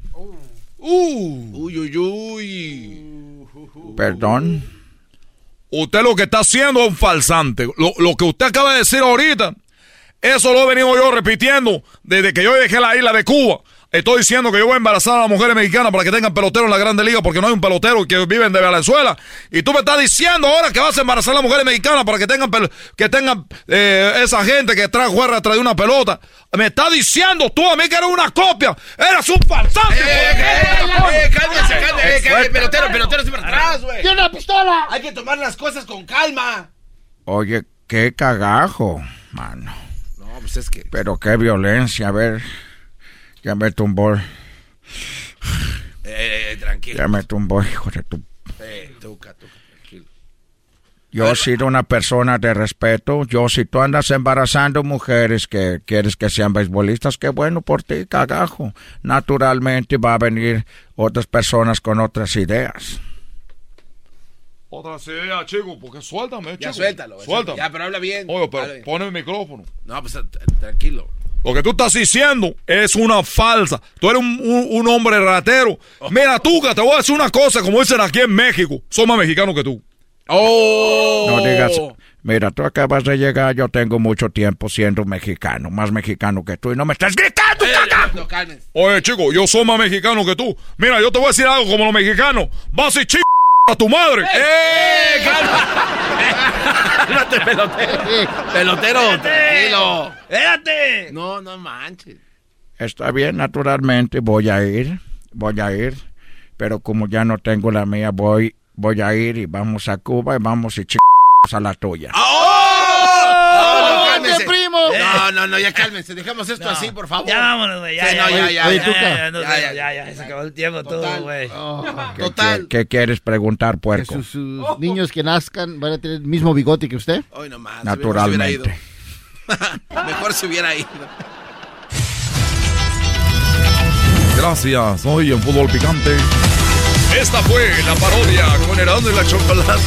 Speaker 2: Uh. Uy, uy, uy.
Speaker 25: Perdón.
Speaker 9: Usted lo que está haciendo es un falsante. Lo, lo que usted acaba de decir ahorita, eso lo he venido yo repitiendo desde que yo dejé la isla de Cuba. Estoy diciendo que yo voy a embarazar a las mujeres mexicanas para que tengan pelotero en la Grande Liga porque no hay un pelotero que viven de Venezuela. Y tú me estás diciendo ahora que vas a embarazar a las mujeres mexicanas para que tengan que tengan eh, esa gente que trae juega atrás de una pelota. Me estás diciendo tú a mí que eres una copia. Eres un falsante.
Speaker 2: Eh, cálmese, cálmese, cálmese, pelotero, pelotero, siempre atrás, güey.
Speaker 6: ¡Tiene una pistola!
Speaker 2: Hay que tomar las cosas con calma.
Speaker 25: Oye, qué cagajo, mano.
Speaker 2: No, pues es que.
Speaker 25: Pero qué violencia, a ver. Ya me tumbó.
Speaker 2: Eh, eh, tranquilo.
Speaker 25: Ya me tumbó, hijo de tu.
Speaker 2: Eh, tuca, tuca, tranquilo.
Speaker 25: Yo he sido una persona de respeto. Yo, si tú andas embarazando mujeres que quieres que sean beisbolistas, qué bueno por ti, cagajo. Naturalmente va a venir otras personas con otras ideas.
Speaker 9: Otra idea, chico, porque suéltame,
Speaker 2: Ya
Speaker 9: chico.
Speaker 2: suéltalo.
Speaker 9: Suéltame.
Speaker 2: Ya, pero habla bien.
Speaker 9: Oye, pero
Speaker 2: Habla bien.
Speaker 9: pon el micrófono.
Speaker 2: No, pues t- tranquilo.
Speaker 9: Lo que tú estás diciendo es una falsa. Tú eres un, un- un hombre ratero. Mira, tú, que te voy a decir una cosa, como dicen aquí en México. Soy más mexicano que tú.
Speaker 2: ¡Oh!
Speaker 25: No digas, mira, tú acabas de llegar, yo tengo mucho tiempo siendo mexicano, más mexicano que tú, y no me estás gritando, caca.
Speaker 2: No, cálmense.
Speaker 9: Oye, chico, yo soy más mexicano que tú. Mira, yo te voy a decir algo como los mexicanos. Vas y ch... a tu madre.
Speaker 2: ¡Eh! ¡Cálmate, pelotero! Pelotero, tranquilo.
Speaker 3: ¡Espérate!
Speaker 2: No, no manches.
Speaker 25: Está bien, naturalmente voy a ir, voy a ir, pero como ya no tengo la mía, voy, voy a ir y vamos a Cuba y vamos y ch... a la tuya.
Speaker 2: ¡Oh! No, no, cálmense.
Speaker 23: primo!
Speaker 2: No, no, no, ya cálmense. Dejemos esto
Speaker 3: No.
Speaker 2: así, por favor.
Speaker 3: Ya vámonos, güey. Ya,
Speaker 2: Sí,
Speaker 3: ya,
Speaker 2: no,
Speaker 3: ya,
Speaker 2: ya, ya,
Speaker 23: Oye,
Speaker 2: ya.
Speaker 3: Ya, ya, no,
Speaker 2: Ya,
Speaker 3: ya,
Speaker 2: ya,
Speaker 3: ya, ya, se acabó el tiempo
Speaker 2: Total.
Speaker 3: todo, güey.
Speaker 25: ¿Qué,
Speaker 2: Total.
Speaker 25: qué- qué quieres preguntar,
Speaker 23: Que
Speaker 25: puerco?
Speaker 23: sus, sus niños que nazcan van a tener el mismo bigote que usted.
Speaker 2: Hoy nomás.
Speaker 25: Naturalmente.
Speaker 2: Mejor se hubiera ido.
Speaker 9: Gracias, hoy en Fútbol Picante. Esta fue la parodia con Erasmo y la Chocolata.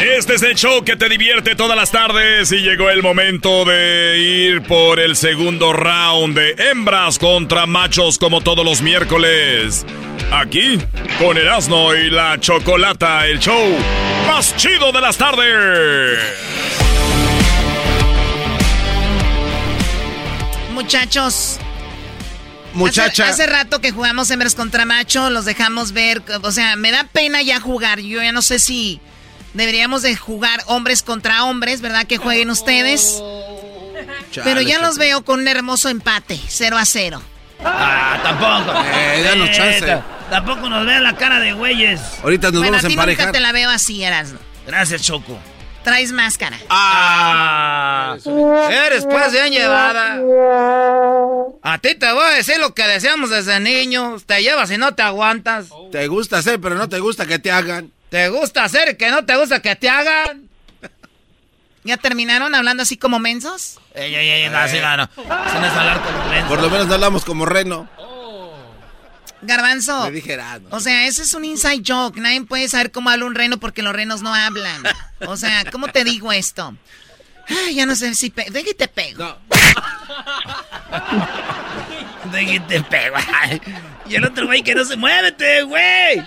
Speaker 9: Este es el show que te divierte todas las tardes y llegó el momento de ir por el segundo round de hembras contra machos como todos los miércoles. Aquí con Erasmo y la Chocolata, el show más chido de las tardes.
Speaker 10: Muchachos.
Speaker 2: Muchacha.
Speaker 10: Hace, hace rato que jugamos hembras contra machos, los dejamos ver. O sea, me da pena ya jugar. Yo ya no sé si deberíamos de jugar hombres contra hombres, ¿verdad? Que jueguen ustedes. Pero ya los veo con un hermoso empate, 0 a 0.
Speaker 3: Ah, tampoco.
Speaker 2: Eh, danos chance.
Speaker 3: ta- Tampoco nos vean la cara de güeyes.
Speaker 2: Ahorita nos
Speaker 10: bueno,
Speaker 2: vamos
Speaker 10: a
Speaker 2: a
Speaker 10: ti nunca
Speaker 2: emparejar.
Speaker 10: te la veo así, Erasmo.
Speaker 3: Gracias, Choco.
Speaker 10: Traes máscara.
Speaker 3: Ah, eres pues bien llevada. A ti te voy a decir lo que deseamos desde niños. Te llevas y no te aguantas.
Speaker 2: Te gusta hacer, pero no te gusta que te hagan.
Speaker 3: Te gusta hacer que no te gusta que te hagan.
Speaker 10: ¿Ya terminaron hablando así como mensos?
Speaker 3: Ey, ey, ey, no, así no, no. Así no es hablar como menso.
Speaker 2: Por lo menos no hablamos como reno.
Speaker 10: Garbanzo.
Speaker 2: Le dije Erasmo.
Speaker 10: O sea, ese es un inside joke. Nadie puede saber cómo habla un reno porque los renos no hablan. O sea, ¿cómo te digo esto? Ay, ya no sé si... Pe Deja y te pego.
Speaker 3: Deja y te pego. Y el otro güey que no se muévete, güey.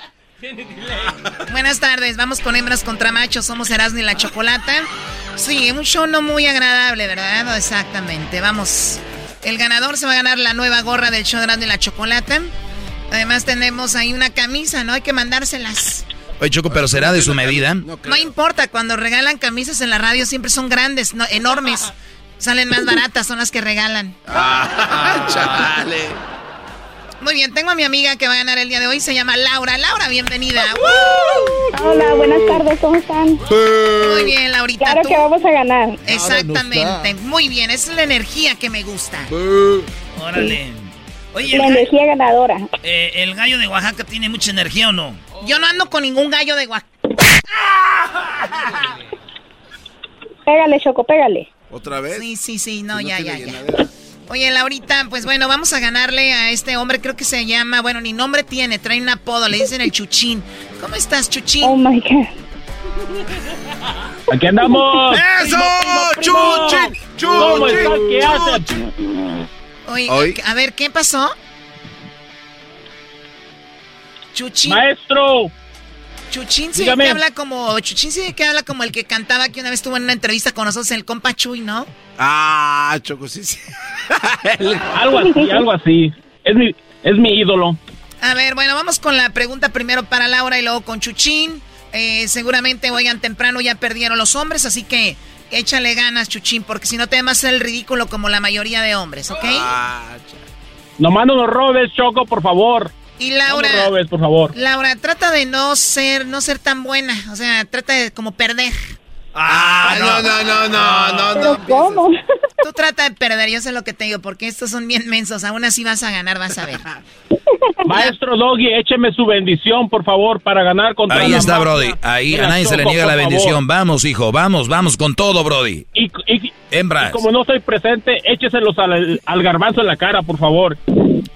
Speaker 10: Buenas tardes, vamos con hembras contra machos. Somos Erasmo y la Chocolata. Sí, un show no muy agradable, ¿verdad? Exactamente. Vamos. El ganador se va a ganar la nueva gorra del show de Erasmo y la Chocolata. Además tenemos ahí una camisa, ¿no? Hay que mandárselas.
Speaker 4: Oye, Choco, pero será de su medida.
Speaker 10: No importa, cuando regalan camisas en la radio siempre son grandes, no- enormes. Salen más baratas, son las que regalan.
Speaker 2: Ah, chale.
Speaker 10: Muy bien, tengo a mi amiga que va a ganar el día de hoy, se llama Laura. Laura, bienvenida.
Speaker 26: Hola, buenas tardes, ¿cómo están?
Speaker 10: Muy bien, Laurita.
Speaker 26: Claro
Speaker 10: ¿tú?
Speaker 26: que vamos a ganar.
Speaker 10: Exactamente, muy bien, esa es la energía que me gusta.
Speaker 3: Órale. Oye,
Speaker 26: La energía ganadora.
Speaker 3: eh, ¿el gallo de Oaxaca tiene mucha energía o no?
Speaker 10: Yo no ando con ningún gallo de guac.
Speaker 26: Pégale, Choco, pégale.
Speaker 2: ¿Otra vez?
Speaker 10: Sí, sí, sí, no,
Speaker 2: Si no
Speaker 10: ya, ya, ya. Oye, Laurita, pues bueno, vamos a ganarle a este hombre, creo que se llama, bueno, ni nombre tiene, trae un apodo, le dicen el Chuchín. ¿Cómo estás, Chuchín?
Speaker 26: Oh my God.
Speaker 27: Aquí andamos.
Speaker 2: ¡Eso!
Speaker 27: primo.
Speaker 2: ¡Chuchín!
Speaker 27: ¿Cómo
Speaker 2: ¡Chuchín!
Speaker 27: están? ¿Qué hacen?
Speaker 10: Oye,
Speaker 2: Hoy-
Speaker 10: a ver, ¿qué pasó? Chuchín.
Speaker 27: Maestro.
Speaker 10: Chuchín sí que habla como, Chuchín sí que habla como el que cantaba que una vez estuvo en una entrevista con nosotros, el compa Chuy, ¿no?
Speaker 2: Ah, Choco, sí, sí.
Speaker 27: Algo así, algo así. Es mi, es mi ídolo.
Speaker 10: A ver, bueno, vamos con la pregunta primero para Laura y luego con Chuchín. Eh, seguramente, oigan, temprano ya perdieron los hombres, así que échale ganas, Chuchín, porque si no te vas a hacer el ridículo como la mayoría de hombres, ¿ok?
Speaker 2: Ah,
Speaker 27: Nomás no nos robes, Choco, por favor.
Speaker 10: Y Laura.
Speaker 27: No me robes, por favor.
Speaker 10: Laura, trata de no ser, no ser tan buena. O sea, trata de como perder.
Speaker 2: Ah, no, no, no, no, no, no.
Speaker 26: ¿Cómo?
Speaker 10: Tú trata de perder, yo sé lo que te digo, porque estos son bien mensos. Aún así vas a ganar, vas a ver.
Speaker 27: Maestro Doggy, écheme su bendición, por favor, para ganar contra
Speaker 4: Ahí
Speaker 27: la
Speaker 4: está,
Speaker 27: mafia
Speaker 4: Brody. Ahí a nadie se le niega la
Speaker 27: por favor.
Speaker 4: bendición. Vamos, hijo, vamos, vamos con todo, Brody.
Speaker 27: Y, y-
Speaker 4: Hembras.
Speaker 27: y como no estoy presente, écheselos al, al garbanzo en la cara, por favor.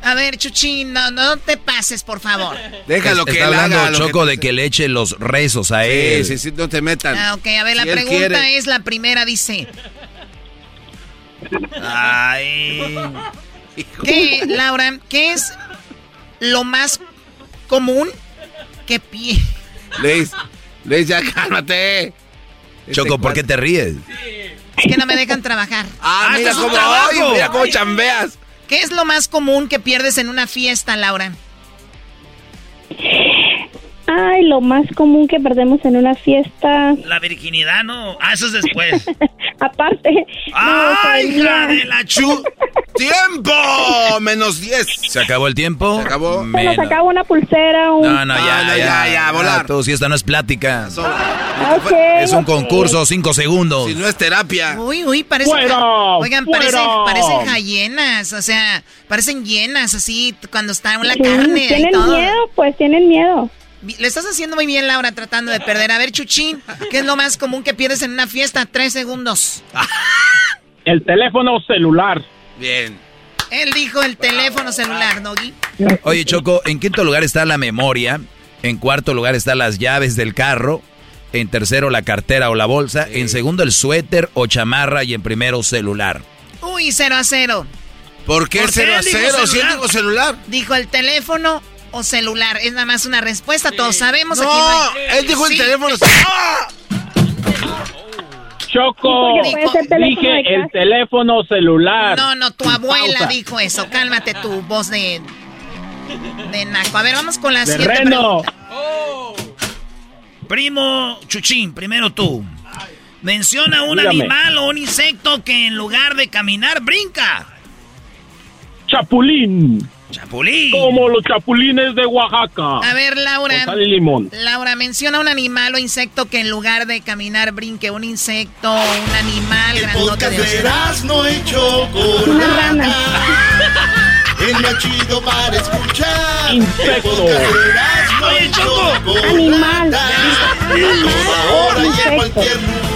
Speaker 10: A ver, Chuchín, no, no te pases, por favor.
Speaker 2: Déjalo
Speaker 4: Está
Speaker 2: que él
Speaker 4: hablando
Speaker 2: haga
Speaker 4: Choco
Speaker 2: que-
Speaker 4: de que le eche los rezos a él.
Speaker 2: Sí, sí, sí, no te metan.
Speaker 10: Ah, ok, a ver, la
Speaker 2: Si
Speaker 10: pregunta
Speaker 2: quiere.
Speaker 10: es la primera, dice.
Speaker 4: Ay.
Speaker 10: ¿Qué, Laura, qué es lo más común que pie?
Speaker 2: Luis, Luis, ya cálmate.
Speaker 4: Choco, ¿por qué te ríes?
Speaker 10: Es que no me dejan trabajar.
Speaker 2: Ah, mira
Speaker 10: este es un
Speaker 2: cómo,
Speaker 10: trabajo.
Speaker 2: ay, mira cómo chambeas.
Speaker 10: ¿Qué es lo más común que pierdes en una fiesta, Laura?
Speaker 26: Ay, lo más común que perdemos en una fiesta.
Speaker 3: La virginidad, no. Ah, eso es después.
Speaker 26: Aparte.
Speaker 3: ¡Ay,
Speaker 26: no,
Speaker 3: hija de la chu!
Speaker 2: ¡Tiempo! Menos 10.
Speaker 4: ¿Se acabó el tiempo? Se
Speaker 2: acabó.
Speaker 26: Se nos una pulsera, un...
Speaker 4: No, no, ya,
Speaker 2: Ah, no,
Speaker 4: ya,
Speaker 2: ya, ya, volar.
Speaker 4: Tú, si esta no es plática.
Speaker 26: Ok,
Speaker 4: Es un concurso, cinco segundos.
Speaker 2: Si no es terapia.
Speaker 10: Uy, uy, parece.
Speaker 4: ¡Fuera!
Speaker 10: Oigan, parecen,
Speaker 4: ¡Fuera!
Speaker 10: parecen o sea, parecen llenas así cuando está en la
Speaker 26: Sí,
Speaker 10: carne. y
Speaker 26: Tienen
Speaker 10: todo.
Speaker 26: miedo, pues tienen miedo.
Speaker 10: Le estás haciendo muy bien, Laura, tratando de perder. A ver, Chuchín, ¿qué es lo más común que pierdes en una fiesta? Tres segundos.
Speaker 27: El teléfono celular.
Speaker 2: Bien.
Speaker 10: Él dijo el teléfono celular, Doggy.
Speaker 4: Oye, Choco, en quinto lugar está la memoria. En cuarto lugar están las llaves del carro. En tercero, la cartera o la bolsa. En segundo, el suéter o chamarra. Y en primero, celular.
Speaker 10: Uy, cero a cero.
Speaker 2: ¿Por qué
Speaker 10: ¿Por qué
Speaker 2: 0 a 0? Si él dijo celular.
Speaker 10: Dijo el teléfono o celular. Es nada más una respuesta, todos sabemos.
Speaker 2: No,
Speaker 10: aquí no hay-
Speaker 2: él dijo el teléfono. ¡Ah!
Speaker 27: Choco,
Speaker 10: teléfono
Speaker 27: dije el teléfono celular.
Speaker 10: No, no, tu abuela
Speaker 27: Pausa.
Speaker 10: dijo eso. Cálmate tu voz de. de naco. A ver, vamos con la
Speaker 27: De
Speaker 10: siguiente
Speaker 27: reno.
Speaker 10: pregunta.
Speaker 3: Primo Chuchín, primero tú. Menciona un
Speaker 27: Dígame.
Speaker 3: animal o un insecto que en lugar de caminar brinca.
Speaker 27: Chapulín.
Speaker 3: Chapulín.
Speaker 27: Como los chapulines de Oaxaca.
Speaker 10: A ver, Laura.
Speaker 27: Con sal y limón.
Speaker 10: Laura, menciona un animal o insecto que en lugar de caminar brinque. Un insecto, un animal grandote de
Speaker 16: y Chocolata.
Speaker 10: Una rana.
Speaker 16: El más chido para escuchar.
Speaker 27: Insecto.
Speaker 3: Oye,
Speaker 16: y
Speaker 3: Choco.
Speaker 26: Animal.
Speaker 16: A toda hora y en cualquier lugar.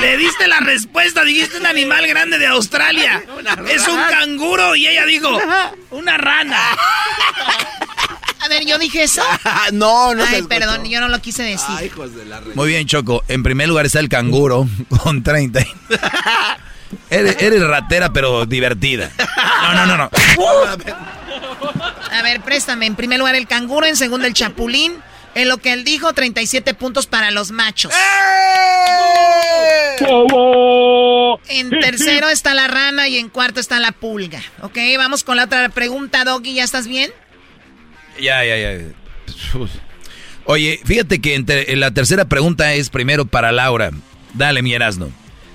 Speaker 3: Le diste la respuesta, dijiste un animal grande de Australia. Es un canguro y ella dijo una rana.
Speaker 10: A ver, yo dije eso.
Speaker 2: no, no
Speaker 10: Ay, perdón, yo no lo quise decir.
Speaker 2: Ay, hijos de la
Speaker 4: Muy bien, Choco. En primer lugar está el canguro con 30. eres, eres ratera, pero divertida. No, no, no, no.
Speaker 10: A ver, préstame. En primer lugar el canguro, en segundo el chapulín. En lo que él dijo, 37 puntos para los machos. En tercero está la rana y en cuarto está la pulga. Ok, vamos con la otra pregunta, Doggy. ¿Ya estás bien?
Speaker 4: Ya, ya, ya. Oye, fíjate que entre- la tercera pregunta es primero para Laura. Dale, mi Erasno.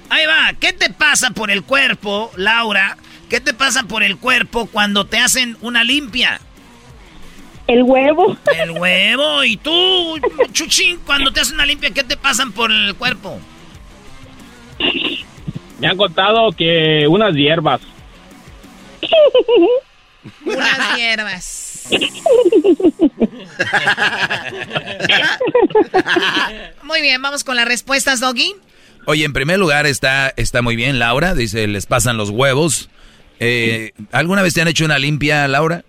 Speaker 3: Ahí va, ¿qué te pasa por el cuerpo, Laura? ¿Qué te pasa por el cuerpo cuando te hacen una limpia?
Speaker 26: El huevo.
Speaker 3: El huevo. ¿Y tú, Chuchín, cuando te hacen una limpia, qué te pasan por el cuerpo?
Speaker 27: Me han contado que unas hierbas.
Speaker 10: Unas hierbas. Muy bien, vamos con las respuestas, Doggy.
Speaker 4: Oye, en primer lugar está, está muy bien, Laura. Dice, les pasan los huevos. Eh, ¿Alguna vez te han hecho una limpia, Laura?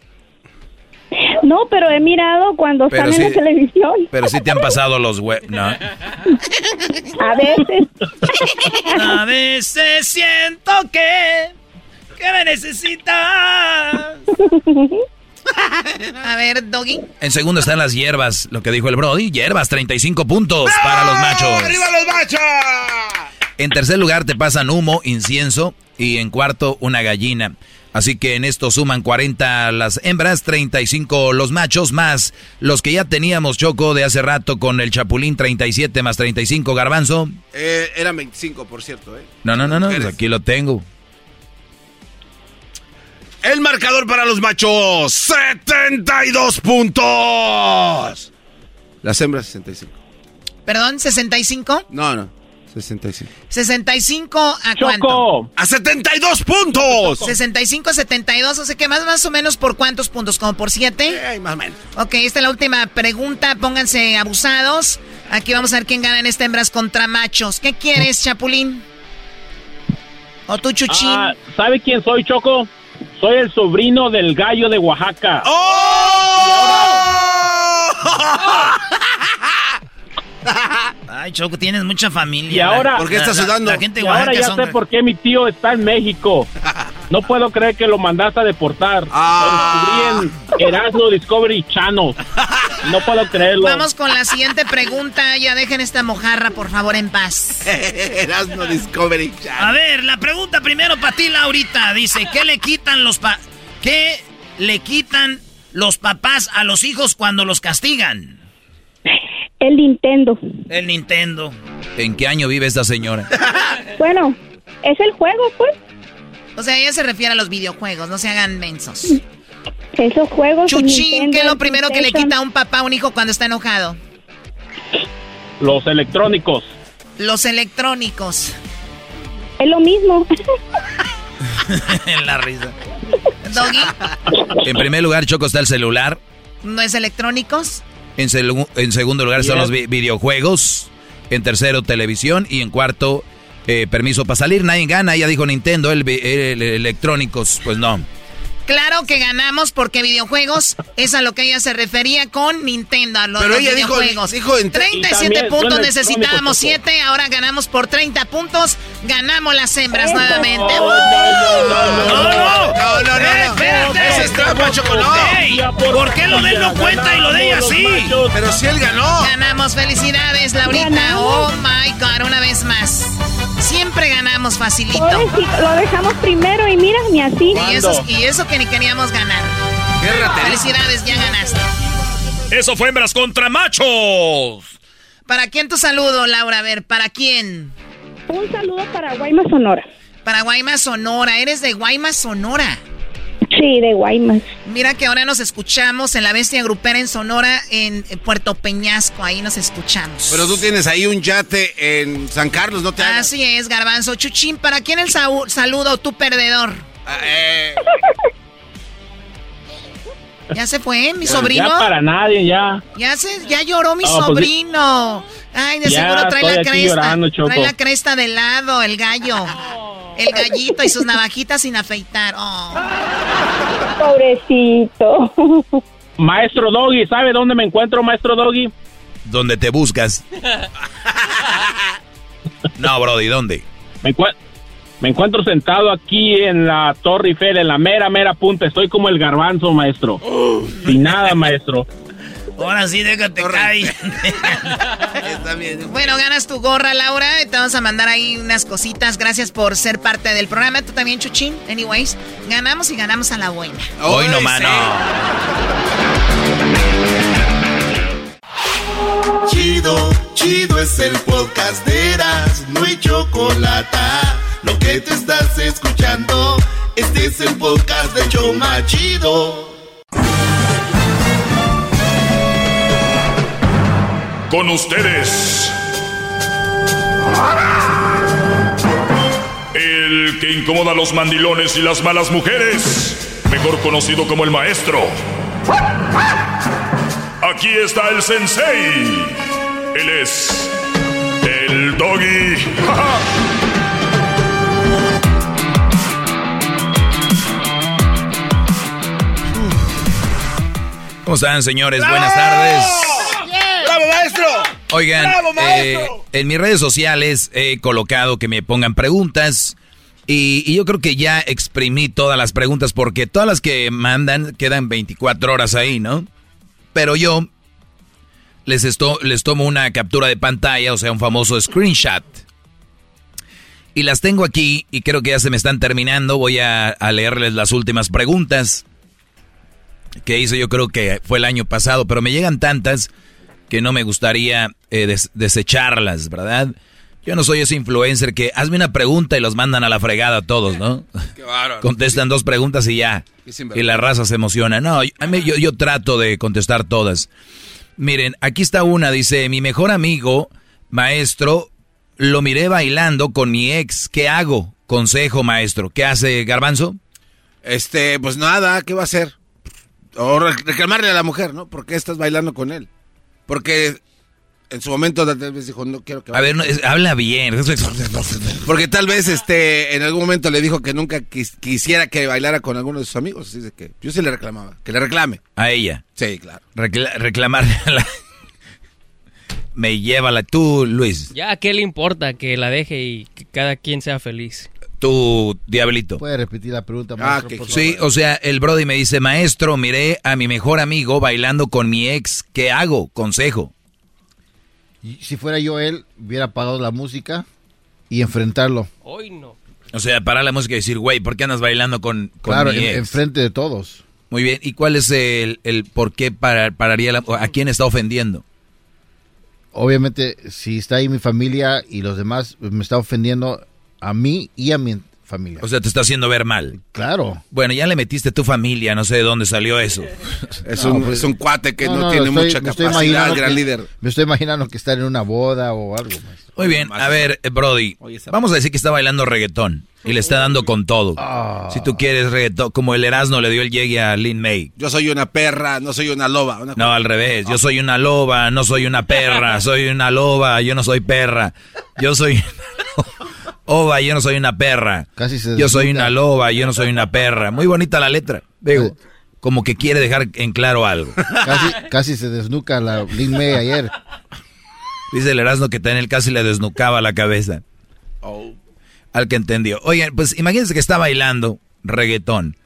Speaker 26: No, pero he mirado cuando
Speaker 4: Pero
Speaker 26: están en la televisión.
Speaker 4: Pero sí te han pasado los huevos. No.
Speaker 26: A veces.
Speaker 3: A veces siento que, que me necesitas.
Speaker 10: A ver, Doggy.
Speaker 4: En segundo están las hierbas, lo que dijo el Brody. Hierbas, 35 puntos para los machos.
Speaker 16: ¡Arriba los machos!
Speaker 4: En tercer lugar te pasan humo, incienso. Y en cuarto, una gallina. Así que en esto suman 40 las hembras, 35 los machos, más los que ya teníamos Choco de hace rato con el Chapulín, 37 más 35 garbanzo.
Speaker 2: Eh, eran 25, por cierto, ¿eh?
Speaker 4: No, no, no, no, pues aquí lo tengo.
Speaker 2: El marcador para los machos, 72 puntos. Las hembras, 65.
Speaker 10: Perdón, 65.
Speaker 2: No, no, 65.
Speaker 10: 65 a
Speaker 27: Choco.
Speaker 10: cuánto?
Speaker 2: ¡A 72 puntos!
Speaker 10: 65 a 72, o sea que más, más o menos por cuántos puntos, como por 7.
Speaker 2: más o menos.
Speaker 10: Ok, esta es la última pregunta, pónganse abusados. Aquí vamos a ver quién gana en esta hembras contra machos. ¿Qué quieres, Chapulín? ¿O tú, Chuchín?
Speaker 27: Ah, ¿Sabe quién soy, Choco? Soy el sobrino del gallo de Oaxaca.
Speaker 3: Ay, Choco, tienes mucha familia.
Speaker 27: Y ahora,
Speaker 3: La- la- La, gente
Speaker 27: Y ahora ya
Speaker 3: son-
Speaker 27: sé por qué mi tío está en México. No puedo creer que lo mandaste a deportar.
Speaker 2: Ah.
Speaker 27: Lo descubrí en Erasmo Discovery Channel. No puedo creerlo.
Speaker 10: Vamos con la siguiente pregunta. Ya dejen esta mojarra, por favor, en paz.
Speaker 2: Erasmo Discovery
Speaker 3: A ver, la pregunta primero para ti, Laurita. Dice, ¿qué le quitan los pa qué le quitan los papás a los hijos cuando los castigan?
Speaker 26: El Nintendo.
Speaker 3: El Nintendo.
Speaker 4: ¿En qué año vive esta señora?
Speaker 26: Bueno, es el juego, pues.
Speaker 10: O sea, ella se refiere a los videojuegos, no se hagan mensos.
Speaker 26: Esos juegos.
Speaker 10: Chuchín,
Speaker 26: Nintendo,
Speaker 10: ¿qué es lo primero que le quita a un papá a un hijo cuando está enojado?
Speaker 27: Los electrónicos.
Speaker 10: Los electrónicos.
Speaker 26: Es lo mismo.
Speaker 3: en la risa.
Speaker 10: Doggy,
Speaker 4: En primer lugar, Choco está el celular.
Speaker 10: ¿no es electrónicos?
Speaker 4: En, en segundo lugar están
Speaker 10: Yes.
Speaker 4: los vi- videojuegos. En tercero, televisión. Y en cuarto, eh, permiso para salir. Nadie gana. Ya dijo Nintendo, el, vi- el- el electrónicos. Pues no.
Speaker 10: Claro que ganamos porque videojuegos es a lo que ella se refería con Nintendo, a los,
Speaker 2: Pero ella dijo-
Speaker 10: videojuegos.
Speaker 2: dijo en-
Speaker 10: 37
Speaker 2: Y también
Speaker 10: puntos necesitábamos,
Speaker 2: electrónicos,
Speaker 10: 7, ahora ganamos por 30 puntos, ganamos las hembras nuevamente.
Speaker 2: No, no, no, no.
Speaker 3: Eh, espérate.
Speaker 2: Ese es trampa, no.
Speaker 3: ¿Por qué lo de él no cuenta y lo de ella sí?
Speaker 2: Pero si él ganó.
Speaker 10: Ganamos, felicidades, Laurita. Oh my God, una vez más. Siempre ganamos facilito.
Speaker 26: Pobrecito, lo dejamos primero y mira, ni así.
Speaker 10: Y eso, y eso que ni queríamos ganar. Felicidades, ya ganaste.
Speaker 9: Eso fue hembras contra machos.
Speaker 10: ¿Para quién tu saludo, Laura? A ver, ¿para quién?
Speaker 26: Un saludo para Guaymas, Sonora.
Speaker 10: Para Guaymas, Sonora. Eres de Guaymas, Sonora.
Speaker 26: Sí, de Guaymas.
Speaker 10: Mira que ahora nos escuchamos en la Bestia Grupera en Sonora, en Puerto Peñasco. Ahí nos escuchamos.
Speaker 2: Pero tú tienes ahí un yate en San Carlos, ¿no te hagas?
Speaker 10: Así es, Garbanzo. Chuchín, ¿para quién el saludo, tu perdedor?
Speaker 2: Ah, eh,
Speaker 10: Ya se fue, mi
Speaker 27: Ya
Speaker 10: sobrino.
Speaker 27: para nadie, ya.
Speaker 10: Ya se, ya lloró mi
Speaker 27: pues,
Speaker 10: sobrino. Ay, de
Speaker 27: Ya
Speaker 10: seguro trae la cresta.
Speaker 27: llorando,
Speaker 10: trae la cresta de lado, el gallo. El gallito y sus navajitas sin afeitar. Oh.
Speaker 26: Pobrecito.
Speaker 27: Maestro Doggy, ¿sabe dónde me encuentro, Maestro Doggy?
Speaker 4: Donde te buscas. No, Brody, ¿dónde?
Speaker 27: Me, encue- me encuentro sentado aquí en la Torre Eiffel, en la mera, mera punta. Estoy como el garbanzo, maestro. Sin nada, maestro.
Speaker 3: Ahora sí, déjate caer.
Speaker 10: Bueno, ganas tu gorra, Laura. Te vamos a mandar ahí unas cositas. Gracias por ser parte del programa. Tú también, Chuchín. Anyways, ganamos y ganamos a la buena.
Speaker 4: Hoy no, mano.
Speaker 16: Chido, chido es el podcast de Eras, no hay chocolate. Lo que te estás escuchando, este es el podcast de Choma Chido.
Speaker 9: Con ustedes. El que incomoda a los mandilones y las malas mujeres. Mejor conocido como el maestro. Aquí está el sensei. Él es el doggy.
Speaker 4: ¿Cómo están, señores? Buenas tardes.
Speaker 2: ¡Bravo, maestro!
Speaker 4: Oigan,
Speaker 2: ¡Bravo,
Speaker 4: eh, en mis redes sociales he colocado que me pongan preguntas y, y yo creo que ya exprimí todas las preguntas porque todas las que mandan quedan 24 horas ahí, ¿no? Pero yo les, esto, les tomo una captura de pantalla, o sea, un famoso screenshot. Y las tengo aquí y creo que ya se me están terminando. Voy a, a leerles las últimas preguntas que hice yo creo que fue el año pasado, pero me llegan tantas que no me gustaría eh, des- desecharlas, ¿verdad? Yo no soy ese influencer que hazme una pregunta y los mandan a la fregada a todos, ¿no?
Speaker 2: Qué bárbaro.
Speaker 4: Contestan dos preguntas y ya. Y la raza se emociona. No, a mí- yo, yo trato de contestar todas. Miren, aquí está una, dice, mi mejor amigo, maestro, lo miré bailando con mi ex. ¿Qué hago? Consejo, maestro. ¿Qué hace Garbanzo?
Speaker 2: Este, pues nada, ¿qué va a hacer? O re- reclamarle a la mujer, ¿no? ¿Por qué estás bailando con él? Porque en su momento tal vez dijo, no quiero que
Speaker 4: A ver, no, es- habla bien.
Speaker 2: Porque tal vez este en algún momento le dijo que nunca quis- quisiera que bailara con alguno de sus amigos. Así de que yo sí le reclamaba. Que le reclame.
Speaker 4: A ella.
Speaker 2: Sí, claro.
Speaker 4: Recla- reclamarle a la... Me lleva la... Tú, Luis.
Speaker 24: Ya, ¿a qué le importa que la deje y que cada quien sea feliz?
Speaker 4: Tú, Diablito.
Speaker 23: ¿Puede repetir la pregunta,
Speaker 2: Ah,
Speaker 23: maestro, por
Speaker 4: Sí, o sea, el Brody me dice, maestro, miré a mi mejor amigo bailando con mi ex. ¿Qué hago? Consejo.
Speaker 23: Y Si fuera yo él, hubiera apagado la música y enfrentarlo.
Speaker 24: Hoy no.
Speaker 4: O sea, parar la música y decir, güey, ¿por qué andas bailando con, con
Speaker 23: Claro,
Speaker 4: mi
Speaker 23: en,
Speaker 4: ex?
Speaker 23: enfrente de todos.
Speaker 4: Muy bien. ¿Y cuál es el, el por qué parar- pararía la... ¿A quién está ofendiendo?
Speaker 23: Obviamente, si está ahí mi familia y los demás, pues, me está ofendiendo a mí y a mi familia.
Speaker 4: O sea, te está haciendo ver mal.
Speaker 23: Claro.
Speaker 4: Bueno, ya le metiste tu familia, no sé de dónde salió eso.
Speaker 2: Es,
Speaker 23: No,
Speaker 2: un,
Speaker 23: pues-
Speaker 2: es un cuate que no,
Speaker 23: No, no,
Speaker 2: tiene
Speaker 23: estoy-
Speaker 2: mucha capacidad,
Speaker 23: imaginando
Speaker 2: gran
Speaker 23: que-
Speaker 2: líder.
Speaker 23: Me estoy imaginando que estar en una boda o algo. maestro.
Speaker 4: Muy bien, a ver, eh, Brody, vamos a decir que está bailando reggaetón y le está dando con todo.
Speaker 23: Ah.
Speaker 4: Si tú quieres reggaetón, como el Erasmo le dio el llegue a Lin May.
Speaker 2: Yo soy una perra, no soy una loba. Una
Speaker 4: No, al revés, yo soy una loba, no soy una perra, soy una loba, yo no soy perra. Yo soy ova, yo no soy una perra.
Speaker 23: Casi se
Speaker 4: Yo soy una loba, yo no soy una perra. Muy bonita la letra, digo, como que quiere dejar en claro algo.
Speaker 23: Casi, casi se desnuca la Lin May ayer.
Speaker 4: Dice el Erasmo que en él casi le desnucaba la cabeza. Al que entendió. Oigan, pues imagínense que está bailando reggaetón,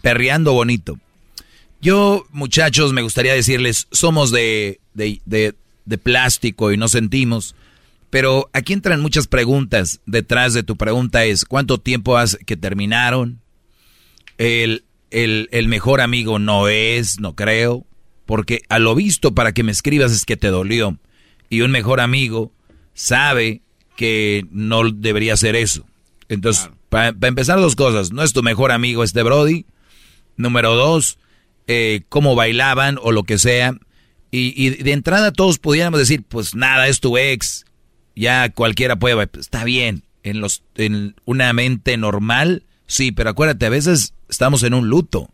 Speaker 4: perreando bonito. Yo, muchachos, me gustaría decirles, somos de, de, de- de plástico y no sentimos. Pero aquí entran muchas preguntas. Detrás de tu pregunta es, ¿cuánto tiempo hace que terminaron? El, el, el mejor amigo no es, no creo. Porque a lo visto para que me escribas es que te dolió. Y un mejor amigo sabe que no debería hacer eso. Entonces, para empezar dos cosas. No es tu mejor amigo este Brody. Número dos, eh, cómo bailaban o lo que sea. Y, y de entrada todos pudiéramos decir, pues nada, es tu ex. Ya cualquiera puede. Está bien. En, los, en una mente normal, sí, pero acuérdate, a veces estamos en un luto.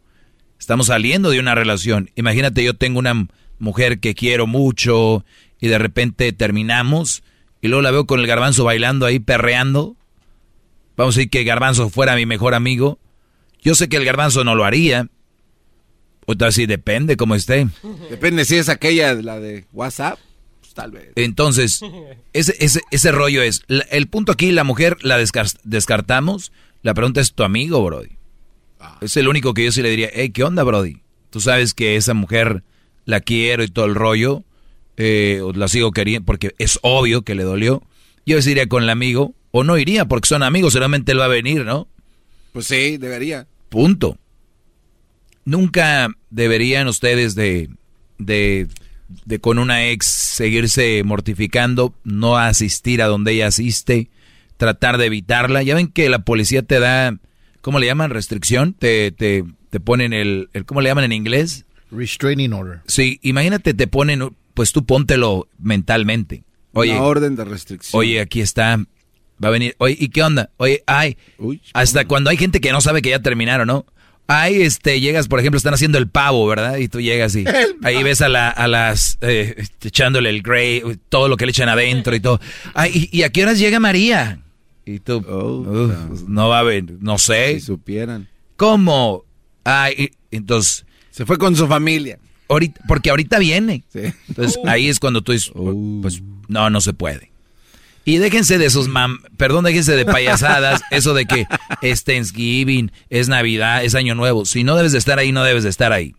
Speaker 4: Estamos saliendo de una relación. Imagínate, yo tengo una mujer que quiero mucho y de repente terminamos y luego la veo con el garbanzo bailando ahí, perreando. Vamos a decir que Garbanzo fuera mi mejor amigo. Yo sé que el Garbanzo no lo haría. Otra sí, depende cómo esté.
Speaker 2: Depende si es aquella, la de WhatsApp, tal vez.
Speaker 4: Entonces, ese, ese, ese rollo es. la- el punto aquí, la mujer la descar- descartamos. La pregunta es tu amigo, Brody. Es el único que yo sí le diría, hey, ¿qué onda, Brody? Tú sabes que esa mujer la quiero y todo el rollo. eh, la sigo queriendo porque es obvio que le dolió. Yo sí iría con el amigo. O no iría porque son amigos, seguramente él va a venir, ¿no?
Speaker 2: Pues sí, debería.
Speaker 4: Punto. Nunca deberían ustedes de, de, de con una ex seguirse mortificando, no asistir a donde ella asiste, tratar de evitarla. Ya ven que la policía te da, ¿cómo le llaman? Restricción. Te, te, te ponen el, el, ¿cómo le llaman en inglés?
Speaker 23: Restraining order.
Speaker 4: Sí, imagínate, te ponen, pues tú póntelo mentalmente. Oye,
Speaker 2: Una orden de restricción.
Speaker 4: Oye, aquí está. Va a venir. Oye, ¿y qué onda? Oye, ay. hasta cuando hay gente que no sabe que ya terminaron, ¿no? Ay, este, llegas, por ejemplo, están haciendo el pavo, ¿verdad? Y tú llegas y ahí ves a, la, a las, eh, echándole el grey, todo lo que le echan adentro y todo. Ay, ¿y, y a qué horas llega María? Y tú, "Uf, no va a ver, no sé.
Speaker 2: Si supieran.
Speaker 4: ¿Cómo? Ay, y- entonces.
Speaker 2: Se fue con su familia.
Speaker 4: Ahorita, porque ahorita viene. Entonces ahí es cuando tú dices, pues no, no se puede. Y déjense de esos mam, perdón, déjense de payasadas, eso de que es Thanksgiving, es Navidad, es Año Nuevo. Si no debes de estar ahí, no debes de estar ahí.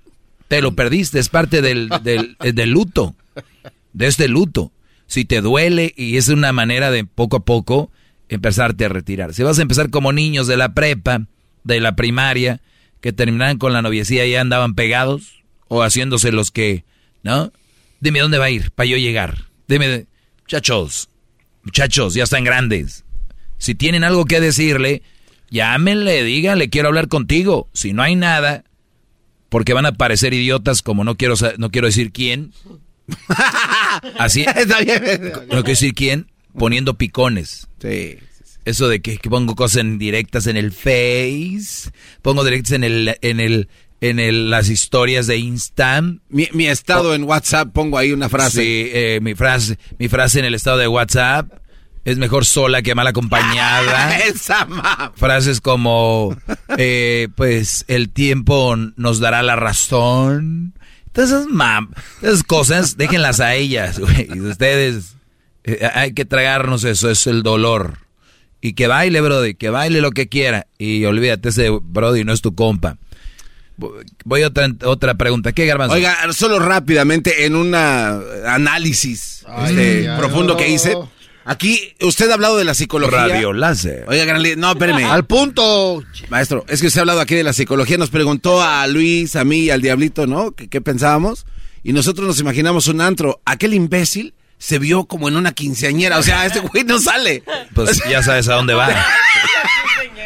Speaker 4: Te lo perdiste, es parte del, del, eh, del luto, de este luto. Si te duele y es una manera de poco a poco empezarte a retirar. Si vas a empezar como niños de la prepa, de la primaria, que terminaban con la noviecía y ya andaban pegados, o haciéndose los que, ¿no? Dime dónde va a ir para yo llegar. Dime, muchachos, Muchachos, ya están grandes. Si tienen algo que decirle, llámenle, díganle, quiero hablar contigo. Si no hay nada, porque van a parecer idiotas como no quiero, no quiero decir quién. Así,
Speaker 2: Está bien.
Speaker 4: no quiero decir quién, poniendo picones.
Speaker 2: Sí.
Speaker 4: Eso de que, que pongo cosas en directas en el Face, pongo directas en el, en el, en el, las historias de Insta.
Speaker 2: Mi, mi estado en WhatsApp, pongo ahí una frase.
Speaker 4: Sí, eh, mi frase, mi frase en el estado de WhatsApp es mejor sola que mal acompañada.
Speaker 2: Esa
Speaker 4: Frases como, eh, pues, el tiempo nos dará la razón. Todas esas, mam esas cosas, déjenlas a ellas, güey. Ustedes, eh, hay que tragarnos eso, es el dolor. Y que baile, Brody, que baile lo que quiera. Y olvídate, ese Brody no es tu compa. Voy a otra, otra pregunta. ¿Qué, Garbanzo?
Speaker 2: Oiga, solo rápidamente, en un análisis
Speaker 4: Ay,
Speaker 2: este, profundo que hice. Aquí, usted ha hablado de la psicología.
Speaker 4: Radio láser.
Speaker 2: Oiga, gran no, espéreme.
Speaker 23: Al punto.
Speaker 2: Maestro, es que usted ha hablado aquí de la psicología. Nos preguntó a Luis, a mí y al Diablito, ¿no? ¿Qué, qué pensábamos? Y nosotros nos imaginamos un antro. Aquel imbécil se vio como en una quinceañera. O sea, este güey no sale.
Speaker 4: Pues ya sabes a dónde va.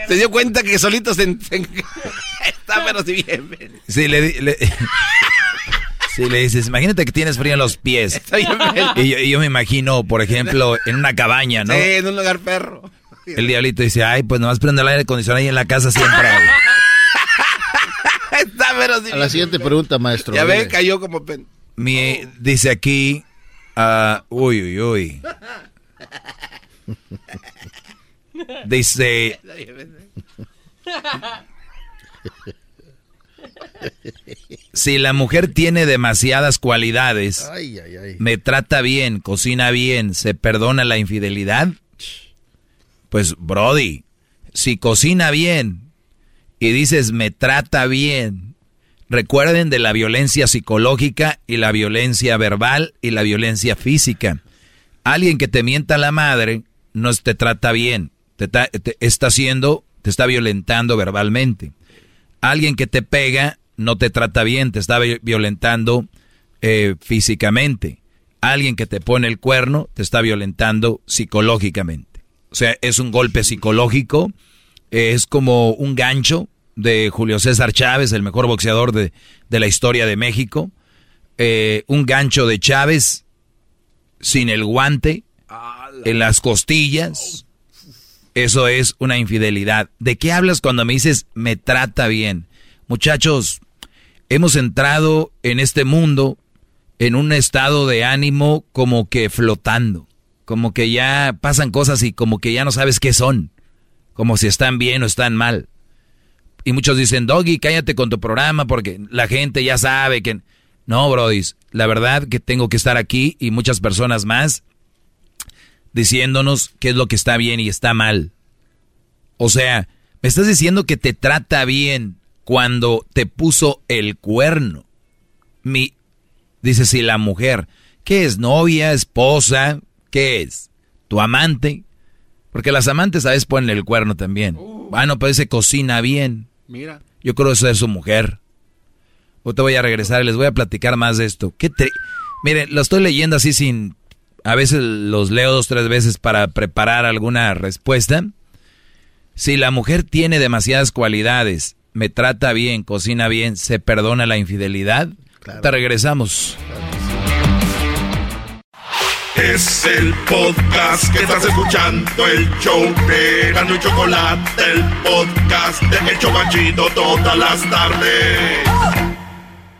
Speaker 2: Se dio cuenta que solito se... Está pero si bien. bien.
Speaker 4: Sí, le, le- sí, le dices, imagínate que tienes frío en los pies.
Speaker 2: Está bien, bien.
Speaker 4: Y yo, y yo me imagino, por ejemplo, en una cabaña, ¿no?
Speaker 2: Sí, en un lugar perro.
Speaker 4: El diablito dice, ay, pues nomás prende el aire acondicionado ahí en la casa siempre.
Speaker 2: Está pero si
Speaker 23: A la siguiente pregunta, maestro.
Speaker 2: Ya ve, cayó como pen...
Speaker 4: Mi, dice aquí, ah, uy, uy, uy. Dice, si la mujer tiene demasiadas cualidades,
Speaker 23: Ay, ay, ay.
Speaker 4: me trata bien, cocina bien, se perdona la infidelidad, pues Brody, si cocina bien y dices me trata bien, recuerden de la violencia psicológica y la violencia verbal y la violencia física. Alguien que te mienta la madre no te trata bien, te está haciendo, te está violentando verbalmente. Alguien que te pega no te trata bien, te está vi- violentando eh, físicamente. Alguien que te pone el cuerno te está violentando psicológicamente. O sea, es un golpe psicológico, eh, es como un gancho de Julio César Chávez, el mejor boxeador de, de la historia de México. Eh, un gancho de Chávez sin el guante, en las costillas. Eso es una infidelidad. ¿De qué hablas cuando me dices me trata bien? Muchachos, hemos entrado en este mundo en un estado de ánimo como que flotando, como que ya pasan cosas y como que ya no sabes qué son, como si están bien o están mal. Y muchos dicen, Doggy, cállate con tu programa porque la gente ya sabe que... No, brodis, la verdad que tengo que estar aquí y muchas personas más diciéndonos qué es lo que está bien y está mal. O sea, me estás diciendo que te trata bien cuando te puso el cuerno. Mi, dice si la mujer, ¿qué es? ¿Novia? ¿Esposa? ¿Qué es? ¿Tu amante? Porque las amantes a veces ponen el cuerno también. Ah, no, pero se cocina bien.
Speaker 2: Mira.
Speaker 4: Yo creo eso es su mujer. O te voy a regresar y les voy a platicar más de esto. ¿Qué Miren, lo estoy leyendo así sin... A veces los leo dos, tres veces para preparar alguna respuesta. Si la mujer tiene demasiadas cualidades, me trata bien, cocina bien, se perdona la infidelidad, te regresamos.
Speaker 6: Es el podcast que estás escuchando, el show de Gano y Chocolate, el podcast de El Chobachito todas las tardes.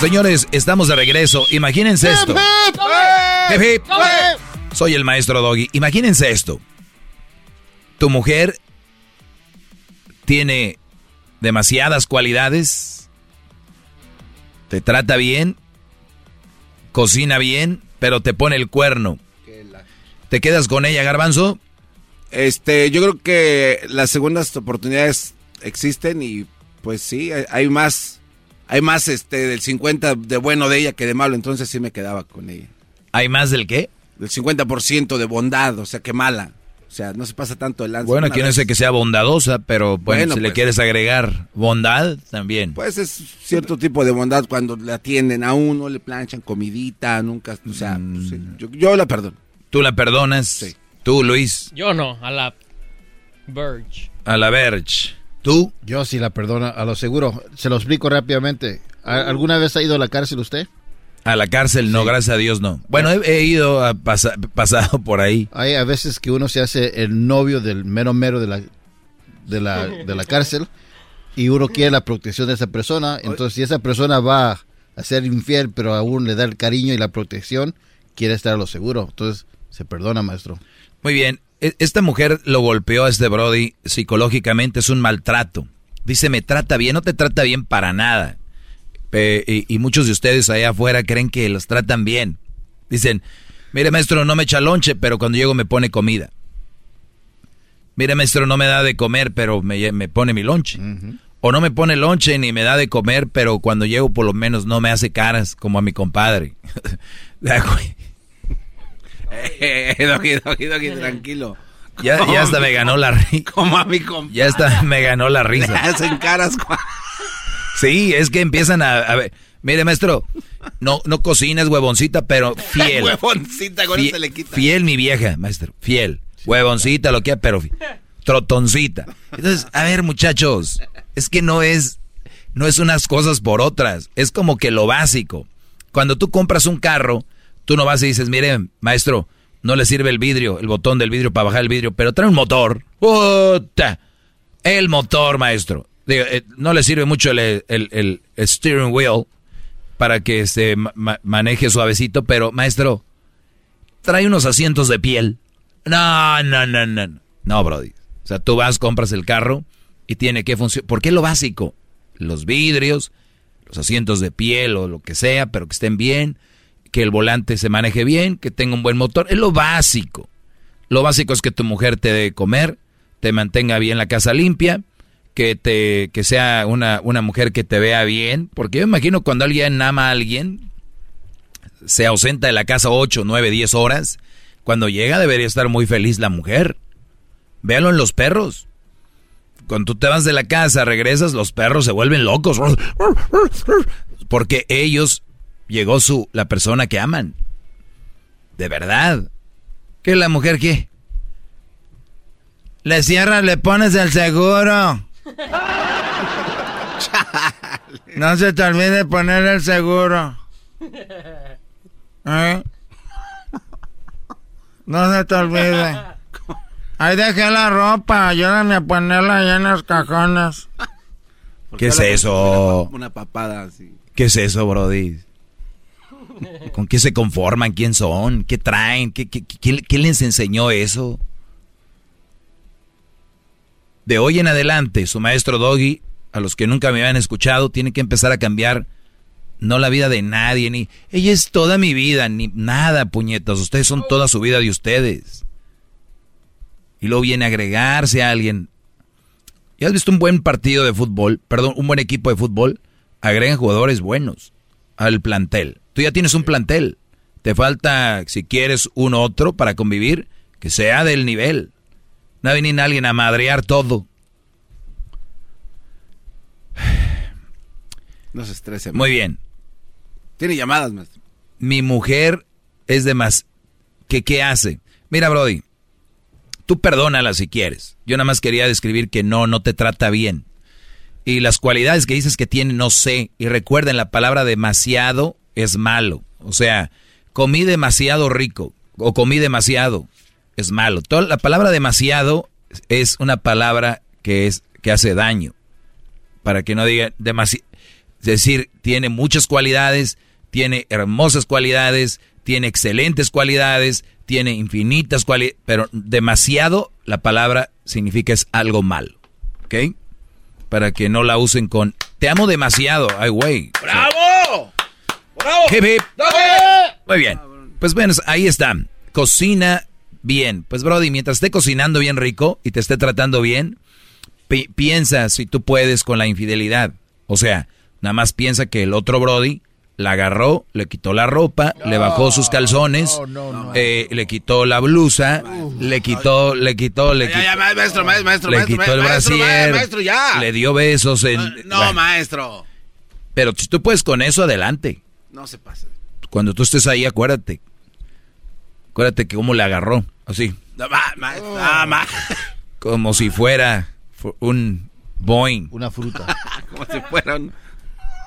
Speaker 4: Señores, estamos de regreso. Imagínense esto. Hip, hip. Soy el maestro Doggy. Imagínense esto. Tu mujer tiene demasiadas cualidades. Te trata bien. Cocina bien, pero te pone el cuerno. ¿Te quedas con ella, Garbanzo?
Speaker 2: Este, yo creo que las segundas oportunidades existen y pues sí, hay, hay más, hay más este del 50 de bueno de ella que de malo, entonces sí me quedaba con ella.
Speaker 4: ¿Hay más del qué?
Speaker 2: Del 50% de bondad, o sea, que mala. O sea, no se pasa tanto el lance.
Speaker 4: Bueno, aquí no sé que sea bondadosa, pero bueno,
Speaker 2: Bueno,
Speaker 4: si le
Speaker 2: pues.
Speaker 4: quieres agregar bondad, también.
Speaker 2: Pues es cierto tipo de bondad cuando le atienden a uno, le planchan comidita, nunca, o sea,
Speaker 4: Mm.
Speaker 2: sí, yo, yo la perdono.
Speaker 4: ¿Tú la perdonas? Sí. ¿Tú, Luis?
Speaker 24: Yo no, a la Verge.
Speaker 4: A la Verge. ¿Tú?
Speaker 23: Yo sí la perdono, a lo seguro. Se lo explico rápidamente. ¿A- ¿Alguna vez ha ido a la cárcel usted?
Speaker 4: A la cárcel, no, gracias a Dios, no. Bueno, he, he ido a pasa- pasado por ahí.
Speaker 23: Hay a veces que uno se hace el novio del mero mero de la, de la, de la cárcel y uno quiere la protección de esa persona. Entonces, si esa persona va a ser infiel, pero aún le da el cariño y la protección, quiere estar a lo seguro. Entonces, se perdona, maestro.
Speaker 4: Muy bien. E- Esta mujer lo golpeó a este Brody psicológicamente, es un maltrato. Dice, me trata bien, no te trata bien para nada. Pe- y, y muchos de ustedes allá afuera creen que los tratan bien. Dicen, mire maestro, no me echa lonche, pero cuando llego me pone comida. Mire maestro, no me da de comer, pero me pone mi lonche. O no me pone lonche ni me da de comer, pero cuando llego por lo menos no me hace caras como a mi compadre.
Speaker 2: Doggy, tranquilo.
Speaker 4: Ya, ya hasta me ganó la risa.
Speaker 2: Como a mi compadre.
Speaker 4: Ya hasta me ganó la
Speaker 2: Le
Speaker 4: risa.
Speaker 2: hacen caras.
Speaker 4: Sí, es que empiezan a, a ver. Mire, maestro, no, no cocinas huevoncita, pero fiel.
Speaker 2: Huevoncita, con se le quita.
Speaker 4: Fiel, mi vieja, maestro. Fiel. Huevoncita, lo que pero trotoncita. Entonces, a ver, muchachos, es que no es, no es unas cosas por otras. Es como que lo básico. Cuando tú compras un carro, tú no vas y dices, mire, maestro, no le sirve el vidrio, el botón del vidrio para bajar el vidrio, pero trae un motor. ¡Puta! El motor, maestro. Digo, eh, no le sirve mucho el, el- steering wheel para que se ma- maneje suavecito, pero maestro, trae unos asientos de piel. No, no, no, no. no. Brody. O sea, tú vas, compras el carro y tiene que funcionar. ¿Por qué lo básico? Los vidrios, los asientos de piel o lo que sea, pero que estén bien, que el volante se maneje bien, que tenga un buen motor. Es lo básico. Lo básico es que tu mujer te dé comer, te mantenga bien la casa limpia, que te que sea una, una mujer que te vea bien, porque yo imagino cuando alguien ama a alguien, se ausenta de la casa 8, 9, 10 horas, cuando llega debería estar muy feliz la mujer. Véalo en los perros. Cuando tú te vas de la casa, regresas, los perros se vuelven locos. Porque ellos llegó su la persona que aman. De verdad. ¿Qué la mujer qué? Le cierras, le pones el seguro. No se te olvide poner el seguro. ¿Eh? No se te olvide. Ahí dejé la ropa, ayúdame a ponerla allá en los cajones. ¿Qué es eso?
Speaker 2: Una papada así.
Speaker 4: ¿Qué es eso, Brody? ¿Con qué se conforman? ¿Quién son? ¿Qué traen? ¿Qué, qué, qué- les enseñó eso? De hoy en adelante, su maestro Doggy, a los que nunca me habían escuchado, tiene que empezar a cambiar no la vida de nadie, ni ella es toda mi vida, ni nada, puñetas. Ustedes son toda su vida de ustedes. Y luego viene a agregarse a alguien. ¿Ya has visto un buen partido de fútbol? Perdón, un buen equipo de fútbol. Agregan jugadores buenos al plantel. Tú ya tienes un plantel. Te falta, si quieres, un otro para convivir, que sea del nivel. No va a venir alguien a madrear todo.
Speaker 2: No se estrese.
Speaker 4: Muy bien.
Speaker 2: Tiene llamadas, maestro.
Speaker 4: Mi mujer es de más... ¿Qué, ¿Qué hace? Mira, Brody, tú perdónala si quieres. Yo nada más quería describir que no, no te trata bien. Y las cualidades que dices que tiene, no sé. Y recuerden, la palabra demasiado es malo. O sea, comí demasiado rico o comí demasiado es malo. Toda la palabra demasiado es una palabra que es que hace daño. Para que no diga demasiado. Es decir, tiene muchas cualidades, tiene hermosas cualidades, tiene excelentes cualidades, tiene infinitas cualidades, pero demasiado la palabra significa es algo malo. ¿Ok? Para que no la usen con te amo demasiado. Ay, güey.
Speaker 6: ¡Bravo! ¡Bravo!
Speaker 4: Hip, hip. Muy bien. Pues bueno, ahí está. Cocina bien. Pues Brody, mientras esté cocinando bien rico y te esté tratando bien, piensa si tú puedes con la infidelidad. O sea, nada más piensa que el otro Brody la agarró, le quitó la ropa, le bajó sus calzones, eh, le quitó la blusa, le quitó, le quitó, le quitó,
Speaker 2: maestro, maestro,
Speaker 4: le quitó el brasier, le dio besos en...
Speaker 2: No, maestro.
Speaker 4: Pero si tú puedes con eso, adelante.
Speaker 2: No se pasa.
Speaker 4: Cuando tú estés ahí, acuérdate. Acuérdate que cómo le agarró, así. Como si fuera un Boeing.
Speaker 23: Una fruta.
Speaker 2: Como si fuera un...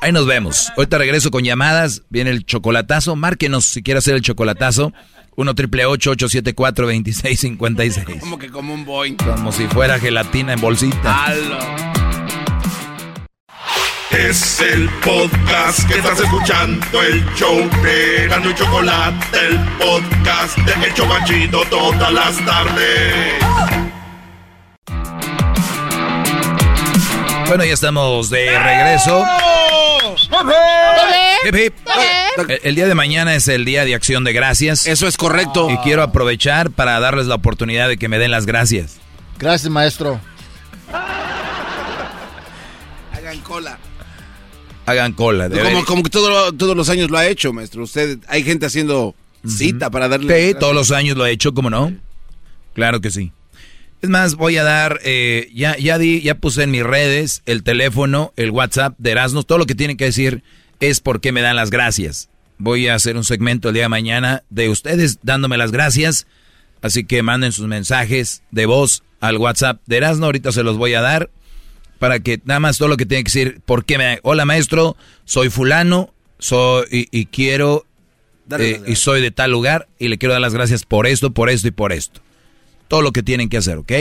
Speaker 4: Ahí nos vemos. Ahorita regreso con llamadas. Viene el chocolatazo. Márquenos si quiere hacer el chocolatazo. 1 triple 874 2656
Speaker 2: Como que como un Boeing.
Speaker 4: Como si fuera gelatina en bolsita.
Speaker 6: Es el podcast que estás escuchando, el show de Gano y Chocolate, el podcast de Hecho Machito todas las tardes.
Speaker 4: Bueno, ya estamos de regreso. El día de mañana es el día de acción de gracias.
Speaker 2: Eso es correcto.
Speaker 4: Y quiero aprovechar para darles la oportunidad de que me den las gracias.
Speaker 23: Gracias, maestro.
Speaker 2: Hagan cola.
Speaker 4: Hagan cola.
Speaker 2: Como, como, que todos los años lo ha hecho, maestro. Usted, hay gente haciendo cita para darle.
Speaker 4: Sí, todos los años lo ha hecho, ¿cómo no? Claro que sí. Es más, voy a dar, eh, ya, ya di, ya puse en mis redes el teléfono, el WhatsApp de Erasmus, todo lo que tienen que decir es por qué me dan las gracias. Voy a hacer un segmento el día de mañana de ustedes dándome las gracias, así que manden sus mensajes de voz al WhatsApp de Erasmo, ahorita se los voy a dar para que nada más todo lo que tienen que decir, por qué me, hola maestro, soy fulano, soy y, quiero eh, y soy de tal lugar y le quiero dar las gracias por esto, por esto y por esto todo lo que tienen que hacer, ¿ok?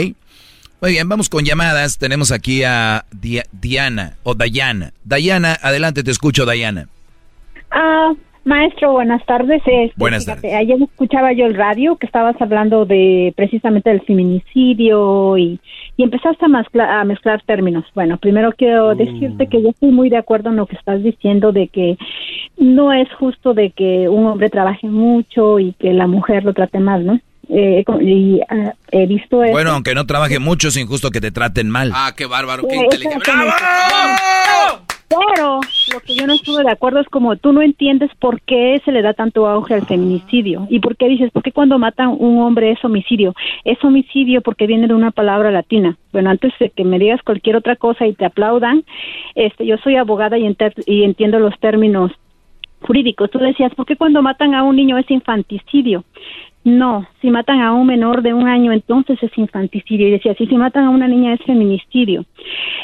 Speaker 4: Muy bien, vamos con llamadas. Tenemos aquí a Diana o Dayana. Dayana, adelante, te escucho, Dayana.
Speaker 26: Ah, maestro, buenas tardes. Este,
Speaker 4: buenas tardes.
Speaker 26: Ayer escuchaba yo el radio que estabas hablando de precisamente del feminicidio y, y empezaste a mezclar, términos. Bueno, primero quiero mm. decirte que yo estoy muy de acuerdo en lo que estás diciendo de que no es justo de que un hombre trabaje mucho y que la mujer lo trate mal, ¿no? Eh, y ah, he visto eso.
Speaker 4: Bueno, aunque no trabaje mucho, es injusto que te traten mal.
Speaker 2: Ah, qué bárbaro, qué
Speaker 26: inteligente. Pero lo que yo no estuve de acuerdo es como tú no entiendes por qué se le da tanto auge al feminicidio. ¿Y por qué dices, por qué cuando matan un hombre es homicidio? Es homicidio porque viene de una palabra latina. Bueno, antes de que me digas cualquier otra cosa y te aplaudan, este, yo soy abogada y, entiendo los términos jurídicos. Tú decías, ¿por qué cuando matan a un niño es infanticidio? No, si matan a un menor de un año, entonces es infanticidio. Y decía, si matan a una niña es feminicidio.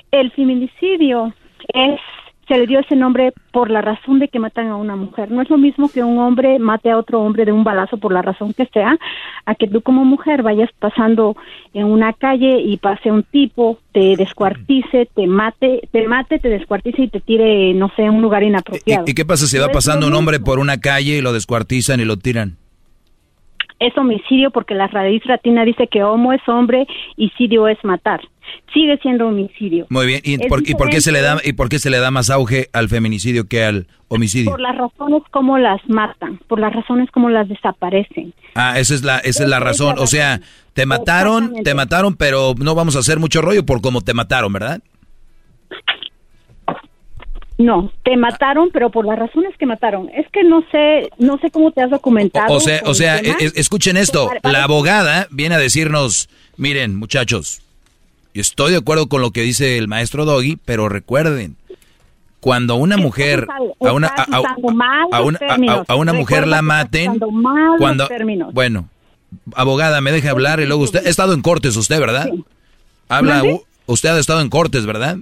Speaker 26: El feminicidio es se le dio ese nombre por la razón de que matan a una mujer. No es lo mismo que un hombre mate a otro hombre de un balazo por la razón que sea, a que tú como mujer vayas pasando en una calle y pase un tipo, te descuartice, te mate, te mate, te descuartice y te tire, no sé, a un lugar inapropiado.
Speaker 4: ¿Y, qué pasa si va pasando un hombre por una calle y lo descuartizan y lo tiran?
Speaker 26: Es homicidio porque la raíz latina dice que homo es hombre y sidio es matar. Sigue siendo homicidio.
Speaker 4: Muy bien. ¿Y, por, qué se le da y por qué se le da más auge al feminicidio que al homicidio?
Speaker 26: Por las razones como las matan, por las razones como las desaparecen.
Speaker 4: Ah, esa es la esa es la razón. O sea, te mataron, te mataron, pero no vamos a hacer mucho rollo por cómo te mataron, ¿verdad?
Speaker 26: No, te mataron, pero por las razones que mataron. Es que no sé, no sé cómo te has documentado.
Speaker 4: O, sea, o sea, escuchen esto. La abogada viene a decirnos, miren, muchachos, yo estoy de acuerdo con lo que dice el maestro Doggy, pero recuerden, cuando una mujer a una a, una, mujer la maten, cuando bueno, abogada, me deja hablar y luego usted ha estado en cortes usted, ¿verdad? Habla, usted ha estado en cortes, ¿verdad?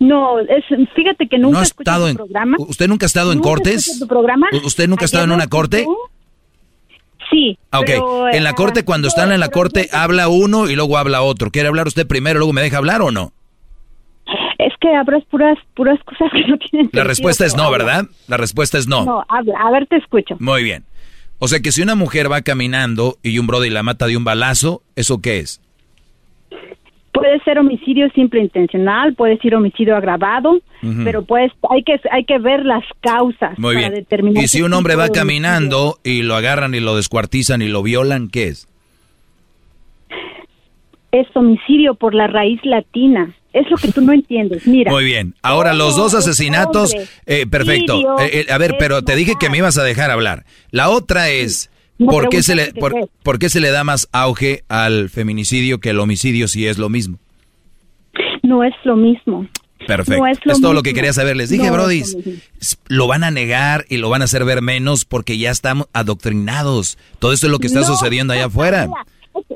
Speaker 26: No, es, fíjate que nunca
Speaker 4: no ha estado en, programa. ¿Usted nunca ha estado en cortes?
Speaker 26: programa?
Speaker 4: ¿Usted nunca ha estado en una corte?
Speaker 26: Sí.
Speaker 4: Ah, ok, en la corte, cuando están en la corte, habla uno y luego habla otro. ¿Quiere hablar usted primero, luego me deja hablar o no?
Speaker 26: Es que hablas puras, puras cosas que no tienen
Speaker 4: La respuesta es no, ¿verdad? La respuesta es no.
Speaker 26: No, habla, a ver, te escucho.
Speaker 4: Muy bien. O sea que si una mujer va caminando y un brother la mata de un balazo, ¿eso qué es?
Speaker 26: Puede ser homicidio simple intencional, puede ser homicidio agravado, pero pues hay que hay que ver las causas
Speaker 4: Muy
Speaker 26: para
Speaker 4: bien.
Speaker 26: determinar.
Speaker 4: Y si un hombre va caminando y lo agarran y lo descuartizan y lo violan, ¿qué es?
Speaker 26: Es homicidio por la raíz latina. Es lo que tú no entiendes. Mira.
Speaker 4: Muy bien. Ahora, los dos asesinatos. Eh, perfecto. Eh, eh, a ver, pero te dije que me ibas a dejar hablar. La otra es. ¿Por qué, se le, por, qué se le da más auge al feminicidio que al homicidio si es lo mismo?
Speaker 26: No es lo mismo.
Speaker 4: Perfecto. es, todo lo que quería saber. Les dije, Brody, lo van a negar y lo van a hacer ver menos porque ya estamos adoctrinados. Todo esto es lo que está sucediendo allá afuera.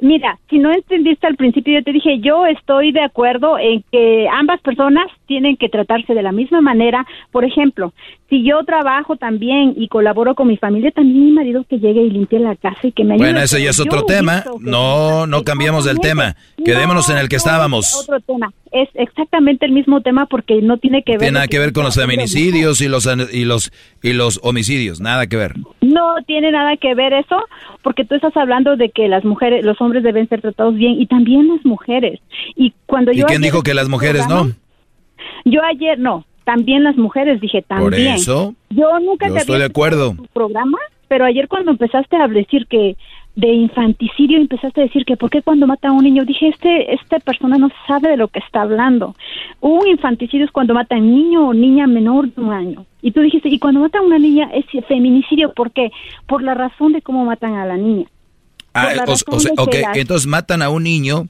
Speaker 26: Mira, si no entendiste al principio, yo te dije, yo estoy de acuerdo en que ambas personas tienen que tratarse de la misma manera. Por ejemplo, si yo trabajo también y colaboro con mi familia, también mi marido que llegue y limpie la casa y que me ayude.
Speaker 4: Bueno, eso ya es otro tema. No, no cambiamos del tema. Quedémonos en el que estábamos.
Speaker 26: Otro tema. Es exactamente el mismo tema porque no tiene que ver.
Speaker 4: Tiene nada que ver con los feminicidios y los y los y los homicidios, nada que ver.
Speaker 26: No tiene nada que ver eso, porque tú estás hablando de que las mujeres, los hombres deben ser tratados bien y también las mujeres. Y cuando yo
Speaker 4: ¿Y quién dijo que las mujeres no?
Speaker 26: Yo ayer no, también las mujeres dije también. Por
Speaker 4: eso.
Speaker 26: Yo nunca
Speaker 4: te estoy de acuerdo.
Speaker 26: Tu programa, pero ayer cuando empezaste a decir que de infanticidio empezaste a decir que por qué cuando mata a un niño dije este esta persona no sabe de lo que está hablando un infanticidio es cuando mata a un niño o niña menor de un año y tú dijiste y cuando mata a una niña es feminicidio ¿por qué? por la razón de cómo matan a la niña
Speaker 4: ah, o, sea, entonces matan a un niño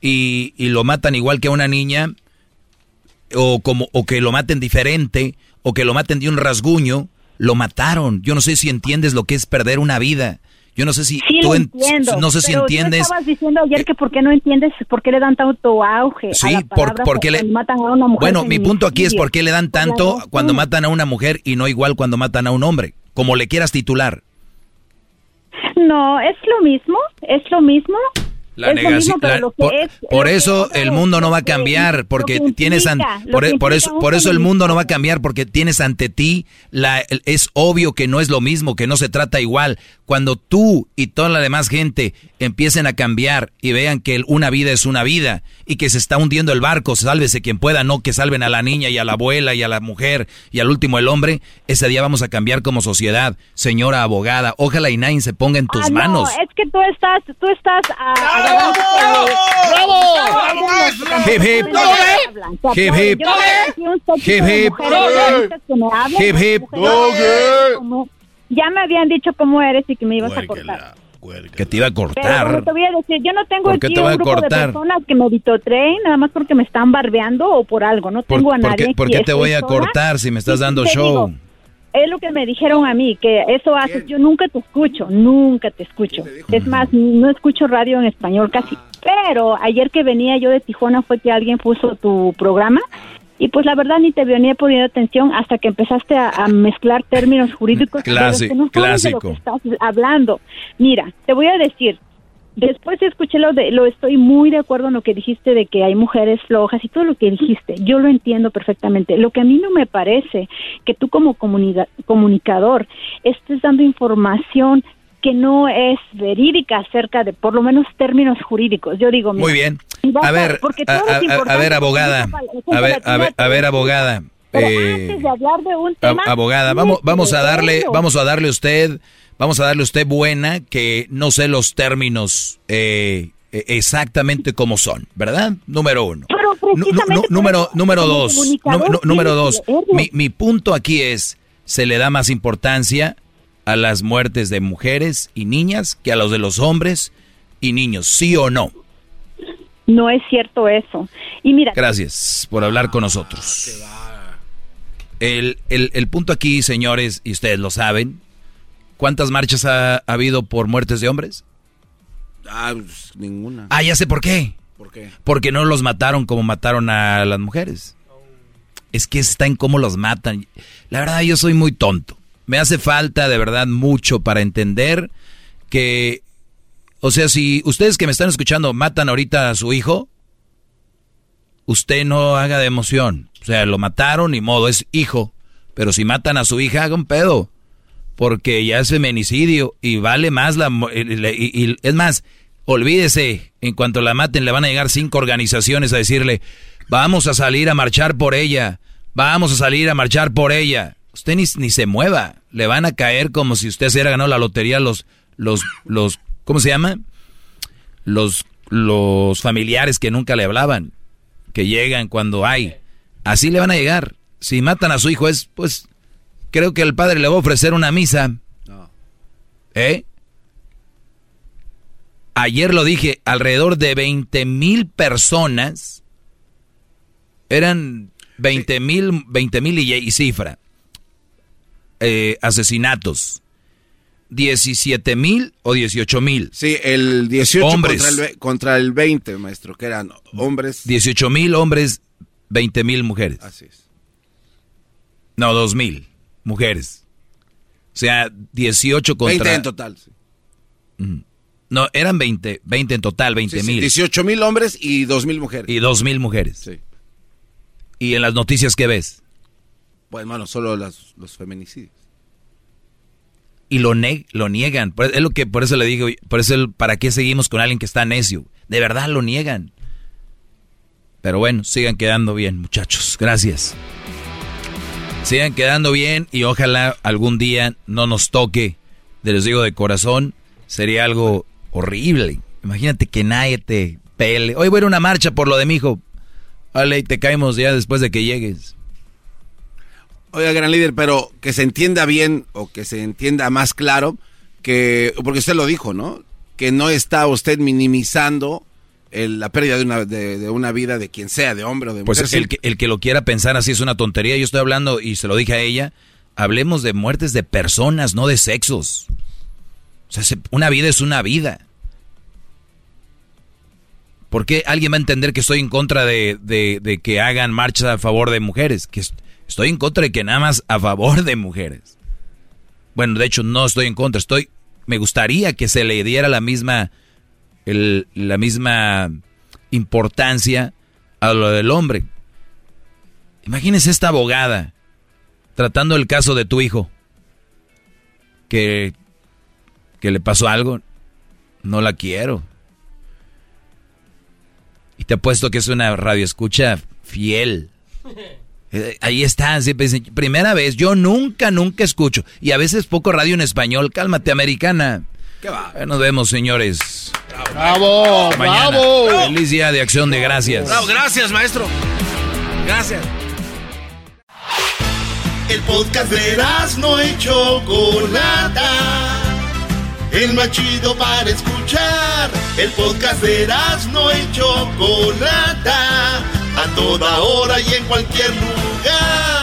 Speaker 4: y, y lo matan igual que a una niña o como o que lo maten diferente o que lo maten de un rasguño, lo mataron. Yo no sé si entiendes lo que es perder una vida. Yo no sé si tú no sé si entiendes.
Speaker 26: estabas diciendo ayer que por qué no entiendes por qué le dan tanto auge
Speaker 4: sí, a la por, porque le matan a una mujer. Bueno, mi punto aquí es por qué le dan tanto cuando matan a una mujer y no igual cuando matan a un hombre, como le quieras titular.
Speaker 26: No, es lo mismo, es lo mismo.
Speaker 4: La negación. por, eso el mundo no va a cambiar porque tienes por, eso por eso el mundo no va a cambiar porque tienes ante ti la es obvio que no es lo mismo que no se trata igual cuando tú y toda la demás gente empiecen a cambiar y vean que una vida es una vida y que se está hundiendo el barco, sálvese quien pueda, no que salven a la niña y a la abuela y a la mujer y al último el hombre, ese día vamos a cambiar como sociedad, señora abogada. Ojalá y nadie se ponga en tus ah, manos.
Speaker 26: es que tú estás, tú estás...
Speaker 4: ¡Bravo! ¡Bravo! Hip hip. Hip hip.
Speaker 26: Hip hip. Hip ya me habían dicho cómo eres y que me ibas a cortar.
Speaker 4: Que te iba a cortar.
Speaker 26: te voy a decir, yo no tengo
Speaker 4: aquí un grupo de
Speaker 26: personas que me tren nada más porque me están barbeando o por algo. No tengo a nadie.
Speaker 4: ¿Por qué, te voy a cortar si me estás dando show?
Speaker 26: Es lo que me dijeron a mí, que eso haces. Yo nunca te escucho, nunca te escucho. Es más, no escucho radio en español casi. Pero ayer que venía yo de Tijuana fue que alguien puso tu programa y pues la verdad ni te vio ni he ponido atención hasta que empezaste a, mezclar términos jurídicos
Speaker 4: clásico,
Speaker 26: que no
Speaker 4: clásico.
Speaker 26: De lo que estás hablando. Mira, te voy a decir, después de escuché lo de, lo estoy muy de acuerdo en lo que dijiste de que hay mujeres flojas y todo lo que dijiste, yo lo entiendo perfectamente. Lo que a mí no me parece que tú como comunicador estés dando información que no es verídica acerca de por lo menos términos jurídicos. Yo digo,
Speaker 4: muy bien. A ver, a, ver, abogada, a ver, a ver, a ver, abogada.
Speaker 26: antes de hablar de un tema,
Speaker 4: abogada, vamos, vamos a darle, vamos a darle usted, vamos a darle usted buena que no sé los términos eh, e, exactamente como son, ¿verdad? Número uno. número, número dos, número dos. Mi, mi punto aquí es, se le da más importancia a las muertes de mujeres y niñas que a los de los hombres y niños, ¿sí o no?
Speaker 26: No es cierto eso. Y mira.
Speaker 4: Gracias por hablar con nosotros. El, el, punto aquí, señores, y ustedes lo saben, ¿cuántas marchas ha, habido por muertes de hombres?
Speaker 2: Ah, pues, ninguna.
Speaker 4: Ah, ya sé por qué.
Speaker 2: ¿Por qué?
Speaker 4: Porque no los mataron como mataron a las mujeres. Es que está en cómo los matan. La verdad, yo soy muy tonto me hace falta de verdad mucho para entender que, o sea, si ustedes que me están escuchando matan ahorita a su hijo, usted no haga de emoción. O sea, lo mataron y modo, es hijo. Pero si matan a su hija, haga un pedo. Porque ya es feminicidio y vale más la... Y, es más, olvídese, en cuanto la maten le van a llegar cinco organizaciones a decirle, vamos a salir a marchar por ella, vamos a salir a marchar por ella usted ni, se mueva. Le van a caer como si usted se hubiera ganado la lotería los, los, los, ¿cómo se llama? Los los familiares que nunca le hablaban, que llegan cuando hay. Así le van a llegar. Si matan a su hijo es, pues, creo que el padre le va a ofrecer una misa. ¿Eh? Ayer lo dije, alrededor de 20 mil personas, eran 20 mil 20 mil y, cifra, eh, asesinatos. 17 mil o 18 mil.
Speaker 2: Sí, el 18 hombres. Contra, el, contra el 20, maestro, que eran hombres.
Speaker 4: 18 mil hombres, 20 mil mujeres.
Speaker 2: Así es.
Speaker 4: No, 2 mil mujeres. O sea, 18 contra...
Speaker 2: 20 en total, sí.
Speaker 4: No, eran 20, 20 en total, 20 mil.
Speaker 2: 18 mil hombres y 2 mil mujeres.
Speaker 4: Y 2 mil mujeres.
Speaker 2: Sí.
Speaker 4: ¿Y en las noticias qué ves?
Speaker 2: Pues, hermano, solo las, los feminicidios
Speaker 4: y lo, lo niegan. Es lo que por eso le digo, por eso para qué seguimos con alguien que está necio. De verdad lo niegan. Pero bueno, sigan quedando bien, muchachos. Gracias. Sigan quedando bien y ojalá algún día no nos toque. Les digo de corazón, sería algo horrible. Imagínate que nadie te pele. Hoy voy a ir una marcha por lo de mi hijo. Vale, te caemos ya después de que llegues.
Speaker 2: Oiga, gran líder, pero que se entienda bien o que se entienda más claro que, porque usted lo dijo, ¿no? Que no está usted minimizando la pérdida de una, de, una vida de quien sea, de hombre o de
Speaker 4: pues
Speaker 2: mujer.
Speaker 4: Pues el que, el que lo quiera pensar así es una tontería. Yo estoy hablando, y se lo dije a ella, hablemos de muertes de personas, no de sexos. O sea, una vida es una vida. ¿Por qué alguien va a entender que estoy en contra de, de que hagan marchas a favor de mujeres? Que Estoy en contra de que nada más a favor de mujeres. Bueno, de hecho no estoy en contra, estoy me gustaría que se le diera la misma la misma importancia a lo del hombre. Imagínese esta abogada tratando el caso de tu hijo que que le pasó algo, no la quiero. Y te apuesto que es una radioescucha fiel. Eh, ahí está, siempre primera vez, yo nunca, nunca escucho. Y a veces poco radio en español, cálmate, americana.
Speaker 2: ¿Qué va?
Speaker 4: Eh, nos vemos, señores.
Speaker 16: Bravo, bravo.
Speaker 4: Feliz día de acción de gracias.
Speaker 2: Bravo, gracias, maestro. Gracias.
Speaker 16: El podcast de no hecho Chocolata. El más chido para escuchar. El podcast de no hecho Chocolata a toda hora y en cualquier lugar.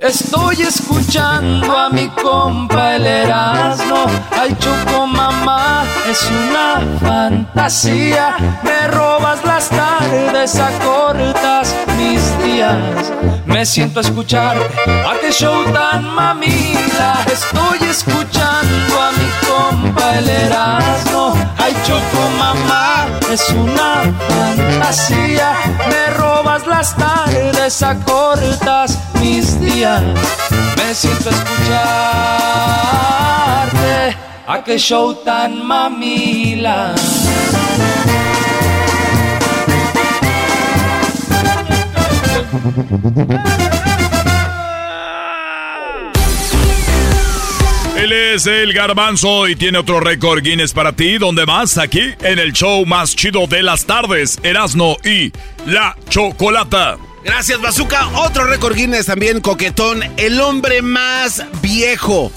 Speaker 20: Estoy escuchando a mi compa el Erasmo, ay choco mamá, es una fantasía, me robas las tardes, acortas mis días, me siento a escuchar a qué show tan mamila, estoy escuchando a mi compa el Erasmo, ay choco mamá, es una fantasía, me robas las tardes, acortas mis días me siento escucharte. A qué show tan mamila.
Speaker 9: Él es el garbanzo y tiene otro récord Guinness para ti. ¿Dónde más? Aquí en el show más chido de las tardes, Erasno y la Chocolata.
Speaker 2: Gracias, Bazooka. Otro récord Guinness también, coquetón. El hombre más viejo.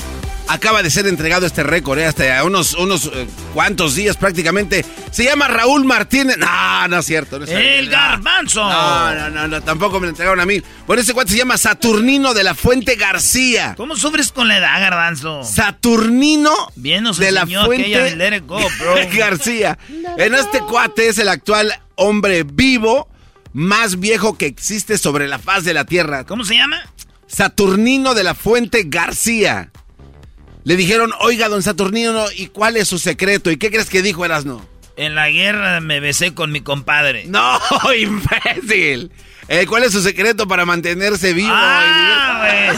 Speaker 2: Acaba de ser entregado este récord, ¿eh? hasta unos, unos eh, cuantos días prácticamente. Se llama Raúl Martínez. No, no es cierto. No es
Speaker 3: el garbanzo.
Speaker 2: No, no, no, no, tampoco me lo entregaron a mí. Bueno, ese cuate se llama Saturnino de la Fuente García.
Speaker 3: ¿Cómo sufres con la edad, garbanzo?
Speaker 2: Saturnino
Speaker 3: Bien
Speaker 2: de la Fuente García. En este cuate es el actual hombre vivo más viejo que existe sobre la faz de la Tierra.
Speaker 3: ¿Cómo se llama?
Speaker 2: Saturnino de la Fuente García. Le dijeron, oiga, don Saturnino, ¿y cuál es su secreto? ¿Y qué crees que dijo Erasno?
Speaker 3: En la guerra me besé con mi compadre.
Speaker 2: No, imbécil. Eh, ¿Cuál es su secreto para mantenerse vivo?
Speaker 3: Ah,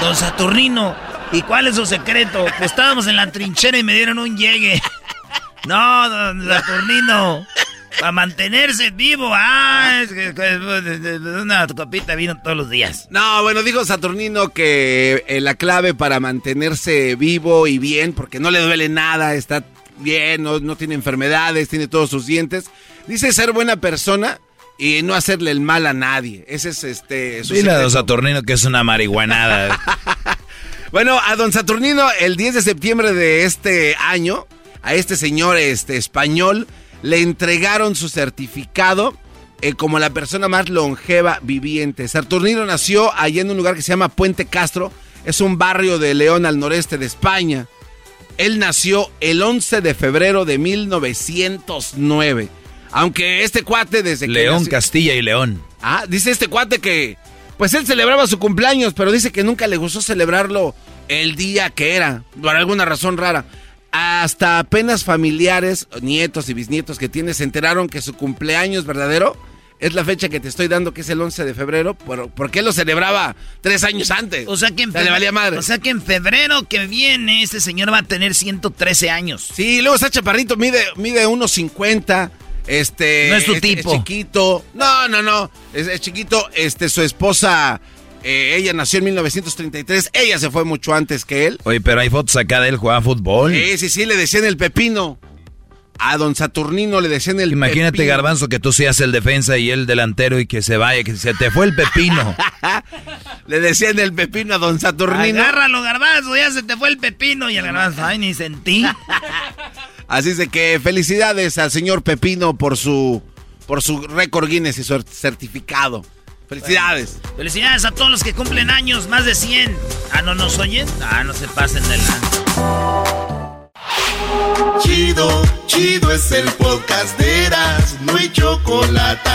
Speaker 3: don Saturnino, ¿y cuál es su secreto? Pues estábamos en la trinchera y me dieron un llegue. No, don Saturnino. Para mantenerse vivo. Ah, es que, una copita vino todos los días.
Speaker 2: No, bueno, dijo Saturnino que eh, la clave para mantenerse vivo y bien, porque no le duele nada, está bien, no, no tiene enfermedades, tiene todos sus dientes. Dice ser buena persona y no hacerle el mal a nadie. Ese es este. su
Speaker 4: Dile a don Saturnino que es una marihuanada.
Speaker 2: Bueno, a don Saturnino, el 10 de septiembre de este año, a este señor este, español, le entregaron su certificado eh, como la persona más longeva viviente. Saturnino nació allá en un lugar que se llama Puente Castro, es un barrio de León al noreste de España. Él nació el 11 de febrero de 1909. Aunque este cuate desde que...
Speaker 4: León,
Speaker 2: nació-
Speaker 4: Castilla y León.
Speaker 2: Ah, dice este cuate que, pues él celebraba su cumpleaños, pero dice que nunca le gustó celebrarlo el día que era, por alguna razón rara. Hasta apenas familiares, nietos y bisnietos que tiene se enteraron que su cumpleaños verdadero es la fecha que te estoy dando, que es el 11 de febrero, pero porque él lo celebraba tres años antes.
Speaker 3: O sea que en
Speaker 2: valía madre.
Speaker 3: O sea que en febrero que viene este señor va a tener 113 años.
Speaker 2: Sí, luego está chaparrito, mide, mide unos 50. Este.
Speaker 3: No es tu
Speaker 2: es-
Speaker 3: tipo.
Speaker 2: Es chiquito. No, no, no. Es, es chiquito. Este, su esposa. Eh, ella nació en 1933. Ella se fue mucho antes que él.
Speaker 4: Oye, pero hay fotos acá de él jugando fútbol.
Speaker 2: Sí, sí, sí, le decían el pepino. A don Saturnino le decían el
Speaker 4: Imagínate,
Speaker 2: pepino.
Speaker 4: Garbanzo, que tú seas el defensa y el delantero y que se vaya, que se te fue el pepino.
Speaker 2: Le decían el pepino a don Saturnino.
Speaker 3: Agárralo, garbanzo, ya se te fue el pepino. Y el garbanzo, ay, ni sentí.
Speaker 2: Así es de que felicidades al señor Pepino por su por su récord Guinness y su certificado. Felicidades.
Speaker 3: Felicidades a todos los que cumplen años, más de 100. Ah, ¿no nos oyen? Ah, no se pasen de lanza.
Speaker 16: Chido, chido es el podcast de Eras, no hay chocolate.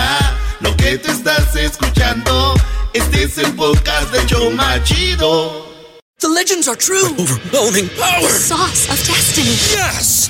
Speaker 16: Lo que te estás escuchando, este es el podcast de Choma Chido.
Speaker 28: The legends are true. overwhelming power! The sauce of destiny.
Speaker 29: Yes!